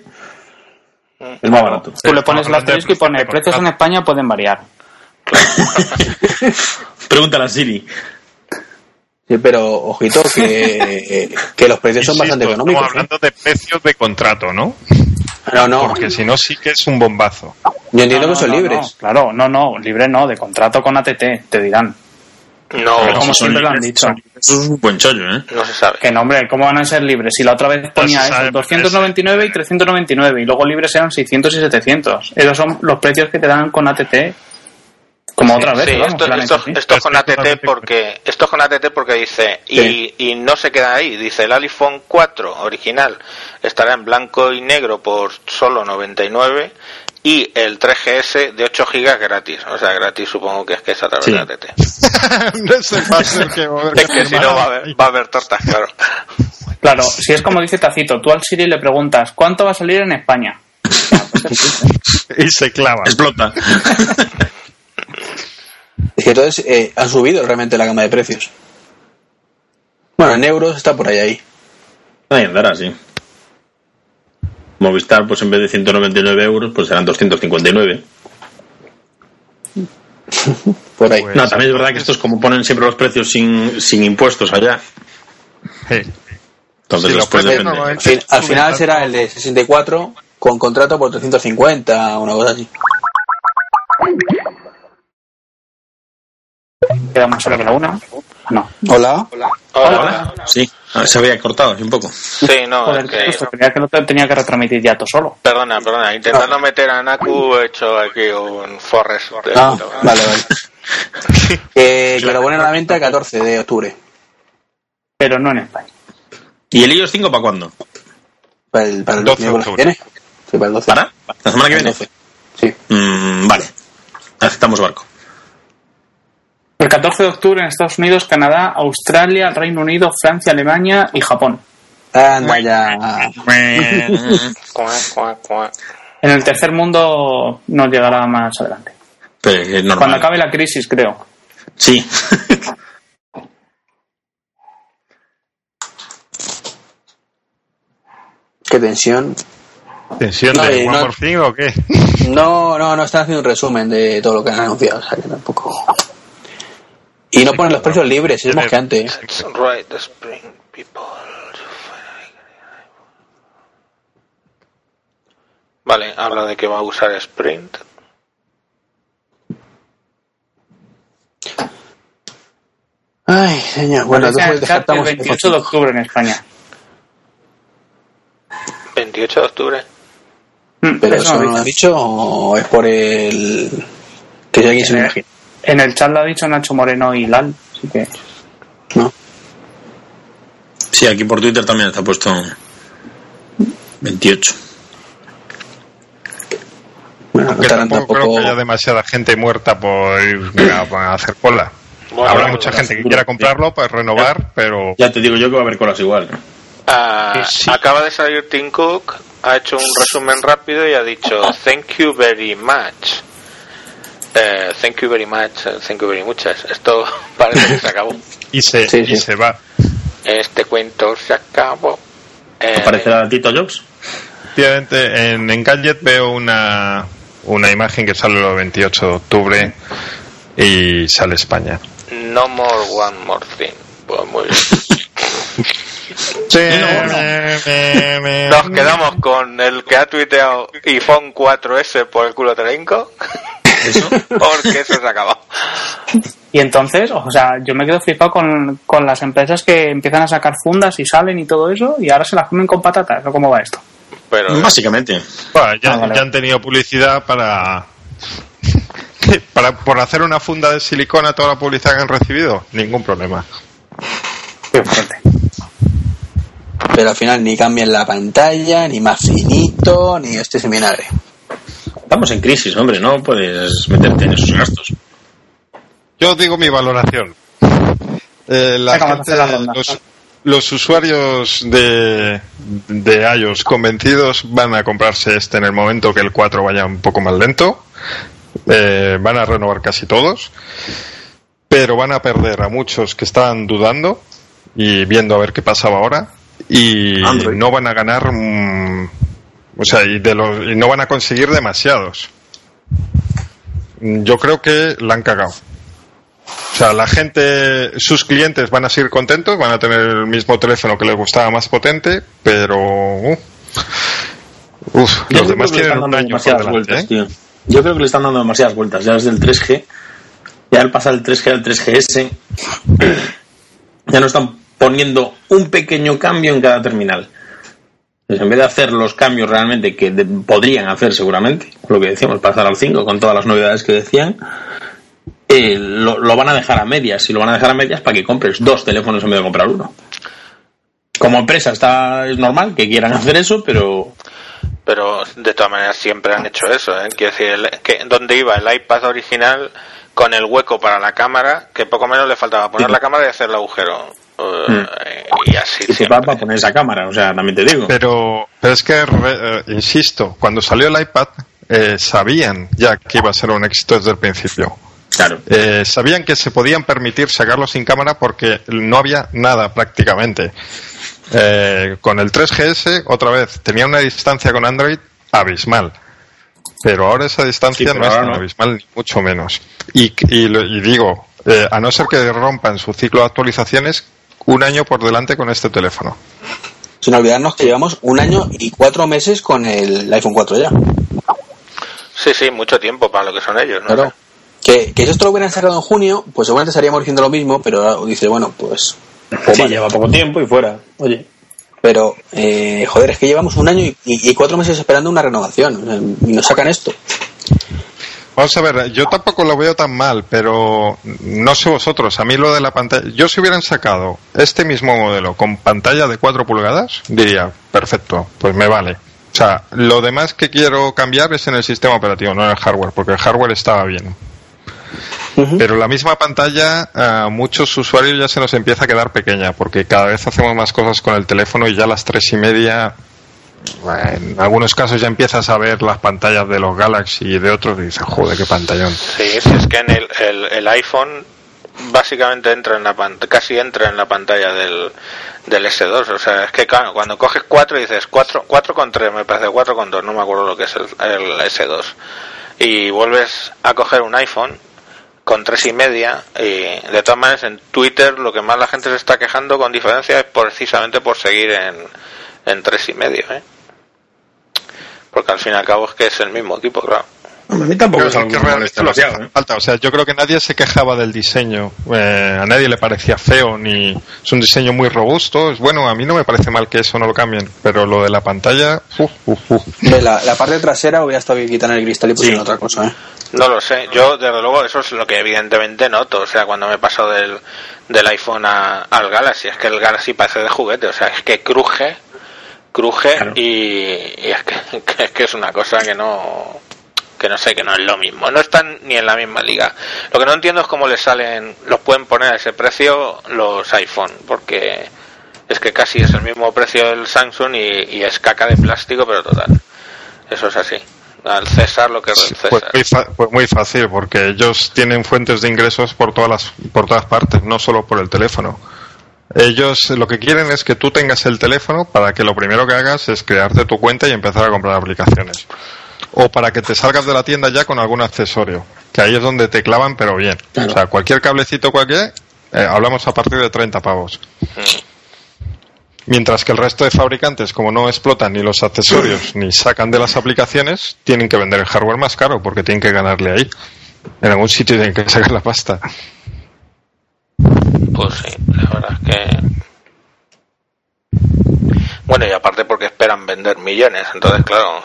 Es más barato. Tú le pones el asterisco y pone precios en España pueden variar. Pregúntale a Siri. Sí, pero ojito que, que los precios son bastante económicos. Estamos hablando de precios de contrato, ¿no? ¿eh? No, no, Porque si no, sí que es un bombazo. yo entiendo No, que son no, libres. no, claro, no, no, libre no, de contrato con ATT, te dirán. No, Pero como siempre lo han libres, dicho. libres, Eso es un buen chollo, ¿eh? no se sabe. Que no, hombre, ¿cómo van a ser libres? Si la otra vez ponía eso, sabe, 299 y 399, y luego libres eran 600 y 700. Esos son los precios que te dan con ATT, como otra vez, Sí, vamos, esto, esto- así. esto es con [laughs] ATT porque esto es con ATT porque dice y, y no se queda ahí dice el iPhone 4 original estará en blanco y negro por solo 99 y el 3GS de 8 gigas gratis o sea gratis supongo que es que es a través Sí. de ATT no sé [laughs] va a ser que a es que si no va a haber, va a haber tortas claro Claro, si es como dice Tacito, tú al Siri le preguntas, ¿cuánto va a salir en España? [laughs] Y se clava. Explota. Es que entonces eh, han subido realmente la gama de precios. Bueno, en euros está por ahí ahí. Ahí andará, sí. Movistar, pues en vez de 199 euros, pues serán 259. [laughs] Por ahí. Pues- No, también es verdad que estos, como ponen siempre los precios sin, sin impuestos allá, Sí. entonces Sí, los después precios depende. Al, final será el de 64 con contrato por 350, una cosa así. Queda más solo que la una. No. Hola. hola, ¿Ahora? Sí, Ah, se había cortado un poco. sí no Joder, es que esto, creía que lo tenía que retransmitir ya todo solo. perdona perdona intentando meter a Naku he hecho aquí un forest Ah, vale, vale. [laughs] que, que lo ponen a la venta el 14 de octubre. Pero no en España. ¿Y el iOS 5 para cuándo? Para el, para el 12 de miércoles que viene. Sí, para el 12. ¿Para? ¿La semana que El viene? 12. Sí. Mm, vale. Aceptamos barco. El 14 de octubre en Estados Unidos, Canadá, Australia, Reino Unido, Francia, Alemania y Japón. Anda ya. En el tercer mundo nos llegará más adelante. Pero es normal. Cuando acabe la crisis, creo. Sí. [laughs] Qué tensión. ¿Tensión No, de no- More Thing o qué? No, no, no están haciendo un resumen de todo lo que han anunciado. O sea, que tampoco. Y no ponen los precios libres, es mosqueante. ¿eh? Let's ride the spring, people. Vale, habla de que va a usar Sprint. Ay, señor. Bueno, entonces el chat el descartamos. 28 de octubre en España. 28 de octubre. Mm, Pero eso no lo han dicho o es por el. Que si alguien se lo Eh, imagina. En el chat lo ha dicho Nacho Moreno y Lal. Así que ¿No? Sí, aquí por Twitter también está puesto 28. Bueno, Aunque tampoco creo que haya demasiada gente muerta por ir a, a hacer cola. Bueno, Habrá bueno, mucha gente que quiera comprarlo para renovar, pero Ya te digo yo que va a haber colas igual. Ah, Sí. Acaba de salir Tim Cook, ha hecho un resumen rápido y ha dicho thank you very much. Eh, thank you very much, eh, thank you very muchas. Esto [laughs] parece que se acabó. [laughs] y se, Sí, y sí. se va. Este cuento se acabó. Eh, ¿Aparecerá Tito Jobs? Efectivamente, en Engadget veo una, una imagen que sale el 28 de octubre y sale España. No more one more thing. Pues muy bien. [laughs] Nos quedamos con el que ha tuiteado iPhone 4S por el culo telenco. Eso. Porque eso se acabó. Y entonces, o sea, yo me quedo flipado con, con las empresas que empiezan a sacar fundas y salen y todo eso, y ahora se las comen con patatas, ¿o cómo va esto? Pero Básicamente. Bueno, ya, Ah, vale. ya han tenido publicidad para, para por hacer una funda de silicona toda la publicidad que han recibido. Ningún problema. Qué fuerte. Pero al final ni cambian la pantalla, ni más finito, ni este seminario. Estamos en crisis, hombre, no puedes meterte en esos gastos. Yo digo mi valoración. Eh, la gente, la los, los usuarios de, de iOS convencidos van a comprarse este en el momento que el 4 vaya un poco más lento. Eh, van a renovar casi todos. Pero van a perder a muchos que estaban dudando y viendo a ver qué pasaba ahora. Y Android. no van a ganar. O sea, y, de los, y no van a conseguir demasiados. Yo creo que la han cagado. O sea, la gente, sus clientes van a seguir contentos, van a tener el mismo teléfono que les gustaba más potente, pero. uh, uf, los demás tienen están un dando año por delante. vueltas, ¿eh? Yo creo que le están dando demasiadas vueltas. Ya desde el 3G, ya al pasar el 3G al 3GS, ya no están poniendo un pequeño cambio en cada terminal. Entonces, en vez de hacer los cambios realmente que podrían hacer seguramente, lo que decíamos, pasar al 5 con todas las novedades que decían, eh, lo, van a dejar a medias. Y lo van a dejar a medias para que compres dos teléfonos en vez de comprar uno. Como empresa está es normal que quieran hacer eso, pero Pero de todas maneras siempre han hecho eso. ¿eh? Quiero decir, que, ¿dónde iba el iPad original con el hueco para la cámara? Que poco menos le faltaba poner la cámara y hacer el agujero. Eh, Y así y se siempre. va para poner esa cámara, o sea, también te digo. Pero, pero es que, re- eh, insisto, cuando salió el iPad, eh, sabían ya que iba a ser un éxito desde el principio. Claro. Eh, sabían que se podían permitir sacarlo sin cámara porque no había nada prácticamente. Eh, con el 3GS, otra vez, tenía una distancia con Android abismal. Pero ahora esa distancia Sí, no es tan no. abismal, ni mucho menos. Y, y, lo- y digo, eh, a no ser que rompan su ciclo de actualizaciones, un año por delante con este teléfono. Sin olvidarnos que llevamos un año y cuatro meses con el iPhone 4 ya. Sí, sí, mucho tiempo para lo que son ellos. ¿no? Claro. Que, que si esto lo hubieran sacado en junio, pues seguramente estaríamos diciendo lo mismo, pero ahora dice, bueno, pues. pues Sí, vale. lleva poco tiempo y fuera. Oye. Pero, eh, joder, es que llevamos un año y, cuatro meses esperando una renovación. y nos sacan esto. Vamos a ver, yo tampoco lo veo tan mal, pero no sé vosotros, a mí lo de la pantalla, yo si hubieran sacado este mismo modelo con pantalla de 4 pulgadas, diría, perfecto, pues me vale. O sea, lo demás que quiero cambiar es en el sistema operativo, no en el hardware, porque el hardware estaba bien. Pero la misma pantalla a muchos usuarios ya se nos empieza a quedar pequeña, porque cada vez hacemos más cosas con el teléfono y ya a las tres y media, en algunos casos ya empiezas a ver las pantallas de los Galaxy y de otros y dices, joder, qué pantallón. Sí, es que en el, el, el iPhone básicamente entra en la casi entra en la pantalla del, del S2. O sea, es que claro, cuando coges 4 dices 4, 4 con 3, me parece 4 con 2, no me acuerdo lo que es el, el S2. Y vuelves a coger un iPhone con tres y media y de todas maneras en Twitter lo que más la gente se está quejando con diferencia es precisamente por seguir en, en tres y medio ¿eh? porque al fin y al cabo es que es el mismo equipo claro A mí tampoco es algo que que me realmente lo hace demasiado, ¿eh? falta. O sea, yo creo que nadie se quejaba del diseño. Eh, a nadie le parecía feo ni es un diseño muy robusto. Es bueno, a mí no me parece mal que eso no lo cambien, pero lo de la pantalla, La, la parte trasera hubiera estado bien quitar el cristal y pusieron Sí. otra cosa, ¿eh? No lo sé, yo desde luego eso es lo que evidentemente noto, o sea, cuando me paso del, del iPhone a- al Galaxy, es que el Galaxy parece de juguete, o sea, es que cruje, cruje Claro. y, y es, que, [laughs] que es que es una cosa que no que no sé, que no es lo mismo, no están ni en la misma liga. Lo que no entiendo es cómo les salen, los pueden poner a ese precio los iPhone, porque es que casi es el mismo precio del Samsung y, y es caca de plástico, pero total. Eso es así. Al César lo que Pues César. muy, pues muy fácil, porque ellos tienen fuentes de ingresos por todas las, por todas partes, no solo por el teléfono. Ellos lo que quieren es que tú tengas el teléfono para que lo primero que hagas es crearte tu cuenta y empezar a comprar aplicaciones. O para que te salgas de la tienda ya con algún accesorio, que ahí es donde te clavan, pero bien. Claro. O sea, cualquier cablecito, cualquier, eh, hablamos a partir de 30 pavos. Mientras que el resto de fabricantes, como no explotan ni los accesorios ni sacan de las aplicaciones, tienen que vender el hardware más caro porque tienen que ganarle ahí. En algún sitio tienen que sacar la pasta. Pues sí, la verdad es que. Bueno, y aparte porque esperan vender millones, entonces, claro,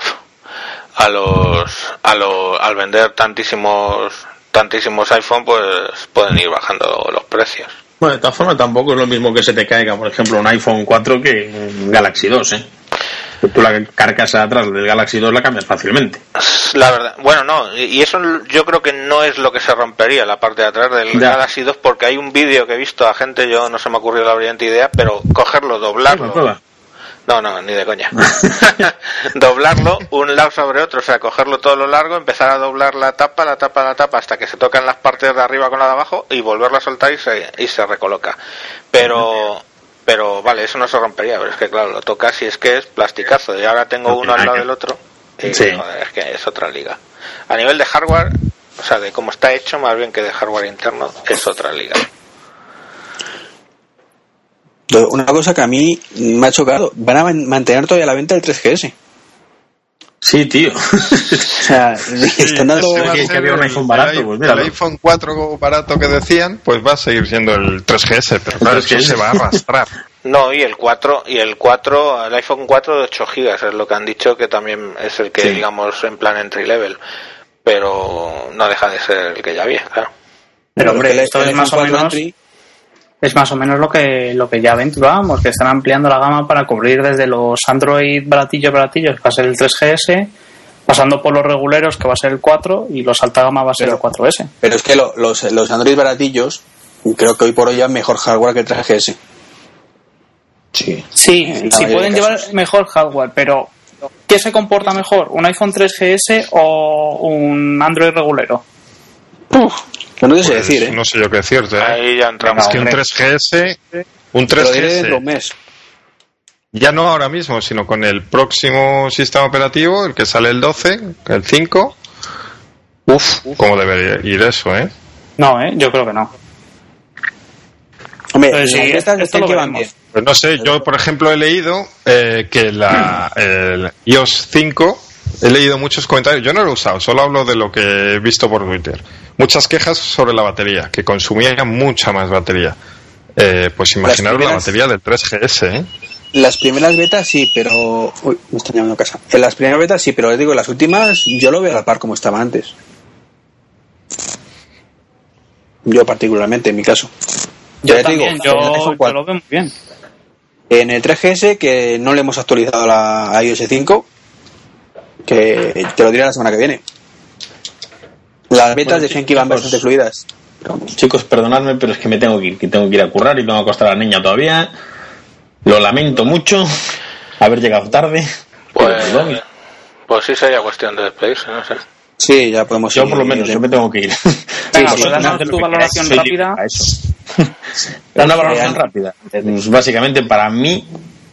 a los, a los, al vender tantísimos, tantísimos iPhone, pues pueden ir bajando los precios. Bueno, de todas formas tampoco es lo mismo que se te caiga, por ejemplo, un iPhone 4 que un Galaxy 2, ¿eh? Tú la carcasa atrás del Galaxy 2 la cambias fácilmente. La verdad, bueno, no, y y eso yo creo que no es lo que se rompería la parte de atrás del Ya. Galaxy 2 porque hay un vídeo que he visto a gente, yo no se me ha ocurrido la brillante idea, pero cogerlo, doblarlo. No, no, ni de coña. [laughs] doblarlo un lado sobre otro, o sea, cogerlo todo lo largo, empezar a doblar la tapa, la tapa, la tapa, hasta que se tocan las partes de arriba con la de abajo y volverlo a soltar y se, y se recoloca. Pero, pero vale, eso no se rompería, pero es que claro, lo tocas y es que es plasticazo. Y ahora tengo No uno al lado del otro. Y, Sí. joder, es que es otra liga. A nivel de hardware, o sea, de cómo está hecho, más bien que de hardware interno, es otra liga. Una cosa que a mí me ha chocado, van a man- mantener todavía la venta del 3GS. Sí, tío. O sea, [laughs] están dando... que- que había un iPhone barato, el, pues el iPhone 4 barato que decían, pues va a seguir siendo el 3GS, pero claro, eso 3GS. se va a arrastrar. [laughs] No, y el 4, y el 4, el iPhone 4 de 8 gigas es lo que han dicho que también es el que Sí. digamos en plan entry level, pero no deja de ser el que ya había, claro. Pero hombre, el- esto el es más o iPhone 4 menos entry- es más o menos lo que lo que ya aventurábamos, que están ampliando la gama para cubrir desde los Android baratillos baratillos, que va a ser el 3GS, pasando por los reguleros, que va a ser el 4, y los alta gama va a ser Pero- el 4S. Pero es que lo- los, los Android baratillos, creo que hoy por hoy ya mejor hardware que el 3GS. Sí. Sí, sí pueden de llevar mejor hardware, pero ¿qué se comporta mejor? ¿Un iPhone 3GS o un Android regulero? Que no sé Pues, decir, ¿eh? No sé yo qué decirte. ¿eh? Ahí ya entramos. Es que un hombre. 3GS, un Te lo diré dentro de 3GS, un mes. ya no ahora mismo, sino con el próximo sistema operativo, el que sale el 12, el 5. Uf, cómo debería ir eso, ¿eh? No, ¿eh? yo creo que no. Hombre, las sí, betas esto lo que van veremos. bien. Pues no sé, yo por ejemplo he leído eh, que la, el iOS 5, he leído muchos comentarios, yo no lo he usado, solo hablo de lo que he visto por Twitter. Muchas quejas sobre la batería, que consumía mucha más batería. Eh, pues imaginaros la batería del 3GS, ¿eh? Las primeras betas sí, pero... Uy, me están llamando a casa. En las primeras betas sí, pero les digo, en las últimas yo lo veo a la par como estaba antes. Yo particularmente, en mi caso. Yo Ya te digo, también, yo, en el iPhone yo 4. lo veo muy bien. En el 3GS, que no le hemos actualizado la a iOS 5, que te lo diré la semana que viene. Las betas Bueno, decían sí, que iban bastante fluidas. Pero. Chicos, perdonadme, pero es que me tengo que ir, que tengo que ir a currar y tengo que acostar a la niña todavía. Lo lamento mucho haber llegado tarde. Pues, perdón, pues sí sería cuestión de despedirse, no sé. Sí, ya podemos yo ir. por lo menos, yo me tengo que ir. Venga, sí, pues danos tu valoración rápida. para eso. [laughs] Una valoración Real. rápida. Pues básicamente para mí,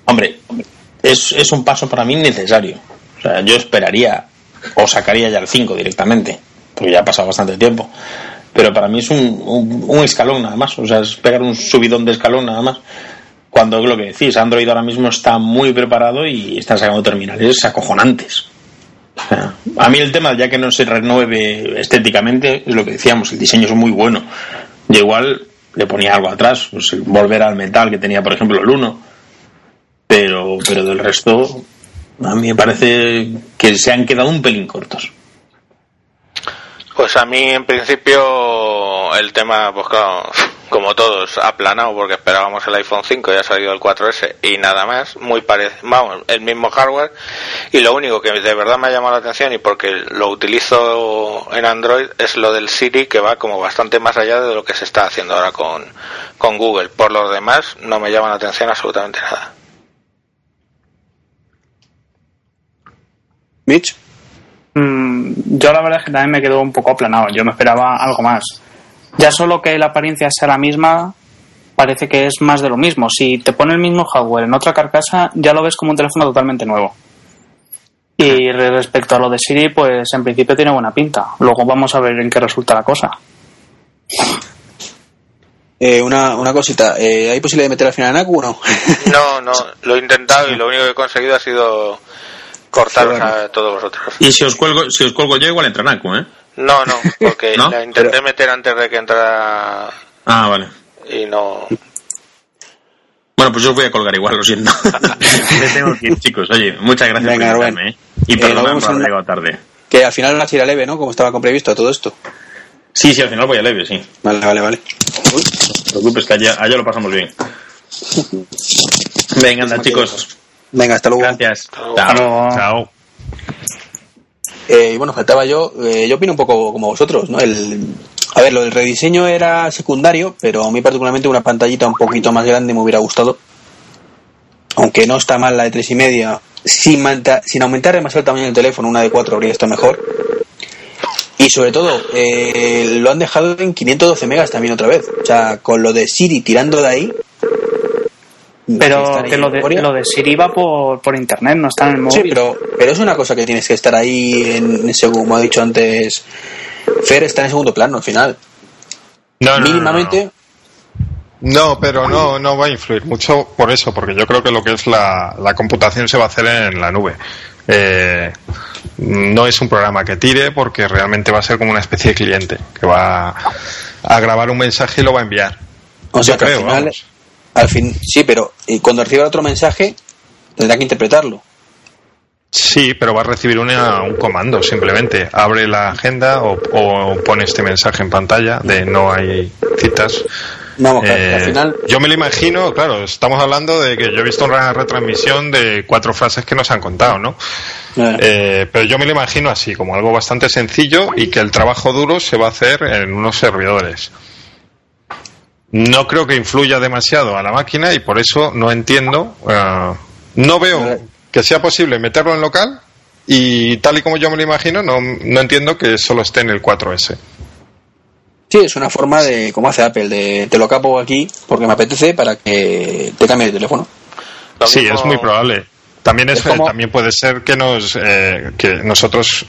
hombre, es, es un paso para mí necesario. Yo esperaría o sacaría ya el 5 directamente, porque ya ha pasado bastante tiempo. Pero para mí es un, un, un escalón nada más, o sea, es pegar un subidón de escalón nada más. Cuando lo que decís, Android ahora mismo está muy preparado y están sacando terminales acojonantes. A mí el tema, ya que no se renueve estéticamente, es lo que decíamos, el diseño es muy bueno. Yo igual le ponía algo atrás, pues volver al metal que tenía, por ejemplo, el 1. Pero, pero del resto, a mí me parece que se han quedado un pelín cortos. Pues a mí, en principio, el tema, pues claro, como todos, aplanado porque esperábamos el iPhone 5 y ha salido el 4S y nada más, muy parecido, vamos, el mismo hardware. Y lo único que de verdad me ha llamado la atención y porque lo utilizo en Android es lo del Siri que va como bastante más allá de lo que se está haciendo ahora con, con Google. Por lo demás, no me llama la atención absolutamente nada. Mitch, Mm, yo la verdad es que también me quedo un poco aplanado. Yo me esperaba algo más. Ya solo que la apariencia sea la misma, parece que es más de lo mismo. Si te pone el mismo hardware en otra carcasa, ya lo ves como un teléfono totalmente nuevo. Y re- respecto a lo de Siri, pues en principio tiene buena pinta. Luego vamos a ver en qué resulta la cosa. eh, una, una cosita. Eh, ¿Hay posibilidad de meter al final en ACU o no? No, no, [laughs] lo he intentado y lo único que he conseguido ha sido cortaros a todos vosotros. Y si os cuelgo, si os cuelgo yo, igual entra Naco, ¿eh? No, no, [laughs] porque ¿No? la intenté meter antes de que entrara Ah, vale. y no. Bueno, pues yo os voy a colgar igual, lo siento. [laughs] Me tengo que ir, chicos. Oye, muchas gracias Venga, por invitarme, ¿eh? Y Eh, perdonad vemos por haber llegado tarde. que al final va a ir leve, ¿no? Como estaba con previsto todo esto. Sí, sí, al final voy a leve, sí. Vale, vale, vale. Uy, no te preocupes, que allá, allá lo pasamos bien. [laughs] Venga, anda, chicos. Venga, hasta luego. Gracias. Hasta luego. Chao. Eh, y bueno, faltaba yo, eh, yo opino un poco como vosotros, ¿no? El, a ver, lo del rediseño era secundario, pero a mí particularmente una pantallita un poquito más grande me hubiera gustado. Aunque no está mal la de tres y media, sin, manta- sin aumentar demasiado el tamaño del teléfono, una de 4 habría estado mejor. Y sobre todo, eh, lo han dejado en 512 megas también otra vez. O sea, con lo de Siri tirando de ahí. Pero que en lo de, lo de Siri va por, por internet, no está en el móvil. Sí, pero, pero es una cosa que tienes que estar ahí, en, ese- como ha dicho antes Fer, está en segundo plano al final. No, no, no, no, Mínimamente, No, pero no, no va a influir mucho por eso, porque yo creo que lo que es la, la computación se va a hacer en la nube. Eh, no es un programa que tire porque realmente va a ser como una especie de cliente que va a grabar un mensaje y lo va a enviar. o sea yo que creo, al final, vamos. Al fin, sí, pero y cuando reciba otro mensaje, tendrá que interpretarlo. Sí, pero va a recibir una- un comando simplemente. Abre la agenda o, o pone este mensaje en pantalla de no hay citas. Vamos, que Eh, al final, yo me lo imagino, claro, estamos hablando de que yo he visto una retransmisión de cuatro frases que nos han contado, ¿no? eh, Eh, pero yo me lo imagino así, como algo bastante sencillo y que el trabajo duro se va a hacer en unos servidores. No creo que influya demasiado a la máquina y por eso no entiendo, eh, no veo que sea posible meterlo en local y tal y como yo me lo imagino, no, no entiendo que solo esté en el 4S. sí, es una forma de, como hace Apple, de te lo capo aquí porque me apetece para que te cambie de teléfono. Lo Sí, mismo- es muy probable. También es, Es como- también puede ser que nos eh, que nosotros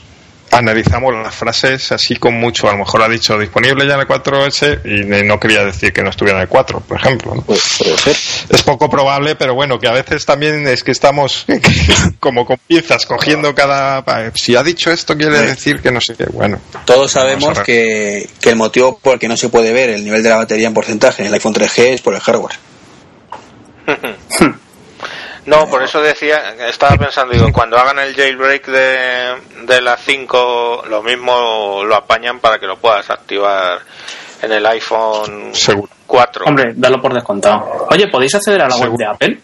analizamos las frases así con mucho. A lo mejor ha dicho disponible ya en el 4S y no quería decir que no estuviera en el 4, por ejemplo. ¿no? Pues puede ser. Es poco probable, pero bueno, que a veces también es que estamos [laughs] como con piezas cogiendo cada. Si ha dicho esto, quiere decir que no sé qué. Bueno, Todos sabemos que, que el motivo por el que no se puede ver el nivel de la batería en porcentaje en el iPhone 3G es por el hardware. [laughs] No, por eso decía, estaba pensando, digo, cuando hagan el jailbreak de, de la 5, lo mismo lo apañan para que lo puedas activar en el iPhone seguro. 4. Hombre, dalo por descontado. Oye, ¿podéis acceder a la web de Apple?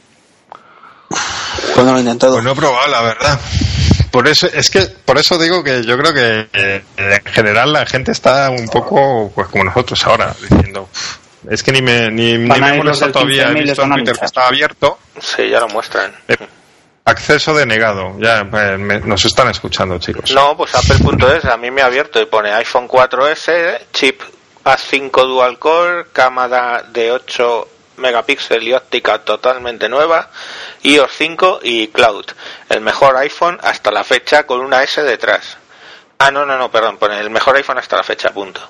¿Cuándo lo he intentado? Pues no he probado, la verdad. Por eso, es que, por eso digo que yo creo que eh, en general la gente está un poco, pues como nosotros ahora, diciendo, "Uf, es que ni me, ni, ni me a he molestado todavía, he 15.000 les visto en Twitter que estaba abierto, Sí, ya lo muestran. eh, acceso denegado, ya eh, me- nos están escuchando chicos. No, pues Apple.es a mí me ha abierto y pone iPhone 4S, chip A5 dual core, cámara de 8 megapíxeles y óptica totalmente nueva, iOS 5 y Cloud. El mejor iPhone hasta la fecha con una S detrás. Ah, no, no, no, perdón, pone el mejor iPhone hasta la fecha, punto.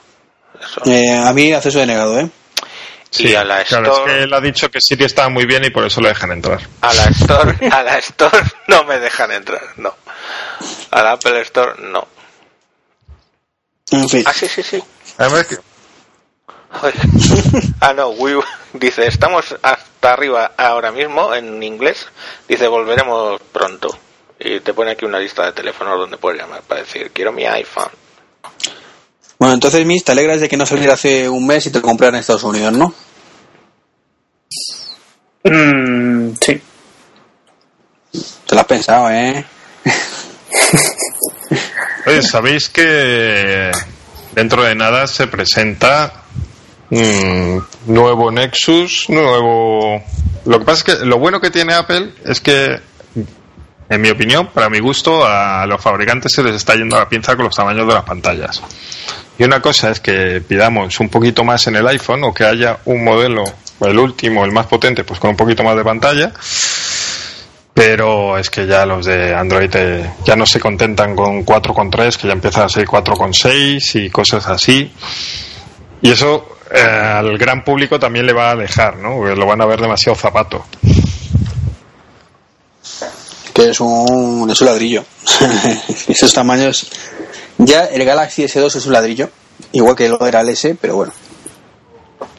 Eso. Eh, a mí acceso denegado, ¿eh? Y a la claro, Store, es que él ha dicho que Siri estaba muy bien y por eso le dejan entrar. a la Store, a la Store no me dejan entrar, no. A la Apple Store no. En fin. Ah, sí, sí, sí. Además que-. Ah, no, we- dice, estamos hasta arriba ahora mismo en inglés. Dice, volveremos pronto. Y te pone aquí una lista de teléfonos donde puedes llamar para decir, quiero mi iPhone. Bueno, entonces, Miss, te alegras de que no saliera hace un mes y te lo compraran en Estados Unidos, ¿no? Mm, sí. Te lo has pensado, ¿eh? [laughs] Oye, ¿sabéis que dentro de nada se presenta mm, nuevo Nexus, nuevo... Lo que pasa es que lo bueno que tiene Apple es que, en mi opinión, para mi gusto, a los fabricantes se les está yendo la pinza con los tamaños de las pantallas. Y una cosa es que pidamos un poquito más en el iPhone o que haya un modelo, el último, el más potente, pues con un poquito más de pantalla. Pero es que ya los de Android eh, ya no se contentan con 4,3, que ya empiezan a ser 4,6 y cosas así. Y eso eh, al gran público también le va a alejar, ¿no? Lo van a ver demasiado zapato. Que es un, es un ladrillo. [laughs] Esos tamaños. Ya el Galaxy S2 es un ladrillo. Igual que lo era el S, pero bueno.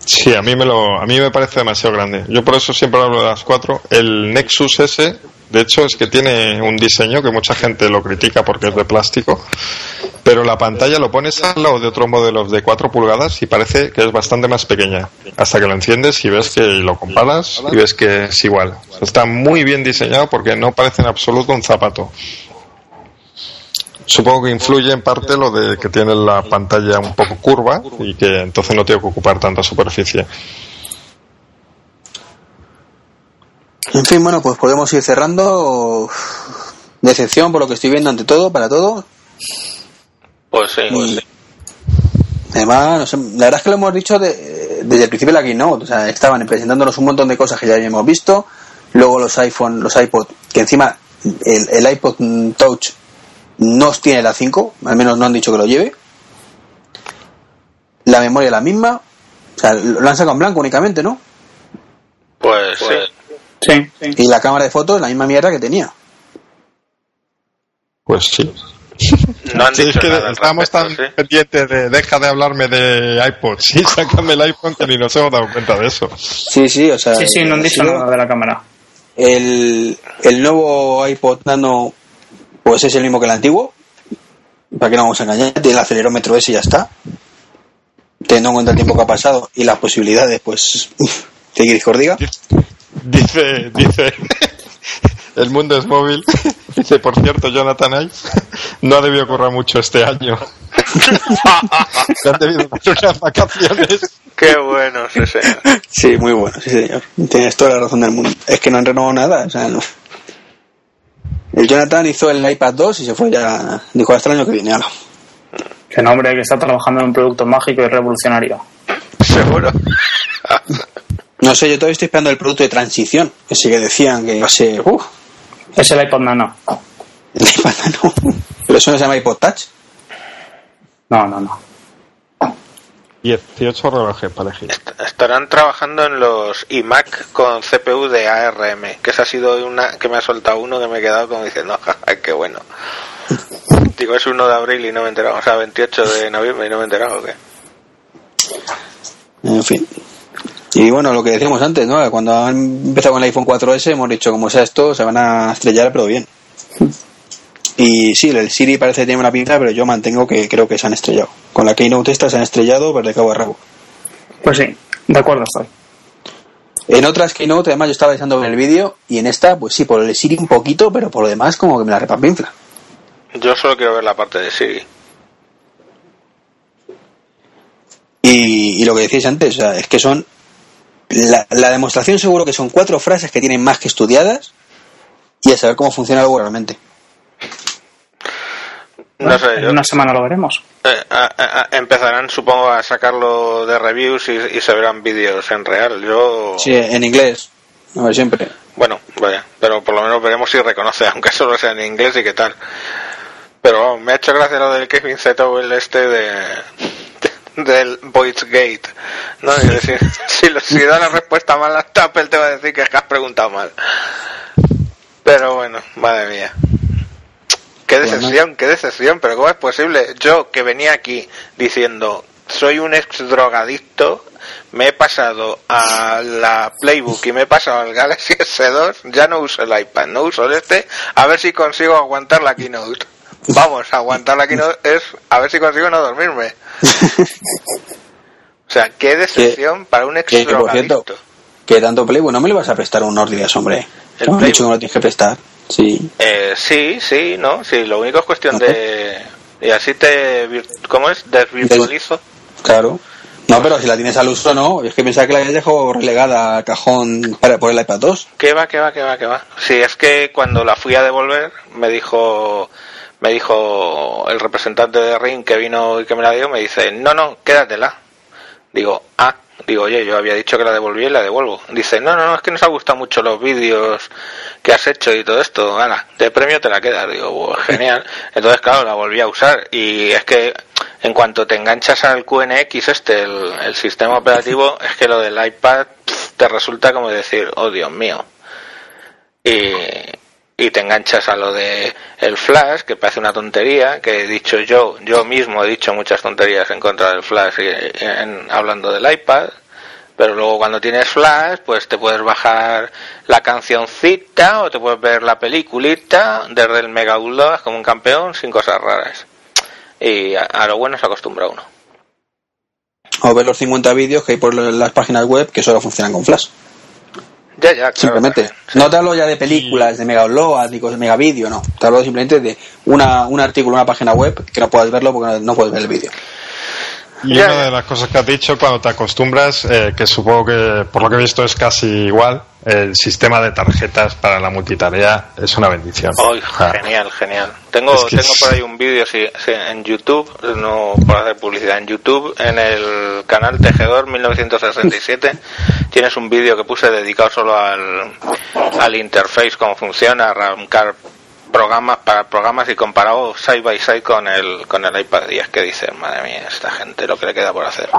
Sí, a mí me lo, a mí me parece demasiado grande. Yo por eso siempre hablo de las cuatro. El Nexus S, de hecho, es que tiene un diseño que mucha gente lo critica porque es de plástico, Pero la pantalla lo pones al lado de otros modelos de 4 pulgadas y parece que es bastante más pequeña. Hasta que lo enciendes y ves que lo comparas y ves que es igual. Está muy bien diseñado porque no parece en absoluto un zapato. Supongo que influye en parte lo de que tiene la pantalla un poco curva y que entonces no tiene que ocupar tanta superficie. En fin, bueno, pues podemos ir cerrando. Decepción por lo que estoy viendo ante todo, para todo. Pues sí, pues sí. además, no sé, la verdad es que lo hemos dicho de- desde el principio de la Keynote. O sea, estaban presentándonos un montón de cosas que ya habíamos visto. Luego los iPhone, los iPod, que encima el, el iPod Touch no tiene la 5, al menos no han dicho que lo lleve. La memoria es la misma. O sea, lo han sacado en blanco únicamente, ¿no? Pues sí. Sí, sí. Y la cámara de fotos la misma mierda que tenía. Pues sí. No han Sí, es dicho que nada respecto, tan sí. pendientes de deja de hablarme de iPod. Sí, [laughs] sácame el iPhone que ni nos hemos dado cuenta de eso. Sí, sí, o sea. Sí, sí, no han ha dicho nada de la cámara. El, el nuevo iPod Nano, pues es el mismo que el antiguo. ¿Para qué no vamos a engañar? Tiene el acelerómetro ese y ya está. Teniendo en cuenta el tiempo que ha pasado y las posibilidades, pues. [laughs] ¿Qué queréis que os diga? Dice, dice, [laughs] el mundo es móvil. Dice, por cierto, Jonathan Ive no ha debido correr mucho este año. [laughs] Le han debido unas vacaciones. Qué bueno, sí, señor. Sí, muy bueno, sí, señor. Tienes toda la razón del mundo. Es que no han renovado nada, o sea, no. El Jonathan hizo el iPad 2 y se fue ya. Dijo hasta el año que viene, ala. Que no, hombre, que está trabajando en un producto mágico y revolucionario. Seguro. [laughs] No sé, yo todavía estoy esperando el producto de transición. Que sí que decían que iba a ser. ¡Uf! Es el iPod Nano. [laughs] El iPad Nano. Pero eso no se llama iPod Touch. No, no, no. 18 relojes para elegir. Estarán trabajando en los iMac con CPU de ARM, que esa ha sido una que me ha soltado uno que me he quedado como diciendo, "Ay, qué bueno. [laughs] Digo, es 1 de abril y no me he enterado, o sea, 28 de noviembre y no me he enterado, ¿o qué? En fin. Y bueno, lo que decíamos antes, ¿no? Cuando han empezado con el iPhone 4S hemos dicho, como sea esto, se van a estrellar, pero bien. Y sí, el Siri parece que tiene una pinta, pero yo mantengo que creo que se han estrellado. Con la Keynote esta se han estrellado, pero de cabo a rabo. Pues sí, de acuerdo estoy. En otras Keynote, además, yo estaba pensando en el vídeo, y en esta, pues sí, por el Siri un poquito, pero por lo demás, como que me la repampinfla. Yo solo quiero ver la parte de Siri. Y, y lo que decíais antes, o sea, es que son. La, la demostración seguro que son cuatro frases que tienen más que estudiadas y a saber cómo funciona algo realmente. No sé, en yo, una semana lo veremos. eh, a- a- a- empezarán, supongo, a sacarlo de reviews y, y se verán vídeos en real. Yo, Sí, en inglés. A ver, siempre. bueno, vaya, pero por lo menos veremos si reconoce, [laughs] aunque solo sea en inglés y qué tal. Pero vamos, me ha hecho gracia lo del Kevin Zettel este de, del Voice Gate. ¿no? Decir, [laughs] si, lo- si da la respuesta mal a Apple te va a decir que es que has preguntado mal. Pero bueno, madre mía. Qué decepción, qué decepción, pero ¿cómo es posible? Yo que venía aquí diciendo, soy un ex drogadicto, me he pasado a la Playbook y me he pasado al Galaxy S2, ya no uso el iPad, no uso el este, a ver si consigo aguantar la keynote. Vamos, aguantar la keynote es a ver si consigo no dormirme. [laughs] O sea, qué decepción para un ex que, que, por cierto, que tanto Play, bueno, no me le vas a prestar unos días, hombre. El dicho que me lo tienes que prestar. Sí. Eh, sí, sí, no, sí, lo único es cuestión de... Y así te... ¿Cómo es? Desvirtualizo. Claro. No, pero si la tienes al uso, no. Es que pensaba que la habías dejado relegada al cajón para, por el iPad 2. ¿Qué va, qué va, qué va, qué va? Sí, es que cuando la fui a devolver me dijo me dijo el representante de Ring que vino y que me la dio, me dice, no, no, quédatela. Digo, ah, digo, oye, yo había dicho que la devolví y la devuelvo. Dice, no, no, no, es que nos ha gustado mucho los vídeos que has hecho y todo esto. Ana, de premio te la quedas. Digo, "Pues, [laughs] genial. Entonces, claro, la volví a usar. Y es que en cuanto te enganchas al QNX este, el, el sistema operativo, [laughs] es que lo del iPad te resulta como decir, oh Dios mío. Y, y te enganchas a lo de el flash, que parece una tontería, que he dicho yo, yo mismo he dicho muchas tonterías en contra del flash y- en- hablando del iPad, pero luego cuando tienes flash, pues te puedes bajar la cancioncita o te puedes ver la peliculita desde el mega download como un campeón sin cosas raras. Y a, a lo bueno se acostumbra uno. O ver los 50 vídeos que hay por las páginas web que solo funcionan con Flash. Ya, ya, claro, Simplemente. sí. No te hablo ya de películas, de mega uploads, ni de mega vídeo, no. Te hablo simplemente de una, un artículo, una página web que no puedes verlo porque no, no puedes ver el vídeo. Y una de las cosas que has dicho, cuando te acostumbras, eh, que supongo que por lo que he visto es casi igual, el sistema de tarjetas para la multitarea es una bendición. Genial, genial. Tengo, Es que tengo por ahí un vídeo sí, sí, en YouTube, no por hacer publicidad, en YouTube, en el canal Tejedor 1967, [laughs] tienes un vídeo que puse dedicado solo al, al interface, cómo funciona, arrancar programas para programas y comparado side by side con el, con el iPad 10 que dice, madre mía, esta gente lo que le queda por hacer.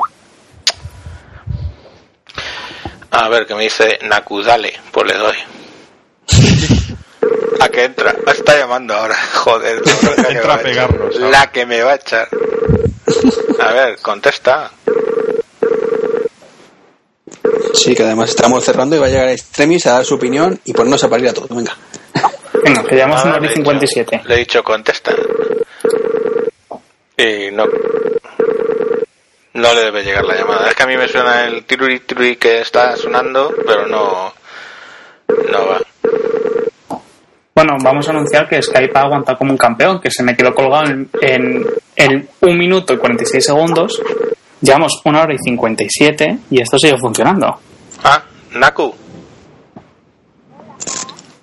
A ver, que me dice Nakudale, pues le doy. [laughs] ¿A qué entra? Está llamando ahora, [laughs] joder. la que Entra a pegarnos. La que me va a echar. A ver, contesta. Sí, que además estamos cerrando y va a llegar Extremis a dar su opinión y ponernos a parir a todos. Venga. Venga, que llevamos Ah, una hora y he 57. dicho- Le he dicho contesta. Y no. No le debe llegar la llamada. Es que a mí me suena el tiruri tiruri que está sonando, pero no. No va. Bueno, vamos a anunciar que Skype ha aguantado como un campeón, que se me quedó colgado en, en, en un minuto y 46 segundos. Llevamos una hora y 57 y esto sigue funcionando. Ah, Naku.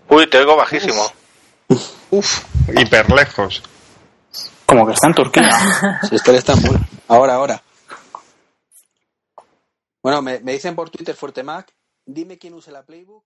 Uy, te oigo bajísimo. Uf, hiper lejos. Como que está en Turquía. [laughs] Si esto está en Estambul. Ahora, ahora. Bueno, me, me dicen por Twitter, Fuertemac, dime quién usa la Playbook,